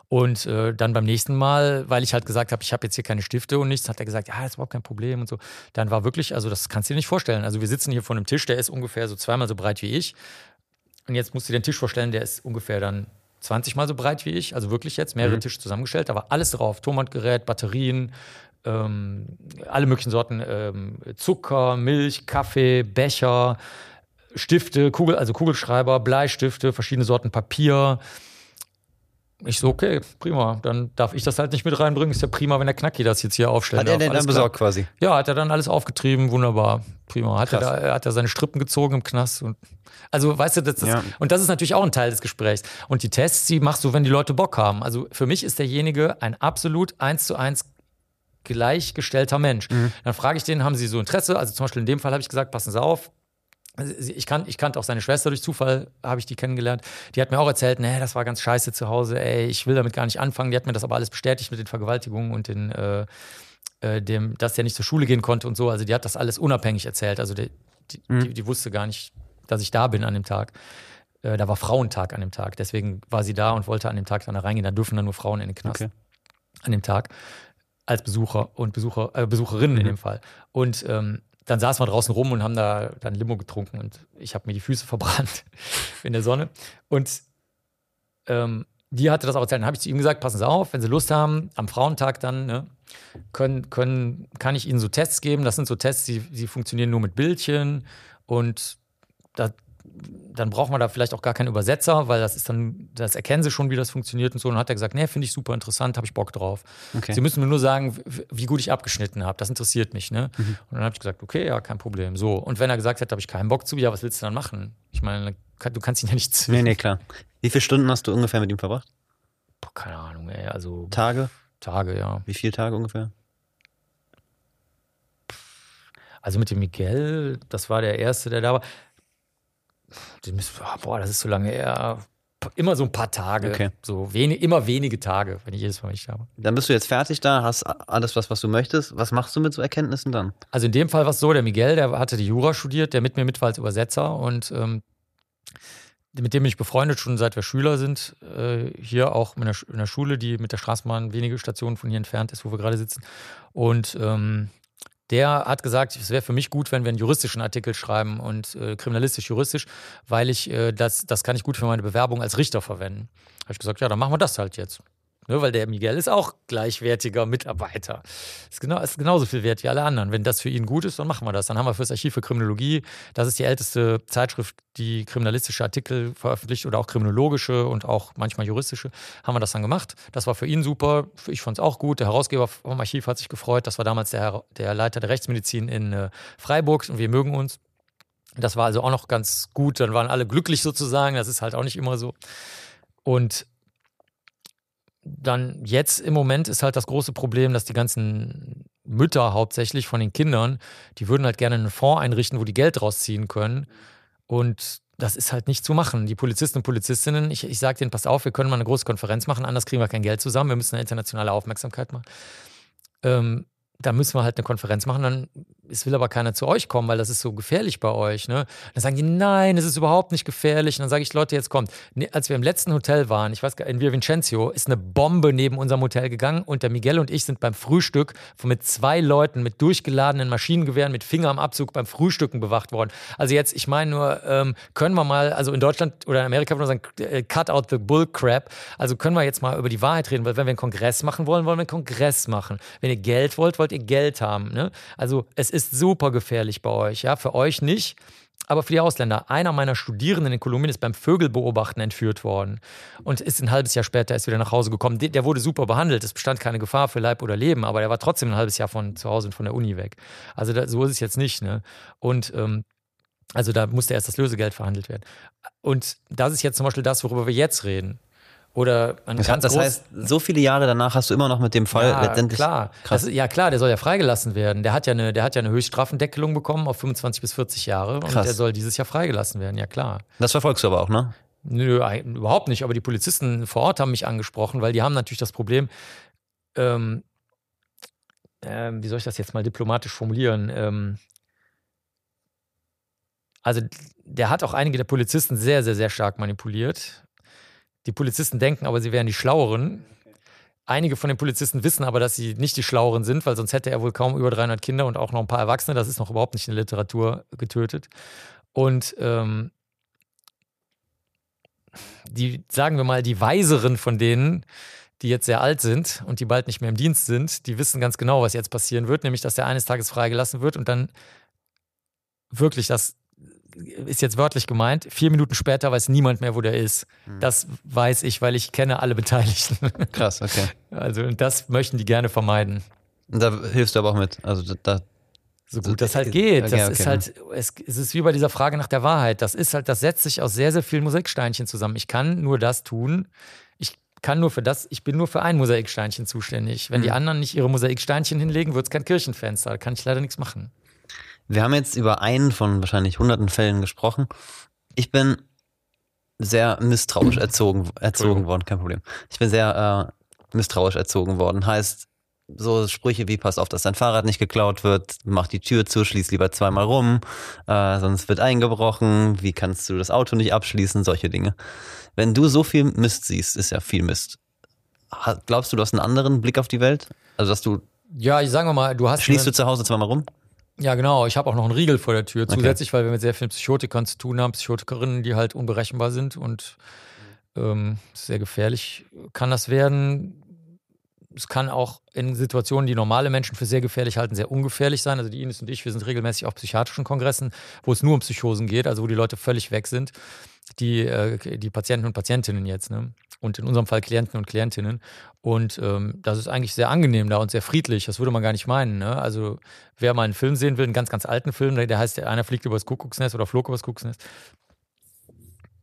Und äh, dann beim nächsten Mal, weil ich halt gesagt habe, ich habe jetzt hier keine Stifte und nichts, hat er gesagt, ja, das ist überhaupt kein Problem und so. Dann war wirklich, also das kannst du dir nicht vorstellen. Also wir sitzen hier vor einem Tisch, der ist ungefähr so zweimal so breit wie ich. Und jetzt musst du dir den Tisch vorstellen, der ist ungefähr dann 20 mal so breit wie ich, also wirklich jetzt mehrere mhm. Tische zusammengestellt. Da war alles drauf: Tonbandgerät, Batterien, ähm, alle möglichen Sorten ähm, Zucker, Milch, Kaffee, Becher, Stifte, Kugel, also Kugelschreiber, Bleistifte, verschiedene Sorten Papier. Ich so, okay, prima. Dann darf ich das halt nicht mit reinbringen. Ist ja prima, wenn der Knacki das jetzt hier aufstellt. Hat er den dann besorgt quasi? Ja, hat er dann alles aufgetrieben, wunderbar. Prima. Hat er, da, hat er seine Strippen gezogen im Knast. Und, also, weißt du, das, das ja. und das ist natürlich auch ein Teil des Gesprächs. Und die Tests, die machst du, wenn die Leute Bock haben. Also für mich ist derjenige ein absolut eins zu eins gleichgestellter Mensch. Mhm. Dann frage ich den, haben sie so Interesse? Also zum Beispiel in dem Fall habe ich gesagt, passen Sie auf, ich, kan, ich kannte auch seine Schwester durch Zufall, habe ich die kennengelernt. Die hat mir auch erzählt, nee, das war ganz scheiße zu Hause, ey, ich will damit gar nicht anfangen. Die hat mir das aber alles bestätigt mit den Vergewaltigungen und den, äh, äh, dem, dass der nicht zur Schule gehen konnte und so. Also die hat das alles unabhängig erzählt. Also die, die, mhm. die, die wusste gar nicht, dass ich da bin an dem Tag. Äh, da war Frauentag an dem Tag. Deswegen war sie da und wollte an dem Tag dann da reingehen. Da dürfen dann nur Frauen in den Knast. Okay. An dem Tag. Als Besucher und Besucher, äh, Besucherinnen mhm. in dem Fall. Und ähm, dann saßen wir draußen rum und haben da dann Limo getrunken und ich habe mir die Füße [LAUGHS] verbrannt in der Sonne. Und ähm, die hatte das auch erzählt. Dann habe ich zu ihm gesagt, passen Sie auf, wenn Sie Lust haben, am Frauentag dann, ne, können, können, kann ich Ihnen so Tests geben. Das sind so Tests, die, die funktionieren nur mit Bildchen und da, dann braucht man da vielleicht auch gar keinen Übersetzer, weil das ist dann, das erkennen sie schon, wie das funktioniert und so. Und dann hat er gesagt, nee, finde ich super interessant, habe ich Bock drauf. Okay. Sie müssen mir nur sagen, wie gut ich abgeschnitten habe. Das interessiert mich. Ne? Mhm. Und dann habe ich gesagt, okay, ja, kein Problem. So. Und wenn er gesagt hat, habe ich keinen Bock zu, ja, was willst du dann machen? Ich meine, du kannst ihn ja nicht zwingen. Nee, nee, klar. Wie viele Stunden hast du ungefähr mit ihm verbracht? Boah, keine Ahnung, ey. Also. Tage? Tage, ja. Wie viele Tage ungefähr? Also mit dem Miguel, das war der Erste, der da war boah, das ist so lange her. Immer so ein paar Tage. Okay. So wenig, immer wenige Tage, wenn ich jedes Mal nicht habe. Dann bist du jetzt fertig da, hast alles, was, was du möchtest. Was machst du mit so Erkenntnissen dann? Also in dem Fall war es so, der Miguel, der hatte die Jura studiert, der mit mir mit war als Übersetzer und ähm, mit dem bin ich befreundet, schon seit wir Schüler sind. Äh, hier auch in der, in der, Schule, die mit der Straßenbahn wenige Stationen von hier entfernt ist, wo wir gerade sitzen. Und ähm, der hat gesagt, es wäre für mich gut, wenn wir einen juristischen Artikel schreiben und äh, kriminalistisch-juristisch, weil ich äh, das, das kann ich gut für meine Bewerbung als Richter verwenden. Habe ich gesagt, ja, dann machen wir das halt jetzt. Ne, weil der Miguel ist auch gleichwertiger Mitarbeiter. Ist, genau, ist genauso viel wert wie alle anderen. Wenn das für ihn gut ist, dann machen wir das. Dann haben wir fürs Archiv für Kriminologie, das ist die älteste Zeitschrift, die kriminalistische Artikel veröffentlicht oder auch kriminologische und auch manchmal juristische, haben wir das dann gemacht. Das war für ihn super. Ich fand es auch gut. Der Herausgeber vom Archiv hat sich gefreut. Das war damals der, der Leiter der Rechtsmedizin in äh, Freiburg und wir mögen uns. Das war also auch noch ganz gut. Dann waren alle glücklich sozusagen. Das ist halt auch nicht immer so. Und dann jetzt im Moment ist halt das große Problem, dass die ganzen Mütter hauptsächlich von den Kindern, die würden halt gerne einen Fonds einrichten, wo die Geld rausziehen können. Und das ist halt nicht zu machen. Die Polizisten und Polizistinnen, ich, ich sage denen, pass auf, wir können mal eine große Konferenz machen, anders kriegen wir kein Geld zusammen, wir müssen eine internationale Aufmerksamkeit machen. Ähm, da müssen wir halt eine Konferenz machen, dann es will aber keiner zu euch kommen, weil das ist so gefährlich bei euch. Ne? Dann sagen die, nein, es ist überhaupt nicht gefährlich. Und dann sage ich, Leute, jetzt kommt. Ne, als wir im letzten Hotel waren, ich weiß gar nicht, in Via Vincenzo, ist eine Bombe neben unserem Hotel gegangen und der Miguel und ich sind beim Frühstück mit zwei Leuten mit durchgeladenen Maschinengewehren mit Finger am Abzug beim Frühstücken bewacht worden. Also jetzt, ich meine nur, ähm, können wir mal, also in Deutschland oder in Amerika würde man sagen, äh, cut out the bull crap. Also können wir jetzt mal über die Wahrheit reden, weil wenn wir einen Kongress machen wollen, wollen wir einen Kongress machen. Wenn ihr Geld wollt, wollt ihr Geld haben. Ne? Also es ist super gefährlich bei euch. Ja, für euch nicht. Aber für die Ausländer, einer meiner Studierenden in Kolumbien ist beim Vögelbeobachten entführt worden und ist ein halbes Jahr später erst wieder nach Hause gekommen. Der wurde super behandelt, es bestand keine Gefahr für Leib oder Leben, aber er war trotzdem ein halbes Jahr von zu Hause und von der Uni weg. Also da, so ist es jetzt nicht. Ne? Und ähm, also da musste erst das Lösegeld verhandelt werden. Und das ist jetzt zum Beispiel das, worüber wir jetzt reden. Oder ein das, ganz das heißt, so viele Jahre danach hast du immer noch mit dem Fall ja, letztendlich. Klar. Krass. Das, ja, klar, der soll ja freigelassen werden. Der hat ja eine, der hat ja eine Höchststrafendeckelung bekommen auf 25 bis 40 Jahre Krass. und der soll dieses Jahr freigelassen werden, ja klar. Das verfolgst du aber auch, ne? Nö, überhaupt nicht. Aber die Polizisten vor Ort haben mich angesprochen, weil die haben natürlich das Problem, ähm, äh, wie soll ich das jetzt mal diplomatisch formulieren? Ähm, also der hat auch einige der Polizisten sehr, sehr, sehr stark manipuliert die Polizisten denken aber, sie wären die Schlaueren. Einige von den Polizisten wissen aber, dass sie nicht die Schlaueren sind, weil sonst hätte er wohl kaum über 300 Kinder und auch noch ein paar Erwachsene. Das ist noch überhaupt nicht in der Literatur getötet. Und ähm, die, sagen wir mal, die Weiseren von denen, die jetzt sehr alt sind und die bald nicht mehr im Dienst sind, die wissen ganz genau, was jetzt passieren wird, nämlich dass er eines Tages freigelassen wird und dann wirklich, das ist jetzt wörtlich gemeint, vier Minuten später weiß niemand mehr, wo der ist. Mhm. Das weiß ich, weil ich kenne alle Beteiligten. [LAUGHS] Krass, okay. Also das möchten die gerne vermeiden. Und da hilfst du aber auch mit. Also da, so gut das halt geht. Das okay, ist halt, es, es ist wie bei dieser Frage nach der Wahrheit. Das ist halt, das setzt sich aus sehr, sehr vielen Mosaiksteinchen zusammen. Ich kann nur das tun. Ich kann nur für das, ich bin nur für ein Mosaiksteinchen zuständig. Wenn mhm. die anderen nicht ihre Mosaiksteinchen hinlegen, wird es kein Kirchenfenster. Da kann ich leider nichts machen. Wir haben jetzt über einen von wahrscheinlich hunderten Fällen gesprochen. Ich bin sehr misstrauisch erzogen, erzogen worden, kein Problem. Ich bin sehr äh, misstrauisch erzogen worden. Heißt, so Sprüche wie pass auf, dass dein Fahrrad nicht geklaut wird, mach die Tür zu, schließ lieber zweimal rum, äh, sonst wird eingebrochen, wie kannst du das Auto nicht abschließen, solche Dinge. Wenn du so viel Mist siehst, ist ja viel Mist. Glaubst du, du hast einen anderen Blick auf die Welt? Also, dass du. Ja, ich sage mal, du hast. Schließt du zu Hause zweimal rum? Ja, genau. Ich habe auch noch einen Riegel vor der Tür zusätzlich, okay. weil wir mit sehr vielen Psychotikern zu tun haben, Psychotikerinnen, die halt unberechenbar sind und ähm, sehr gefährlich kann das werden. Es kann auch in Situationen, die normale Menschen für sehr gefährlich halten, sehr ungefährlich sein. Also die Ines und ich, wir sind regelmäßig auf psychiatrischen Kongressen, wo es nur um Psychosen geht, also wo die Leute völlig weg sind die, äh, die Patienten und Patientinnen jetzt. Ne? Und in unserem Fall Klienten und Klientinnen. Und ähm, das ist eigentlich sehr angenehm da und sehr friedlich. Das würde man gar nicht meinen. Ne? Also, wer mal einen Film sehen will, einen ganz, ganz alten Film, der heißt, einer fliegt übers Kuckucksnest oder flog übers Kuckucksnest.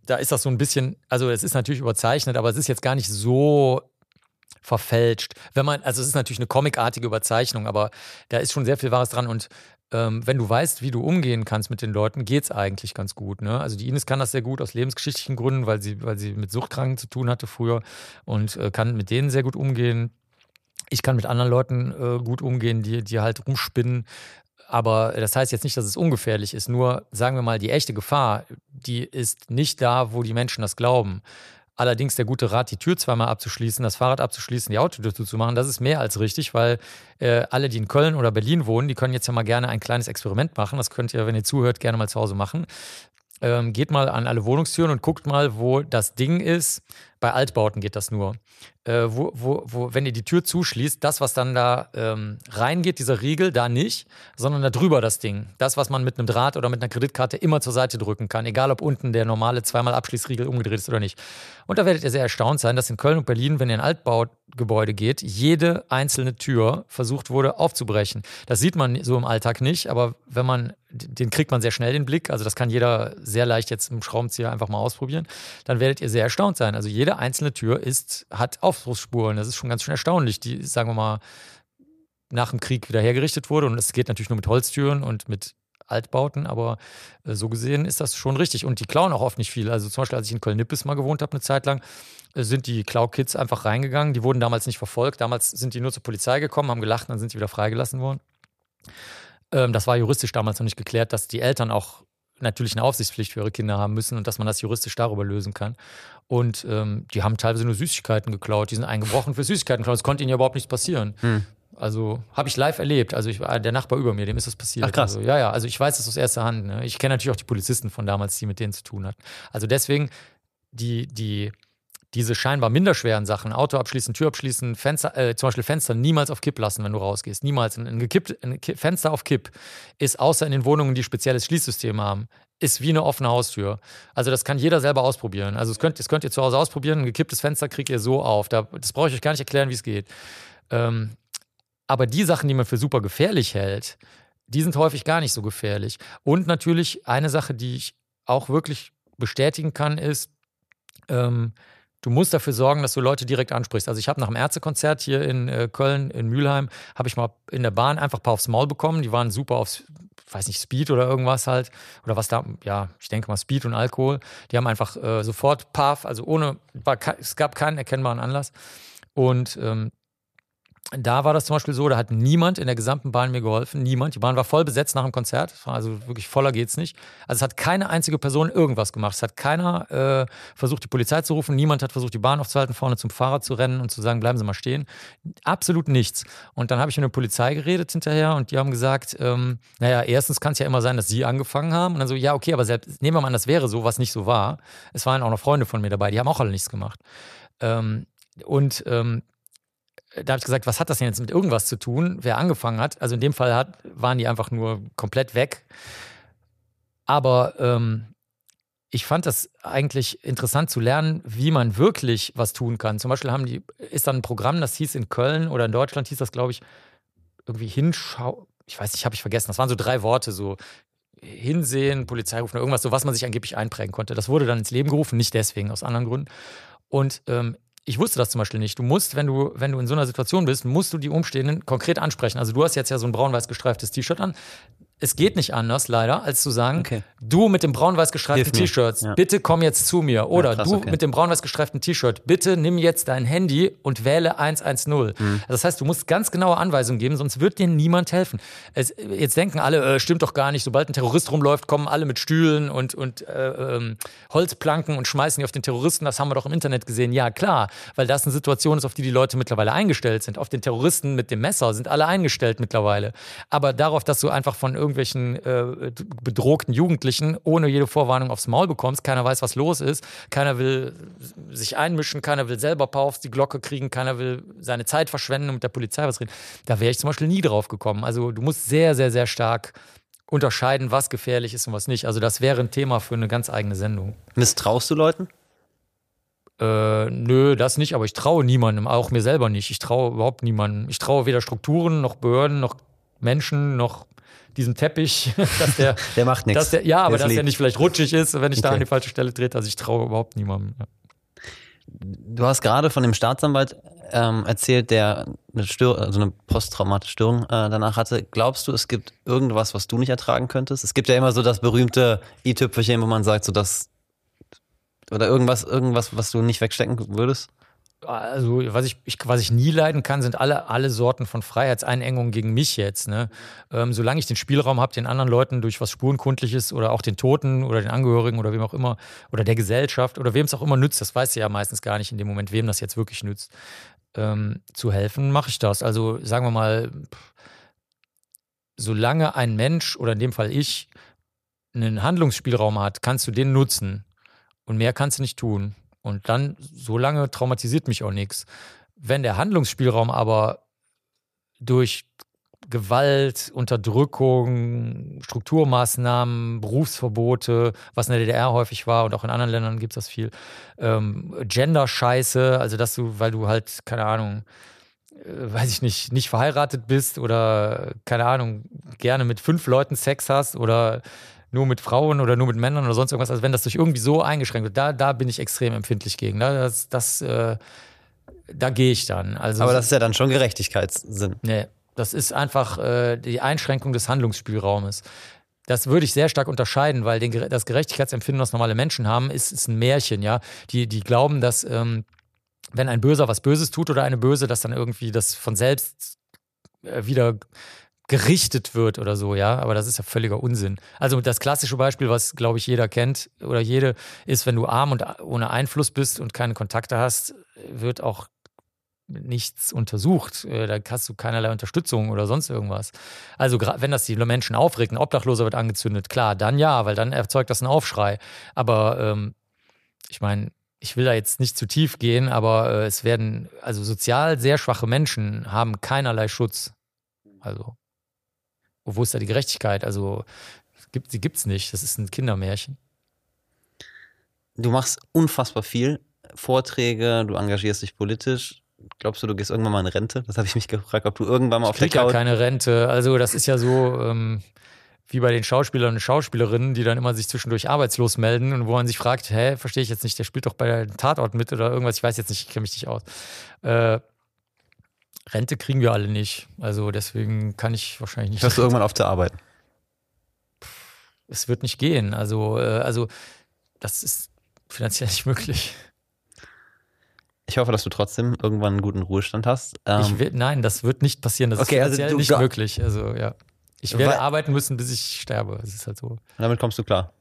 Da ist das so ein bisschen, also es ist natürlich überzeichnet, aber es ist jetzt gar nicht so verfälscht. Wenn man, also es ist natürlich eine comicartige Überzeichnung, aber da ist schon sehr viel Wahres dran und ähm, wenn du weißt, wie du umgehen kannst mit den Leuten, geht es eigentlich ganz gut. Ne? Also die Ines kann das sehr gut aus lebensgeschichtlichen Gründen, weil sie, weil sie mit Suchtkranken zu tun hatte früher und äh, kann mit denen sehr gut umgehen. Ich kann mit anderen Leuten äh, gut umgehen, die, die halt rumspinnen. Aber das heißt jetzt nicht, dass es ungefährlich ist. Nur sagen wir mal, die echte Gefahr, die ist nicht da, wo die Menschen das glauben. Allerdings der gute Rat, die Tür zweimal abzuschließen, das Fahrrad abzuschließen, die Autotür zuzumachen, das ist mehr als richtig, weil äh, alle, die in Köln oder Berlin wohnen, die können jetzt ja mal gerne ein kleines Experiment machen. Das könnt ihr, wenn ihr zuhört, gerne mal zu Hause machen. Ähm, geht mal an alle Wohnungstüren und guckt mal, wo das Ding ist. Bei Altbauten geht das nur äh, wo, wo, wo, wenn ihr die Tür zuschließt, das, was dann da ähm, reingeht, dieser Riegel, da nicht, sondern da drüber das Ding. Das, was man mit einem Draht oder mit einer Kreditkarte immer zur Seite drücken kann, egal ob unten der normale zweimal Abschließriegel umgedreht ist oder nicht. Und da werdet ihr sehr erstaunt sein, dass in Köln und Berlin, wenn ihr in Altbaugebäude geht, jede einzelne Tür versucht wurde aufzubrechen. Das sieht man so im Alltag nicht, aber wenn man, den kriegt man sehr schnell den Blick, also das kann jeder sehr leicht jetzt im Schraubenzieher einfach mal ausprobieren, dann werdet ihr sehr erstaunt sein. Also jede einzelne Tür ist, hat auf Aufbruchsspuren. Das ist schon ganz schön erstaunlich, die, sagen wir mal, nach dem Krieg wieder hergerichtet wurde. Und es geht natürlich nur mit Holztüren und mit Altbauten, aber äh, so gesehen ist das schon richtig. Und die klauen auch oft nicht viel. Also zum Beispiel, als ich in Köln-Nippes mal gewohnt habe, eine Zeit lang, äh, sind die Klau-Kids einfach reingegangen. Die wurden damals nicht verfolgt. Damals sind die nur zur Polizei gekommen, haben gelacht dann sind sie wieder freigelassen worden. Ähm, das war juristisch damals noch nicht geklärt, dass die Eltern auch natürlich eine Aufsichtspflicht für ihre Kinder haben müssen und dass man das juristisch darüber lösen kann. Und ähm, die haben teilweise nur Süßigkeiten geklaut. Die sind eingebrochen für Süßigkeiten geklaut. Es konnte ihnen ja überhaupt nichts passieren. Hm. Also habe ich live erlebt. Also ich, der Nachbar über mir, dem ist das passiert. Ach krass. Also, ja, ja. Also ich weiß das aus erster Hand. Ne? Ich kenne natürlich auch die Polizisten von damals, die mit denen zu tun hatten. Also deswegen die, die, diese scheinbar minderschweren Sachen, Auto abschließen, Tür abschließen, Fenster, äh, zum Beispiel Fenster niemals auf Kipp lassen, wenn du rausgehst. Niemals. Ein, ein, gekippt, ein Fenster auf Kipp ist außer in den Wohnungen, die spezielles Schließsystem haben, ist wie eine offene Haustür. Also das kann jeder selber ausprobieren. Also das könnt, das könnt ihr zu Hause ausprobieren. Ein gekipptes Fenster kriegt ihr so auf. Da, das brauche ich euch gar nicht erklären, wie es geht. Ähm, aber die Sachen, die man für super gefährlich hält, die sind häufig gar nicht so gefährlich. Und natürlich eine Sache, die ich auch wirklich bestätigen kann, ist, ähm, du musst dafür sorgen, dass du Leute direkt ansprichst. Also ich habe nach dem Ärztekonzert hier in äh, Köln, in Mülheim, habe ich mal in der Bahn einfach ein paar aufs Maul bekommen. Die waren super aufs, weiß nicht, Speed oder irgendwas halt. Oder was da, ja, ich denke mal Speed und Alkohol. Die haben einfach äh, sofort Paff, also ohne, war, es gab keinen erkennbaren Anlass. Und ähm, da war das zum Beispiel so, da hat niemand in der gesamten Bahn mir geholfen. Niemand. Die Bahn war voll besetzt nach dem Konzert. Also wirklich voller geht's nicht. Also es hat keine einzige Person irgendwas gemacht. Es hat keiner äh, versucht, die Polizei zu rufen. Niemand hat versucht, die Bahn aufzuhalten, vorne zum Fahrer zu rennen und zu sagen, bleiben Sie mal stehen. Absolut nichts. Und dann habe ich mit der Polizei geredet hinterher und die haben gesagt, ähm, naja, erstens kann es ja immer sein, dass Sie angefangen haben. Und dann so, ja, okay, aber selbst, nehmen wir mal an, das wäre so, was nicht so war. Es waren auch noch Freunde von mir dabei, die haben auch alle nichts gemacht. Ähm, und ähm, da habe ich gesagt, was hat das denn jetzt mit irgendwas zu tun, wer angefangen hat? Also in dem Fall hat, waren die einfach nur komplett weg. Aber ähm, ich fand das eigentlich interessant zu lernen, wie man wirklich was tun kann. Zum Beispiel haben die, ist dann ein Programm, das hieß in Köln oder in Deutschland hieß das, glaube ich, irgendwie hinschau. Ich weiß nicht, habe ich vergessen. Das waren so drei Worte, so hinsehen, Polizei rufen, irgendwas, so was man sich angeblich einprägen konnte. Das wurde dann ins Leben gerufen, nicht deswegen, aus anderen Gründen. Und ähm, ich wusste das zum Beispiel nicht. Du musst, wenn du, wenn du in so einer Situation bist, musst du die Umstehenden konkret ansprechen. Also du hast jetzt ja so ein braun-weiß gestreiftes T-Shirt an es geht nicht anders, leider, als zu sagen, okay. du mit dem braun-weiß gestreiften T-Shirt, ja. bitte komm jetzt zu mir. Oder ja, krass, du okay. mit dem braun-weiß gestreiften T-Shirt, bitte nimm jetzt dein Handy und wähle 110. Mhm. Also das heißt, du musst ganz genaue Anweisungen geben, sonst wird dir niemand helfen. Es, jetzt denken alle, äh, stimmt doch gar nicht, sobald ein Terrorist rumläuft, kommen alle mit Stühlen und, und äh, ähm, Holzplanken und schmeißen die auf den Terroristen. Das haben wir doch im Internet gesehen. Ja, klar, weil das eine Situation ist, auf die die Leute mittlerweile eingestellt sind. Auf den Terroristen mit dem Messer sind alle eingestellt mittlerweile. Aber darauf, dass du einfach von irgendwelchen äh, bedrohten Jugendlichen ohne jede Vorwarnung aufs Maul bekommst. Keiner weiß, was los ist. Keiner will sich einmischen. Keiner will selber Pau auf die Glocke kriegen. Keiner will seine Zeit verschwenden und mit der Polizei was reden. Da wäre ich zum Beispiel nie drauf gekommen. Also du musst sehr, sehr, sehr stark unterscheiden, was gefährlich ist und was nicht. Also das wäre ein Thema für eine ganz eigene Sendung. Misstraust du Leuten? Äh, nö, das nicht, aber ich traue niemandem, auch mir selber nicht. Ich traue überhaupt niemandem. Ich traue weder Strukturen noch Behörden noch Menschen noch diesem Teppich, [LAUGHS] dass der, [LAUGHS] der macht nichts. Ja, aber dass der nicht vielleicht rutschig ist, wenn ich okay. da an die falsche Stelle trete. Also ich traue überhaupt niemandem. Ja. Du hast gerade von dem Staatsanwalt ähm, erzählt, der eine, Stör also eine posttraumatische Störung äh, danach hatte. Glaubst du, es gibt irgendwas, was du nicht ertragen könntest? Es gibt ja immer so das berühmte i-Tüpfelchen, wo man sagt, so das oder irgendwas, irgendwas, was du nicht wegstecken würdest? Also was ich, ich, was ich nie leiden kann, sind alle, alle Sorten von Freiheitseinengungen gegen mich jetzt. Ne? Ähm, solange ich den Spielraum habe, den anderen Leuten durch was Spurenkundliches oder auch den Toten oder den Angehörigen oder wem auch immer oder der Gesellschaft oder wem es auch immer nützt, das weiß ich ja meistens gar nicht in dem Moment, wem das jetzt wirklich nützt, ähm, zu helfen, mache ich das. Also sagen wir mal, solange ein Mensch oder in dem Fall ich einen Handlungsspielraum hat, kannst du den nutzen. Und mehr kannst du nicht tun. Und dann, so lange traumatisiert mich auch nichts. Wenn der Handlungsspielraum aber durch Gewalt, Unterdrückung, Strukturmaßnahmen, Berufsverbote, was in der DDR häufig war und auch in anderen Ländern gibt es das viel, ähm, Gender-Scheiße, also dass du, weil du halt, keine Ahnung, äh, weiß ich nicht, nicht verheiratet bist oder, keine Ahnung, gerne mit fünf Leuten Sex hast oder nur mit Frauen oder nur mit Männern oder sonst irgendwas. Also wenn das durch irgendwie so eingeschränkt wird, da, da bin ich extrem empfindlich gegen. Das, das, äh, da gehe ich dann. Also, Aber das ist ja dann schon Gerechtigkeitssinn. Nee, das ist einfach äh, die Einschränkung des Handlungsspielraumes. Das würde ich sehr stark unterscheiden, weil den, das Gerechtigkeitsempfinden, was normale Menschen haben, ist, ist ein Märchen, ja. Die, die glauben, dass ähm, wenn ein Böser was Böses tut oder eine Böse, dass dann irgendwie das von selbst äh, wieder gerichtet wird oder so, ja. Aber das ist ja völliger Unsinn. Also das klassische Beispiel, was, glaube ich, jeder kennt oder jede, ist, wenn du arm und ohne Einfluss bist und keine Kontakte hast, wird auch nichts untersucht. Äh, da hast du keinerlei Unterstützung oder sonst irgendwas. Also wenn das die Menschen aufregt, ein Obdachloser wird angezündet, klar, dann ja, weil dann erzeugt das einen Aufschrei. Aber ähm, ich meine, ich will da jetzt nicht zu tief gehen, aber äh, es werden, also sozial sehr schwache Menschen haben keinerlei Schutz. Also wo ist da die Gerechtigkeit? Also gibt, sie gibt es nicht. Das ist ein Kindermärchen. Du machst unfassbar viel. Vorträge, du engagierst dich politisch. Glaubst du, du gehst irgendwann mal in Rente? Das habe ich mich gefragt, ob du irgendwann mal ich auf der Couch... ja keine Rente. Also das ist ja so ähm, wie bei den Schauspielern und Schauspielerinnen, die dann immer sich zwischendurch arbeitslos melden und wo man sich fragt, hä, verstehe ich jetzt nicht, der spielt doch bei der Tatort mit oder irgendwas, ich weiß jetzt nicht, ich kenne mich nicht aus. Äh, Rente kriegen wir alle nicht. Also deswegen kann ich wahrscheinlich nicht. Hörst du irgendwann auf zu arbeiten? Es wird nicht gehen. Also, äh, also das ist finanziell [LAUGHS] nicht möglich. Ich hoffe, dass du trotzdem irgendwann einen guten Ruhestand hast. Ähm, will, nein, das wird nicht passieren. Das okay, ist finanziell also nicht möglich. Also ja. Ich werde arbeiten müssen, bis ich sterbe. Das ist halt so. Und damit kommst du klar.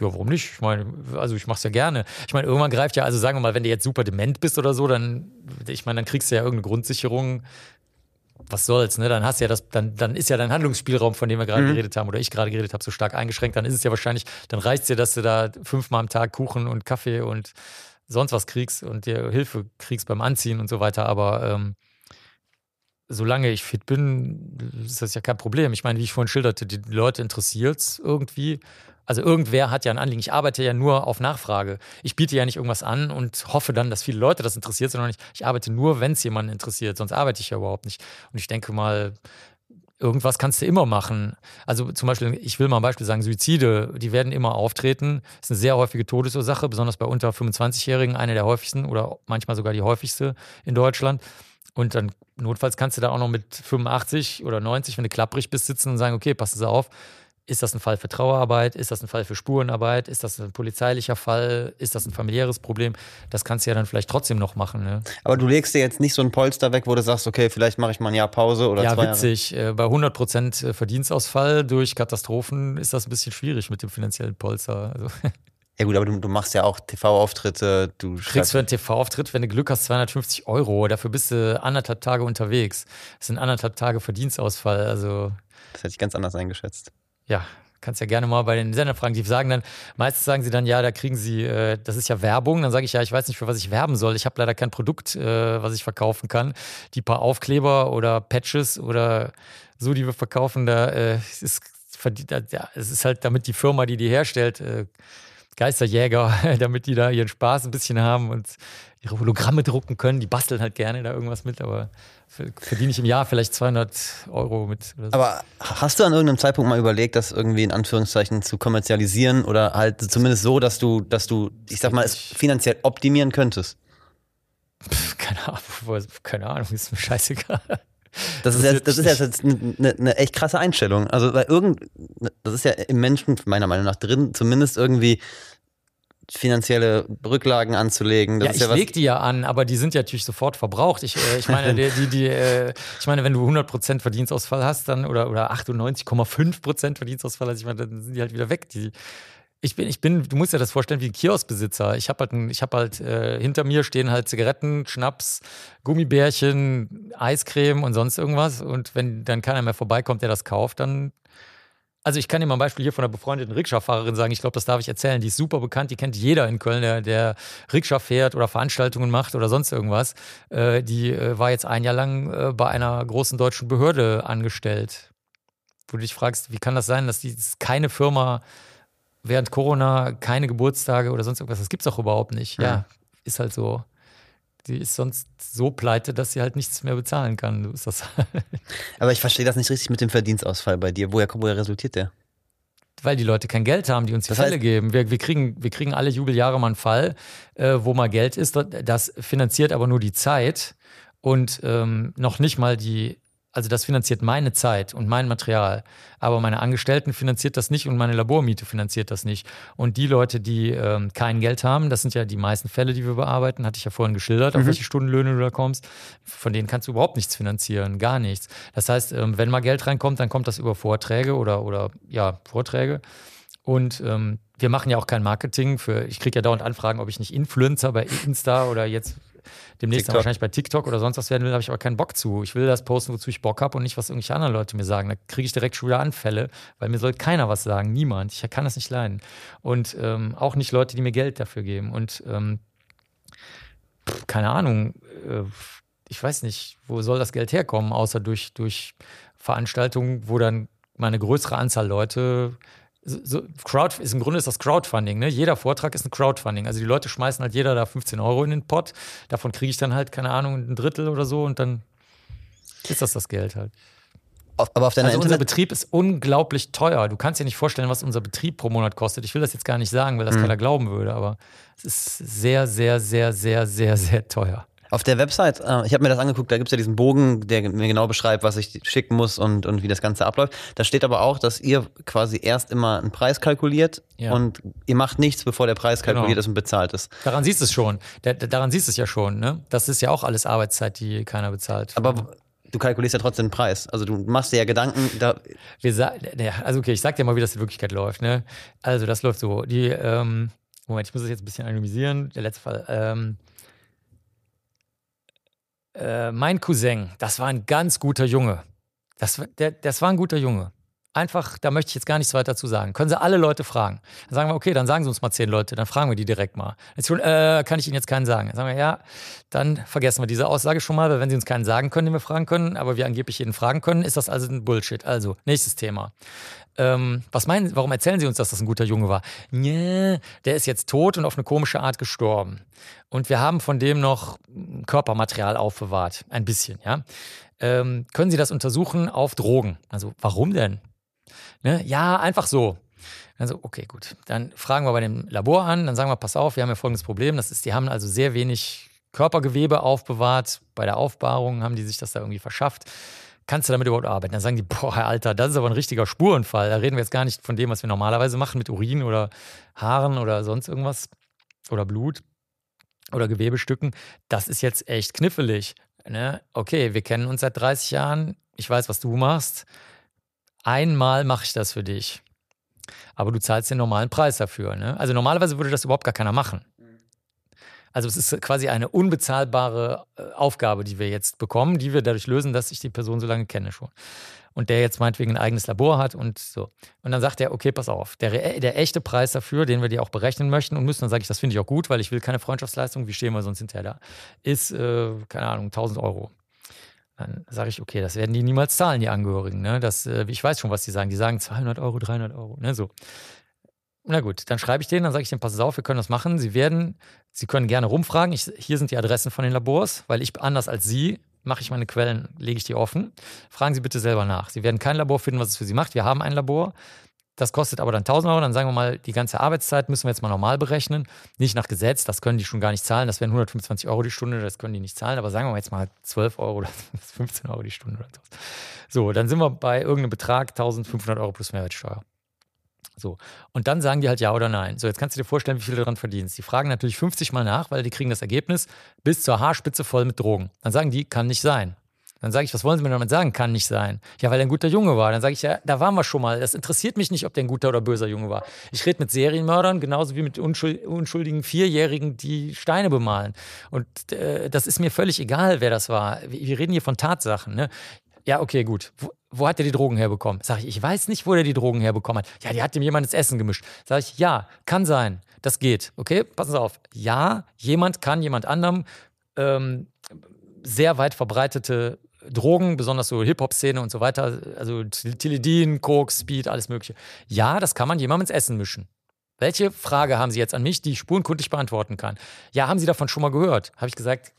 Ja, warum nicht? Ich meine, also ich mache es ja gerne. Ich meine, irgendwann greift ja, also sagen wir mal, wenn du jetzt super dement bist oder so, dann, ich meine, dann kriegst du ja irgendeine Grundsicherung. Was soll's, ne? Dann hast du ja das, dann, dann ist ja dein Handlungsspielraum, von dem wir gerade mhm. geredet haben, oder ich gerade geredet habe, so stark eingeschränkt. Dann ist es ja wahrscheinlich, dann reicht dir, dass du da fünfmal am Tag Kuchen und Kaffee und sonst was kriegst und dir Hilfe kriegst beim Anziehen und so weiter. Aber ähm, solange ich fit bin, ist das ja kein Problem. Ich meine, wie ich vorhin schilderte, die Leute interessiert es irgendwie. Also irgendwer hat ja ein Anliegen. Ich arbeite ja nur auf Nachfrage. Ich biete ja nicht irgendwas an und hoffe dann, dass viele Leute das interessiert, sondern ich, ich arbeite nur, wenn es jemanden interessiert. Sonst arbeite ich ja überhaupt nicht. Und ich denke mal, irgendwas kannst du immer machen. Also zum Beispiel, ich will mal ein Beispiel sagen, Suizide, die werden immer auftreten. Das ist eine sehr häufige Todesursache, besonders bei unter 25-Jährigen, eine der häufigsten oder manchmal sogar die häufigste in Deutschland. Und dann notfalls kannst du da auch noch mit 85 oder 90, wenn du klapprig bist, sitzen und sagen, okay, passen Sie auf, ist das ein Fall für Trauerarbeit? Ist das ein Fall für Spurenarbeit? Ist das ein polizeilicher Fall? Ist das ein familiäres Problem? Das kannst du ja dann vielleicht trotzdem noch machen. Ne? Aber du legst dir jetzt nicht so ein Polster weg, wo du sagst, okay, vielleicht mache ich mal ein Jahr Pause oder ja, zwei witzig. Jahre. Ja, witzig. Bei 100 Prozent äh, Verdienstausfall durch Katastrophen ist das ein bisschen schwierig mit dem finanziellen Polster. Also. [LAUGHS] Ja gut, aber du, du machst ja auch TV-Auftritte. Du kriegst für einen TV-Auftritt, wenn du Glück hast, 250 Euro. Dafür bist du anderthalb Tage unterwegs. Das sind anderthalb Tage Verdienstausfall. Also das hätte ich ganz anders eingeschätzt ja, kannst ja gerne mal bei den Sendern fragen. Die sagen dann, meistens sagen sie dann, ja, da kriegen sie, äh, das ist ja Werbung. Dann sage ich, ja, ich weiß nicht, für was ich werben soll. Ich habe leider kein Produkt, äh, was ich verkaufen kann. Die paar Aufkleber oder Patches oder so, die wir verkaufen, da äh, ist, ja, es ist halt, damit die Firma, die die herstellt, äh, Geisterjäger, [LAUGHS] damit die da ihren Spaß ein bisschen haben und ihre Hologramme drucken können. Die basteln halt gerne da irgendwas mit, aber verdiene ich im Jahr vielleicht 200 Euro mit. So. Aber hast du an irgendeinem Zeitpunkt mal überlegt, das irgendwie in Anführungszeichen zu kommerzialisieren oder halt zumindest so, dass du, dass du, ich sag mal, es finanziell optimieren könntest? Pff, keine Ahnung, keine Ahnung, ist mir scheißegal. Das, ist, jetzt, das ist jetzt eine, eine, echt krasse Einstellung. Also, weil irgend, das ist ja im Menschen meiner Meinung nach drin, zumindest irgendwie finanzielle Rücklagen anzulegen. Das ja, ich ja leg die ja an, aber die sind ja natürlich sofort verbraucht. Ich, äh, ich meine, [LAUGHS] die, die, die äh, ich meine, wenn du 100% Verdienstausfall hast, dann oder, oder 98,5% Verdienstausfall hast, ich meine, dann sind die halt wieder weg. Die, ich bin, ich bin, du musst dir das vorstellen wie ein Kioskbesitzer. Ich habe halt, ein, ich hab halt äh, hinter mir stehen halt Zigaretten, Schnaps, Gummibärchen, Eiscreme und sonst irgendwas. Und wenn dann keiner mehr vorbeikommt, der das kauft, dann also ich kann dir mal ein Beispiel hier von einer befreundeten Rikscha-Fahrerin sagen, ich glaube, das darf ich erzählen. Die ist super bekannt, die kennt jeder in Köln, der, der Rikscha fährt oder Veranstaltungen macht oder sonst irgendwas. Äh, die äh, war jetzt ein Jahr lang äh, bei einer großen deutschen Behörde angestellt. Wo du dich fragst, wie kann das sein, dass die keine Firma während Corona, keine Geburtstage oder sonst irgendwas, das gibt es doch überhaupt nicht. Ja, ja, ist halt so die ist sonst so pleite, dass sie halt nichts mehr bezahlen kann. So das Aber ich verstehe das nicht richtig mit dem Verdienstausfall bei dir. Woher, woher resultiert der? Weil die Leute kein Geld haben, die uns die das Fälle geben. Wir, wir, kriegen, wir kriegen alle Jubeljahre mal einen Fall, äh, wo mal Geld ist. Das finanziert aber nur die Zeit und ähm, noch nicht mal die also das finanziert meine Zeit und mein Material. Aber meine Angestellten finanziert das nicht und meine Labormiete finanziert das nicht. Und die Leute, die ähm, kein Geld haben, das sind ja die meisten Fälle, die wir bearbeiten, hatte ich ja vorhin geschildert, mhm. auf welche Stundenlöhne du da kommst. Von denen kannst du überhaupt nichts finanzieren, gar nichts. Das heißt, ähm, wenn mal Geld reinkommt, dann kommt das über Vorträge oder, oder ja, Vorträge. Und ähm, wir machen ja auch kein Marketing für, ich kriege ja dauernd Anfragen, ob ich nicht Influencer bei Insta oder jetzt demnächst dann wahrscheinlich bei TikTok oder sonst was werden will, habe ich aber keinen Bock zu. Ich will das posten, wozu ich Bock habe und nicht, was irgendwelche anderen Leute mir sagen. Da kriege ich direkt schon wieder Anfälle, weil mir soll keiner was sagen, niemand. Ich kann das nicht leiden. Und ähm, auch nicht Leute, die mir Geld dafür geben. Und ähm, keine Ahnung, äh, ich weiß nicht, wo soll das Geld herkommen, außer durch, durch Veranstaltungen, wo dann mal eine größere Anzahl Leute so, Crowd ist im Grunde ist das Crowdfunding, ne? Jeder Vortrag ist ein Crowdfunding. Also die Leute schmeißen halt jeder da 15 Euro in den Pot. Davon kriege ich dann halt, keine Ahnung, ein Drittel oder so und dann ist das das Geld halt. Aber auf deiner also unser Betrieb ist unglaublich teuer. Du kannst dir nicht vorstellen, was unser Betrieb pro Monat kostet. Ich will das jetzt gar nicht sagen, weil das mhm. keiner glauben würde, aber es ist sehr, sehr, sehr, sehr, sehr, sehr teuer. Auf der Website, äh, ich habe mir das angeguckt, da gibt es ja diesen Bogen, der mir genau beschreibt, was ich schicken muss und, und wie das Ganze abläuft. Da steht aber auch, dass ihr quasi erst immer einen Preis kalkuliert ja. und ihr macht nichts, bevor der Preis kalkuliert genau. ist und bezahlt ist. Daran siehst du es schon. Der, daran siehst du es ja schon. Ne? Das ist ja auch alles Arbeitszeit, die keiner bezahlt. Aber du kalkulierst ja trotzdem den Preis. Also du machst dir ja Gedanken. Da Wir also okay, ich sag dir mal, wie das in Wirklichkeit läuft. Ne? Also das läuft so. Die, ähm, Moment, ich muss das jetzt ein bisschen anonymisieren. Der letzte Fall. Ähm, äh, mein Cousin, das war ein ganz guter Junge. Das, der, das war ein guter Junge. Einfach, da möchte ich jetzt gar nichts weiter zu sagen. Können Sie alle Leute fragen. Dann sagen wir, okay, dann sagen Sie uns mal zehn Leute, dann fragen wir die direkt mal. Jetzt äh, kann ich Ihnen jetzt keinen sagen. Dann sagen wir, ja, dann vergessen wir diese Aussage schon mal, weil wenn Sie uns keinen sagen können, den wir fragen können, aber wir angeblich jeden fragen können, ist das also ein Bullshit. Also, nächstes Thema. Ähm, was meinen warum erzählen Sie uns, dass das ein guter Junge war? Nee, der ist jetzt tot und auf eine komische Art gestorben. Und wir haben von dem noch Körpermaterial aufbewahrt. Ein bisschen, ja. Ähm, können Sie das untersuchen auf Drogen? Also, warum denn? Ne? Ja, einfach so. Also, okay, gut. Dann fragen wir bei dem Labor an, dann sagen wir, pass auf, wir haben ja folgendes Problem. Das ist, die haben also sehr wenig Körpergewebe aufbewahrt. Bei der Aufbahrung haben die sich das da irgendwie verschafft. Kannst du damit überhaupt arbeiten? Dann sagen die, boah, Alter, das ist aber ein richtiger Spurenfall. Da reden wir jetzt gar nicht von dem, was wir normalerweise machen mit Urin oder Haaren oder sonst irgendwas oder Blut oder Gewebestücken. Das ist jetzt echt knifflig. Ne? Okay, wir kennen uns seit 30 Jahren. Ich weiß, was du machst einmal mache ich das für dich. Aber du zahlst den normalen Preis dafür. Ne? Also normalerweise würde das überhaupt gar keiner machen. Also es ist quasi eine unbezahlbare äh, Aufgabe, die wir jetzt bekommen, die wir dadurch lösen, dass ich die Person so lange kenne schon. Und der jetzt meinetwegen ein eigenes Labor hat und so. Und dann sagt er, okay, pass auf, der, der echte Preis dafür, den wir dir auch berechnen möchten und müssen, dann sage ich, das finde ich auch gut, weil ich will keine Freundschaftsleistung, wie stehen wir sonst hinterher da, ist, äh, keine Ahnung, 1000 Euro. Dann sage ich, okay, das werden die niemals zahlen, die Angehörigen. Ne? Das, äh, ich weiß schon, was die sagen. Die sagen 200 Euro, 300 Euro. Ne? So. Na gut, dann schreibe ich denen, dann sage ich denen, pass auf, wir können das machen. Sie werden, Sie können gerne rumfragen. Ich, hier sind die Adressen von den Labors, weil ich anders als Sie mache ich meine Quellen, lege ich die offen. Fragen Sie bitte selber nach. Sie werden kein Labor finden, was es für Sie macht. Wir haben ein Labor. Das kostet aber dann 1000 Euro. Dann sagen wir mal, die ganze Arbeitszeit müssen wir jetzt mal normal berechnen. Nicht nach Gesetz, das können die schon gar nicht zahlen. Das wären 125 Euro die Stunde, das können die nicht zahlen. Aber sagen wir mal jetzt mal 12 Euro oder [LAUGHS] 15 Euro die Stunde oder so. So, dann sind wir bei irgendeinem Betrag 1500 Euro plus Mehrwertsteuer. So. Und dann sagen die halt ja oder nein. So, jetzt kannst du dir vorstellen, wie viel du daran verdienst. Die fragen natürlich 50 Mal nach, weil die kriegen das Ergebnis bis zur Haarspitze voll mit Drogen. Dann sagen die, kann nicht sein. Dann sage ich, was wollen Sie mir damit sagen? Kann nicht sein. Ja, weil er ein guter Junge war. Dann sage ich, ja, da waren wir schon mal. Das interessiert mich nicht, ob der ein guter oder böser Junge war. Ich rede mit Serienmördern genauso wie mit unschuldigen Vierjährigen, die Steine bemalen. Und äh, das ist mir völlig egal, wer das war. Wir reden hier von Tatsachen. Ne? Ja, okay, gut. Wo, hat er die Drogen herbekommen? Sag ich, ich weiß nicht, wo er die Drogen herbekommen hat. Ja, die hat ihm jemand ins Essen gemischt. Sag ich, ja, kann sein. Das geht. Okay, passen Sie auf. Ja, jemand kann jemand anderem ähm, sehr weit verbreitete Drogen, besonders so Hip-Hop-Szene und so weiter, also Tilidin, Koks, Speed, alles Mögliche. Ja, das kann man jemandem ins Essen mischen. Welche Frage haben Sie jetzt an mich, die ich spurenkundig beantworten kann? Ja, haben Sie davon schon mal gehört? Habe ich gesagt,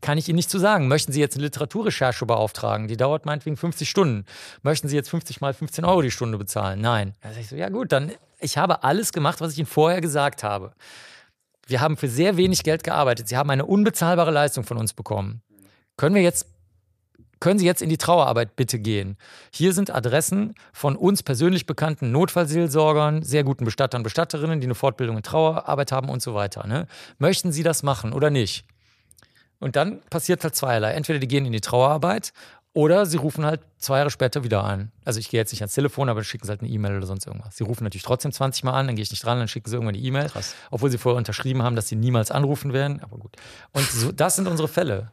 kann ich Ihnen nicht zu sagen. Möchten Sie jetzt eine Literaturrecherche beauftragen? Die dauert meinetwegen 50 Stunden. Möchten Sie jetzt 50 mal 15 Euro die Stunde bezahlen? Nein. Sage ich so, ja gut, dann, ich habe alles gemacht, was ich Ihnen vorher gesagt habe. Wir haben für sehr wenig Geld gearbeitet. Sie haben eine unbezahlbare Leistung von uns bekommen. Können wir jetzt können Sie jetzt in die Trauerarbeit bitte gehen? Hier sind Adressen von uns persönlich bekannten Notfallseelsorgern, sehr guten Bestattern, Bestatterinnen, die eine Fortbildung in Trauerarbeit haben und so weiter. Ne? Möchten Sie das machen oder nicht? Und dann passiert halt zweierlei. Entweder die gehen in die Trauerarbeit oder sie rufen halt zwei Jahre später wieder an. Also ich gehe jetzt nicht ans Telefon, aber schicken sie halt eine E-Mail oder sonst irgendwas. Sie rufen natürlich trotzdem 20 Mal an, dann gehe ich nicht dran, dann schicken sie irgendwann eine E-Mail. Obwohl sie vorher unterschrieben haben, dass sie niemals anrufen werden. Aber gut. Und so, das sind unsere Fälle.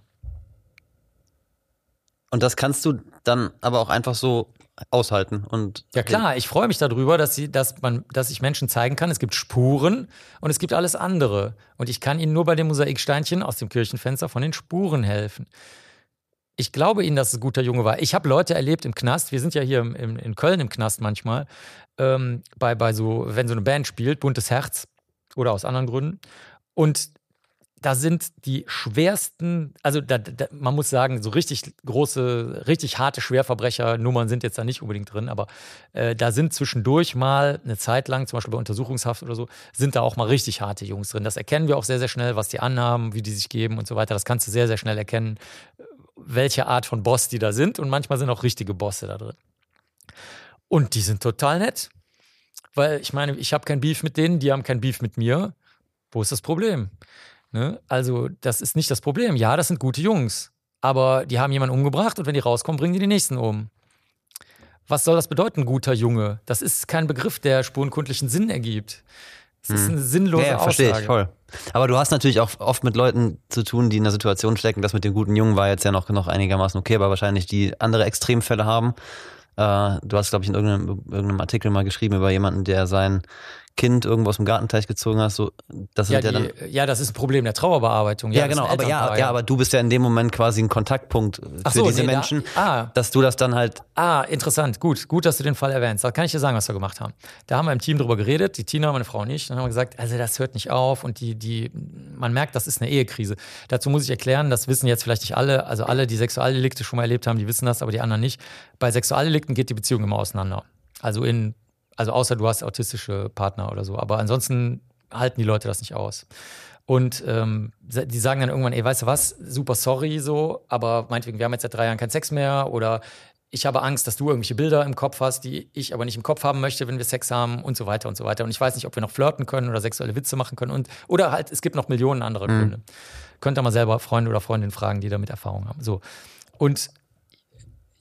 Und das kannst du dann aber auch einfach so aushalten und ja klar, ich freue mich darüber, dass sie, dass man, dass ich Menschen zeigen kann, es gibt Spuren und es gibt alles andere und ich kann ihnen nur bei dem Mosaiksteinchen aus dem Kirchenfenster von den Spuren helfen. Ich glaube ihnen, dass es ein guter Junge war. Ich habe Leute erlebt im Knast. Wir sind ja hier im, im, in Köln im Knast manchmal. Ähm, bei, bei so, wenn so eine Band spielt, buntes Herz oder aus anderen Gründen. Und da sind die schwersten, also da, da, man muss sagen, so richtig große, richtig harte Schwerverbrecher-Nummern sind jetzt da nicht unbedingt drin, aber äh, da sind zwischendurch mal eine Zeit lang, zum Beispiel bei Untersuchungshaft oder so, sind da auch mal richtig harte Jungs drin. Das erkennen wir auch sehr, sehr schnell, was die anhaben, wie die sich geben und so weiter. Das kannst du sehr, sehr schnell erkennen, welche Art von Boss die da sind und manchmal sind auch richtige Bosse da drin. Und die sind total nett. Weil ich meine, ich habe kein Beef mit denen, die haben kein Beef mit mir. Wo ist das Problem? Ne? Also, das ist nicht das Problem. Ja, das sind gute Jungs. Aber die haben jemanden umgebracht und wenn die rauskommen, bringen die die nächsten um. Was soll das bedeuten, guter Junge? Das ist kein Begriff, der spurenkundlichen Sinn ergibt. Das ist hm. eine sinnlose ja, ja, verstehe ich voll. Aber du hast natürlich auch oft mit Leuten zu tun, die in einer Situation stecken. Das mit dem guten Jungen war jetzt ja noch, noch einigermaßen okay, aber wahrscheinlich die andere Extremfälle haben. Äh, du hast, glaube ich, in irgendeinem, irgendeinem Artikel mal geschrieben über jemanden, der sein Kind irgendwo aus dem Gartenteich gezogen hast, so das ja, ja, die, ja, das ist ein Problem der Trauerbearbeitung. Ja, ja genau, aber ja, ja, aber du bist ja in dem Moment quasi ein Kontaktpunkt für so, diese nee, Menschen, da, ah, dass du das dann halt. Ah, interessant, gut, gut, dass du den Fall erwähnst. Da kann ich dir sagen, was wir gemacht haben. Da haben wir im Team drüber geredet, die Tina, meine Frau und ich, dann haben wir gesagt, also das hört nicht auf und die, die, man merkt, das ist eine Ehekrise. Dazu muss ich erklären, das wissen jetzt vielleicht nicht alle, also alle, die Sexualdelikte schon mal erlebt haben, die wissen das, aber die anderen nicht. Bei Sexualdelikten geht die Beziehung immer auseinander. Also in also außer du hast autistische Partner oder so. Aber ansonsten halten die Leute das nicht aus. Und ähm, die sagen dann irgendwann, ey, weißt du was, super sorry so, aber meinetwegen, wir haben jetzt seit drei Jahren keinen Sex mehr oder ich habe Angst, dass du irgendwelche Bilder im Kopf hast, die ich aber nicht im Kopf haben möchte, wenn wir Sex haben und so weiter und so weiter. Und ich weiß nicht, ob wir noch flirten können oder sexuelle Witze machen können und oder halt, es gibt noch Millionen andere mhm. Gründe. Könnt ihr mal selber Freunde oder Freundinnen fragen, die damit Erfahrung haben. So. Und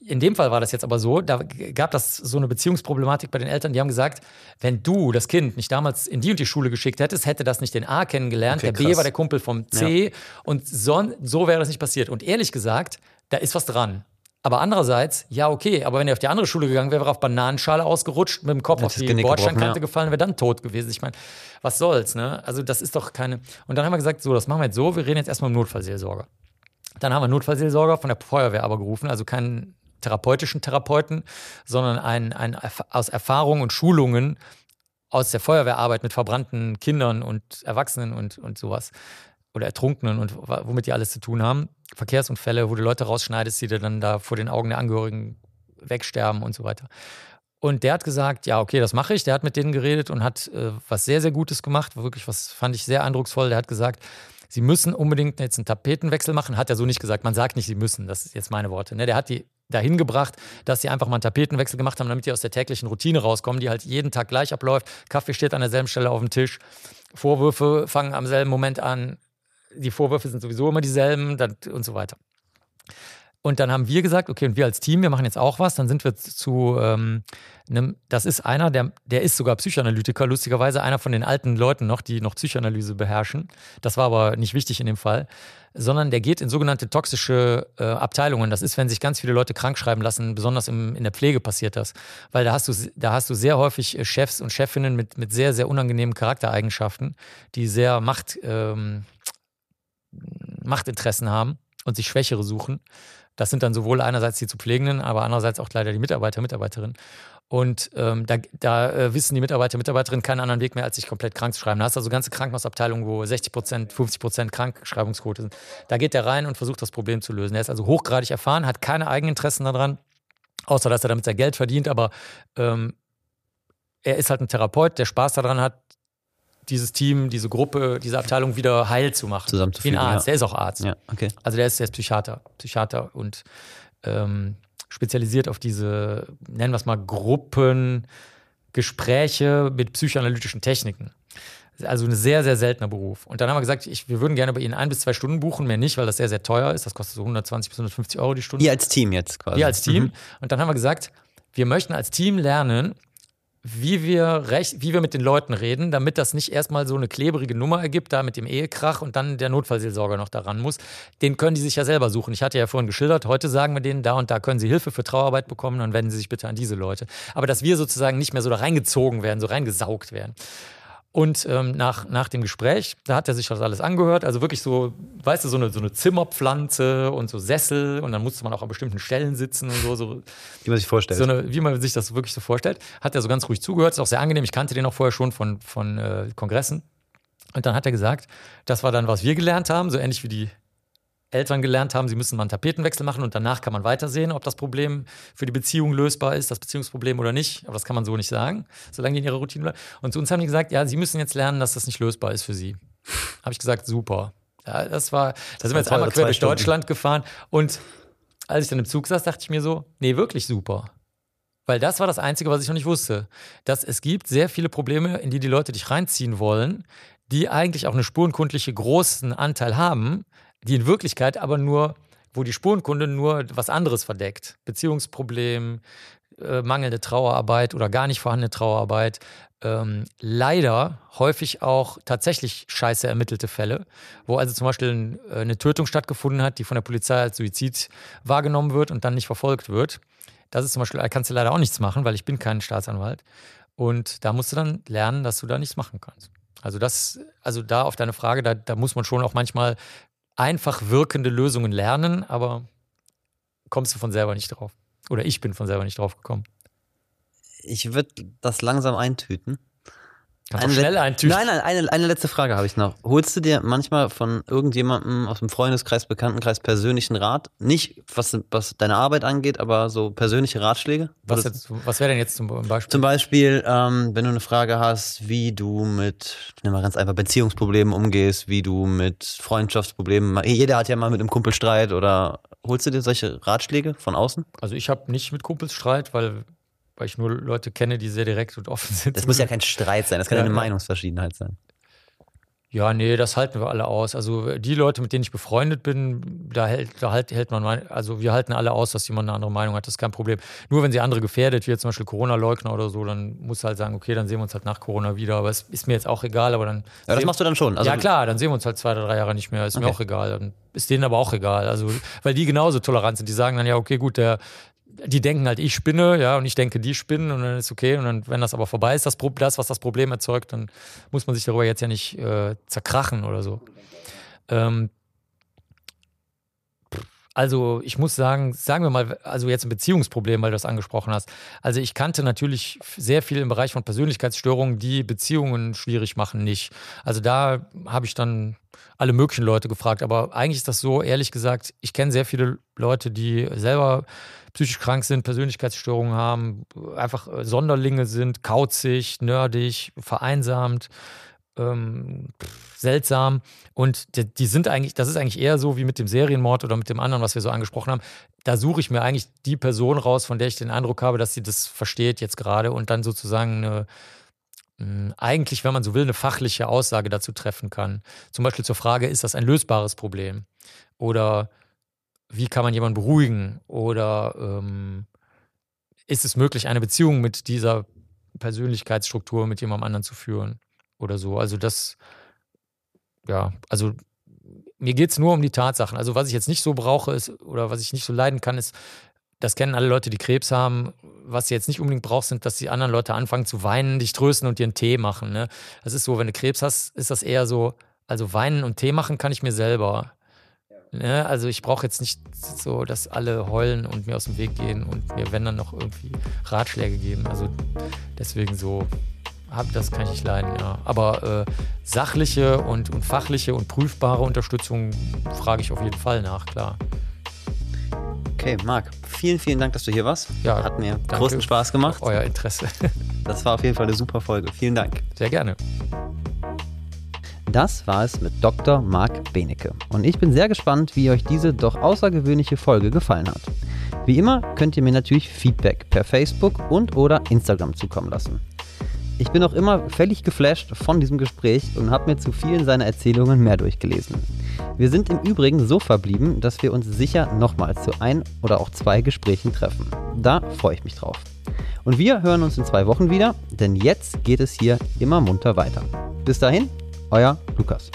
in dem Fall war das jetzt aber so, da gab das so eine Beziehungsproblematik bei den Eltern, die haben gesagt, wenn du das Kind nicht damals in die und die Schule geschickt hättest, hätte das nicht den A kennengelernt, okay, der krass. B war der Kumpel vom C ja. und so, so wäre das nicht passiert. Und ehrlich gesagt, da ist was dran. Aber andererseits, ja, okay, aber wenn er auf die andere Schule gegangen wäre, wäre er auf Bananenschale ausgerutscht, mit dem Kopf auf die Bordsteinkante ja. gefallen, wäre dann tot gewesen. Ich meine, was soll's, ne? Also, das ist doch keine. Und dann haben wir gesagt, so, das machen wir jetzt so, wir reden jetzt erstmal um Notfallseelsorger. Dann haben wir Notfallseelsorger von der Feuerwehr aber gerufen, also keinen therapeutischen Therapeuten, sondern ein, ein aus Erfahrung und Schulungen aus der Feuerwehrarbeit mit verbrannten Kindern und Erwachsenen und, und sowas oder Ertrunkenen und womit die alles zu tun haben. Verkehrsunfälle, wo du Leute rausschneidest, die dir dann da vor den Augen der Angehörigen wegsterben und so weiter. Und der hat gesagt, ja, okay, das mache ich. Der hat mit denen geredet und hat äh, was sehr, sehr Gutes gemacht. Wirklich, was fand ich sehr eindrucksvoll. Der hat gesagt, sie müssen unbedingt jetzt einen Tapetenwechsel machen. Hat er so nicht gesagt. Man sagt nicht, sie müssen. Das ist jetzt meine Worte. Ne? Der hat die dahin gebracht, dass sie einfach mal einen Tapetenwechsel gemacht haben, damit die aus der täglichen Routine rauskommen, die halt jeden Tag gleich abläuft. Kaffee steht an derselben Stelle auf dem Tisch. Vorwürfe fangen am selben Moment an. Die Vorwürfe sind sowieso immer dieselben und so weiter. Und dann haben wir gesagt, okay, und wir als Team, wir machen jetzt auch was. Dann sind wir zu ähm, das ist einer, der, der ist sogar Psychoanalytiker, lustigerweise einer von den alten Leuten noch, die noch Psychoanalyse beherrschen. Das war aber nicht wichtig in dem Fall, sondern der geht in sogenannte toxische äh, Abteilungen. Das ist, wenn sich ganz viele Leute krank schreiben lassen, besonders im, in der Pflege passiert das. Weil da hast du, da hast du sehr häufig äh, Chefs und Chefinnen mit, mit sehr, sehr unangenehmen Charaktereigenschaften, die sehr Macht, ähm, Machtinteressen haben und sich Schwächere suchen. Das sind dann sowohl einerseits die zu Pflegenden, aber andererseits auch leider die Mitarbeiter, Mitarbeiterinnen. Und ähm, da, da äh, wissen die Mitarbeiter, Mitarbeiterinnen keinen anderen Weg mehr, als sich komplett krank zu schreiben. Da hast du also ganze Krankenhausabteilungen, wo 60 Prozent, 50 Prozent Krankschreibungsquote sind. Da geht der rein und versucht, das Problem zu lösen. Er ist also hochgradig erfahren, hat keine Eigeninteressen daran, außer dass er damit sein Geld verdient. Aber ähm, er ist halt ein Therapeut, der Spaß daran hat, dieses Team, diese Gruppe, diese Abteilung wieder heil zu machen. Zusammenzuführen. Wie ein Arzt, ja. der ist auch Arzt. Ja, okay. Also der ist, der ist Psychiater, Psychiater und ähm, spezialisiert auf diese, nennen wir es mal, Gruppengespräche mit psychoanalytischen Techniken. Also ein sehr, sehr seltener Beruf. Und dann haben wir gesagt, ich, wir würden gerne bei Ihnen ein bis zwei Stunden buchen, mehr nicht, weil das sehr, sehr teuer ist. Das kostet so 120 bis 150 Euro die Stunde. Ihr als Team jetzt quasi. Wir als Team. Mhm. Und dann haben wir gesagt, wir möchten als Team lernen, wie wir, recht, wie wir mit den Leuten reden, damit das nicht erstmal so eine klebrige Nummer ergibt, da mit dem Ehekrach und dann der Notfallseelsorger noch daran muss. Den können die sich ja selber suchen. Ich hatte ja vorhin geschildert, heute sagen wir denen, da und da können sie Hilfe für Trauerarbeit bekommen, dann wenden sie sich bitte an diese Leute. Aber dass wir sozusagen nicht mehr so da reingezogen werden, so reingesaugt werden. Und ähm, nach, nach dem Gespräch, da hat er sich das alles angehört. Also wirklich so, weißt du, so eine, so eine Zimmerpflanze und so Sessel und dann musste man auch an bestimmten Stellen sitzen und so. so wie man sich vorstellt. So eine, wie man sich das wirklich so vorstellt. Hat er so ganz ruhig zugehört, ist auch sehr angenehm. Ich kannte den auch vorher schon von, von äh, Kongressen. Und dann hat er gesagt, das war dann, was wir gelernt haben, so ähnlich wie die Eltern gelernt haben, sie müssen mal einen Tapetenwechsel machen und danach kann man weitersehen, ob das Problem für die Beziehung lösbar ist, das Beziehungsproblem oder nicht. Aber das kann man so nicht sagen, solange die in ihrer Routine bleiben. Und zu uns haben die gesagt, ja, sie müssen jetzt lernen, dass das nicht lösbar ist für sie. Habe ich gesagt, super. Ja, das war, da sind wir jetzt einmal quer durch Deutschland gefahren und als ich dann im Zug saß, dachte ich mir so, nee, wirklich super. Weil das war das Einzige, was ich noch nicht wusste. Dass es gibt sehr viele Probleme, in die die Leute dich reinziehen wollen, die eigentlich auch eine spurenkundliche großen Anteil haben, die in Wirklichkeit aber nur, wo die Spurenkunde nur was anderes verdeckt. Beziehungsproblem, äh, mangelnde Trauerarbeit oder gar nicht vorhandene Trauerarbeit. Ähm, leider häufig auch tatsächlich scheiße ermittelte Fälle, wo also zum Beispiel ein, äh, eine Tötung stattgefunden hat, die von der Polizei als Suizid wahrgenommen wird und dann nicht verfolgt wird. Das ist zum Beispiel, da kannst du leider auch nichts machen, weil ich bin kein Staatsanwalt. Und da musst du dann lernen, dass du da nichts machen kannst. Also das, also da auf deine Frage, da, da muss man schon auch manchmal einfach wirkende Lösungen lernen, aber kommst du von selber nicht drauf. Oder ich bin von selber nicht drauf gekommen. Ich würde das langsam eintüten. Kannst eine schnell eintüten. Nein, nein, eine, eine letzte Frage habe ich noch. Holst du dir manchmal von irgendjemandem aus dem Freundeskreis, Bekanntenkreis persönlichen Rat? Nicht, was, was deine Arbeit angeht, aber so persönliche Ratschläge? Was, was wäre denn jetzt zum Beispiel? Zum Beispiel, ähm, wenn du eine Frage hast, wie du mit, nehmen wir ganz einfach, Beziehungsproblemen umgehst, wie du mit Freundschaftsproblemen, jeder hat ja mal mit einem Kumpel Streit oder holst du dir solche Ratschläge von außen? Also ich habe nicht mit Kumpels Streit, weil weil ich nur Leute kenne, die sehr direkt und offen sind. Das muss ja kein Streit sein, das kann ja, eine Meinungsverschiedenheit sein. Ja, nee, das halten wir alle aus. Also die Leute, mit denen ich befreundet bin, da hält, da halt, hält man, also wir halten alle aus, dass jemand eine andere Meinung hat. Das ist kein Problem. Nur wenn sie andere gefährdet, wie jetzt zum Beispiel Corona-Leugner oder so, dann muss halt sagen, okay, dann sehen wir uns halt nach Corona wieder. Aber es ist mir jetzt auch egal. Aber dann. Ja, das machst du dann schon. Also ja, klar, dann sehen wir uns halt zwei oder drei Jahre nicht mehr. Ist okay. mir auch egal. Dann ist denen aber auch egal. Also, weil die genauso tolerant sind. Die sagen dann, ja, okay, gut, der, die denken halt, ich spinne, ja, und ich denke, die spinnen und dann ist okay. Und dann, wenn das aber vorbei ist, das, das was das Problem erzeugt, dann muss man sich darüber jetzt ja nicht äh, zerkrachen oder so. Ähm, also ich muss sagen, sagen wir mal, also jetzt ein Beziehungsproblem, weil du das angesprochen hast. Also ich kannte natürlich sehr viel im Bereich von Persönlichkeitsstörungen, die Beziehungen schwierig machen, nicht. Also da habe ich dann alle möglichen Leute gefragt. Aber eigentlich ist das so, ehrlich gesagt, ich kenne sehr viele Leute, die selber psychisch krank sind, Persönlichkeitsstörungen haben, einfach äh, Sonderlinge sind, kauzig, nerdig, vereinsamt, ähm, seltsam. Und die, die, sind eigentlich, das ist eigentlich eher so wie mit dem Serienmord oder mit dem anderen, was wir so angesprochen haben. Da suche ich mir eigentlich die Person raus, von der ich den Eindruck habe, dass sie das versteht jetzt gerade und dann sozusagen eine hm, eigentlich, wenn man so will, eine fachliche Aussage dazu treffen kann. Zum Beispiel zur Frage, ist das ein lösbares Problem? Oder wie kann man jemanden beruhigen oder ähm, ist es möglich, eine Beziehung mit dieser Persönlichkeitsstruktur mit jemandem anderen zu führen oder so. Also das, ja, also mir geht es nur um die Tatsachen. Also was ich jetzt nicht so brauche ist, oder was ich nicht so leiden kann, ist, das kennen alle Leute, die Krebs haben. Was sie jetzt nicht unbedingt brauchst, sind, dass die anderen Leute anfangen zu weinen, dich trösten und dir einen Tee machen. Ne? Das ist so, wenn du Krebs hast, ist das eher so, also weinen und Tee machen kann ich mir selber. Ne? Also ich brauche jetzt nicht so, dass alle heulen und mir aus dem Weg gehen und mir, wenn dann noch irgendwie Ratschläge geben. Also deswegen so, hab, das kann ich nicht leiden, ja. Aber äh, sachliche und, und fachliche und prüfbare Unterstützung frage ich auf jeden Fall nach, klar. Okay, Marc, vielen, vielen Dank, dass du hier warst. Ja, Hat mir großen Spaß gemacht. Euer Interesse. [LAUGHS] Das war auf jeden Fall eine super Folge. Vielen Dank. Sehr gerne. Das war es mit Dr. Marc Benecke. Und ich bin sehr gespannt, wie euch diese doch außergewöhnliche Folge gefallen hat. Wie immer könnt ihr mir natürlich Feedback per Facebook und oder Instagram zukommen lassen. Ich bin auch immer völlig geflasht von diesem Gespräch und habe mir zu vielen seiner Erzählungen mehr durchgelesen. Wir sind im Übrigen so verblieben, dass wir uns sicher nochmals zu ein oder auch zwei Gesprächen treffen. Da freue ich mich drauf. Und wir hören uns in zwei Wochen wieder, denn jetzt geht es hier immer munter weiter. Bis dahin, euer Lukas.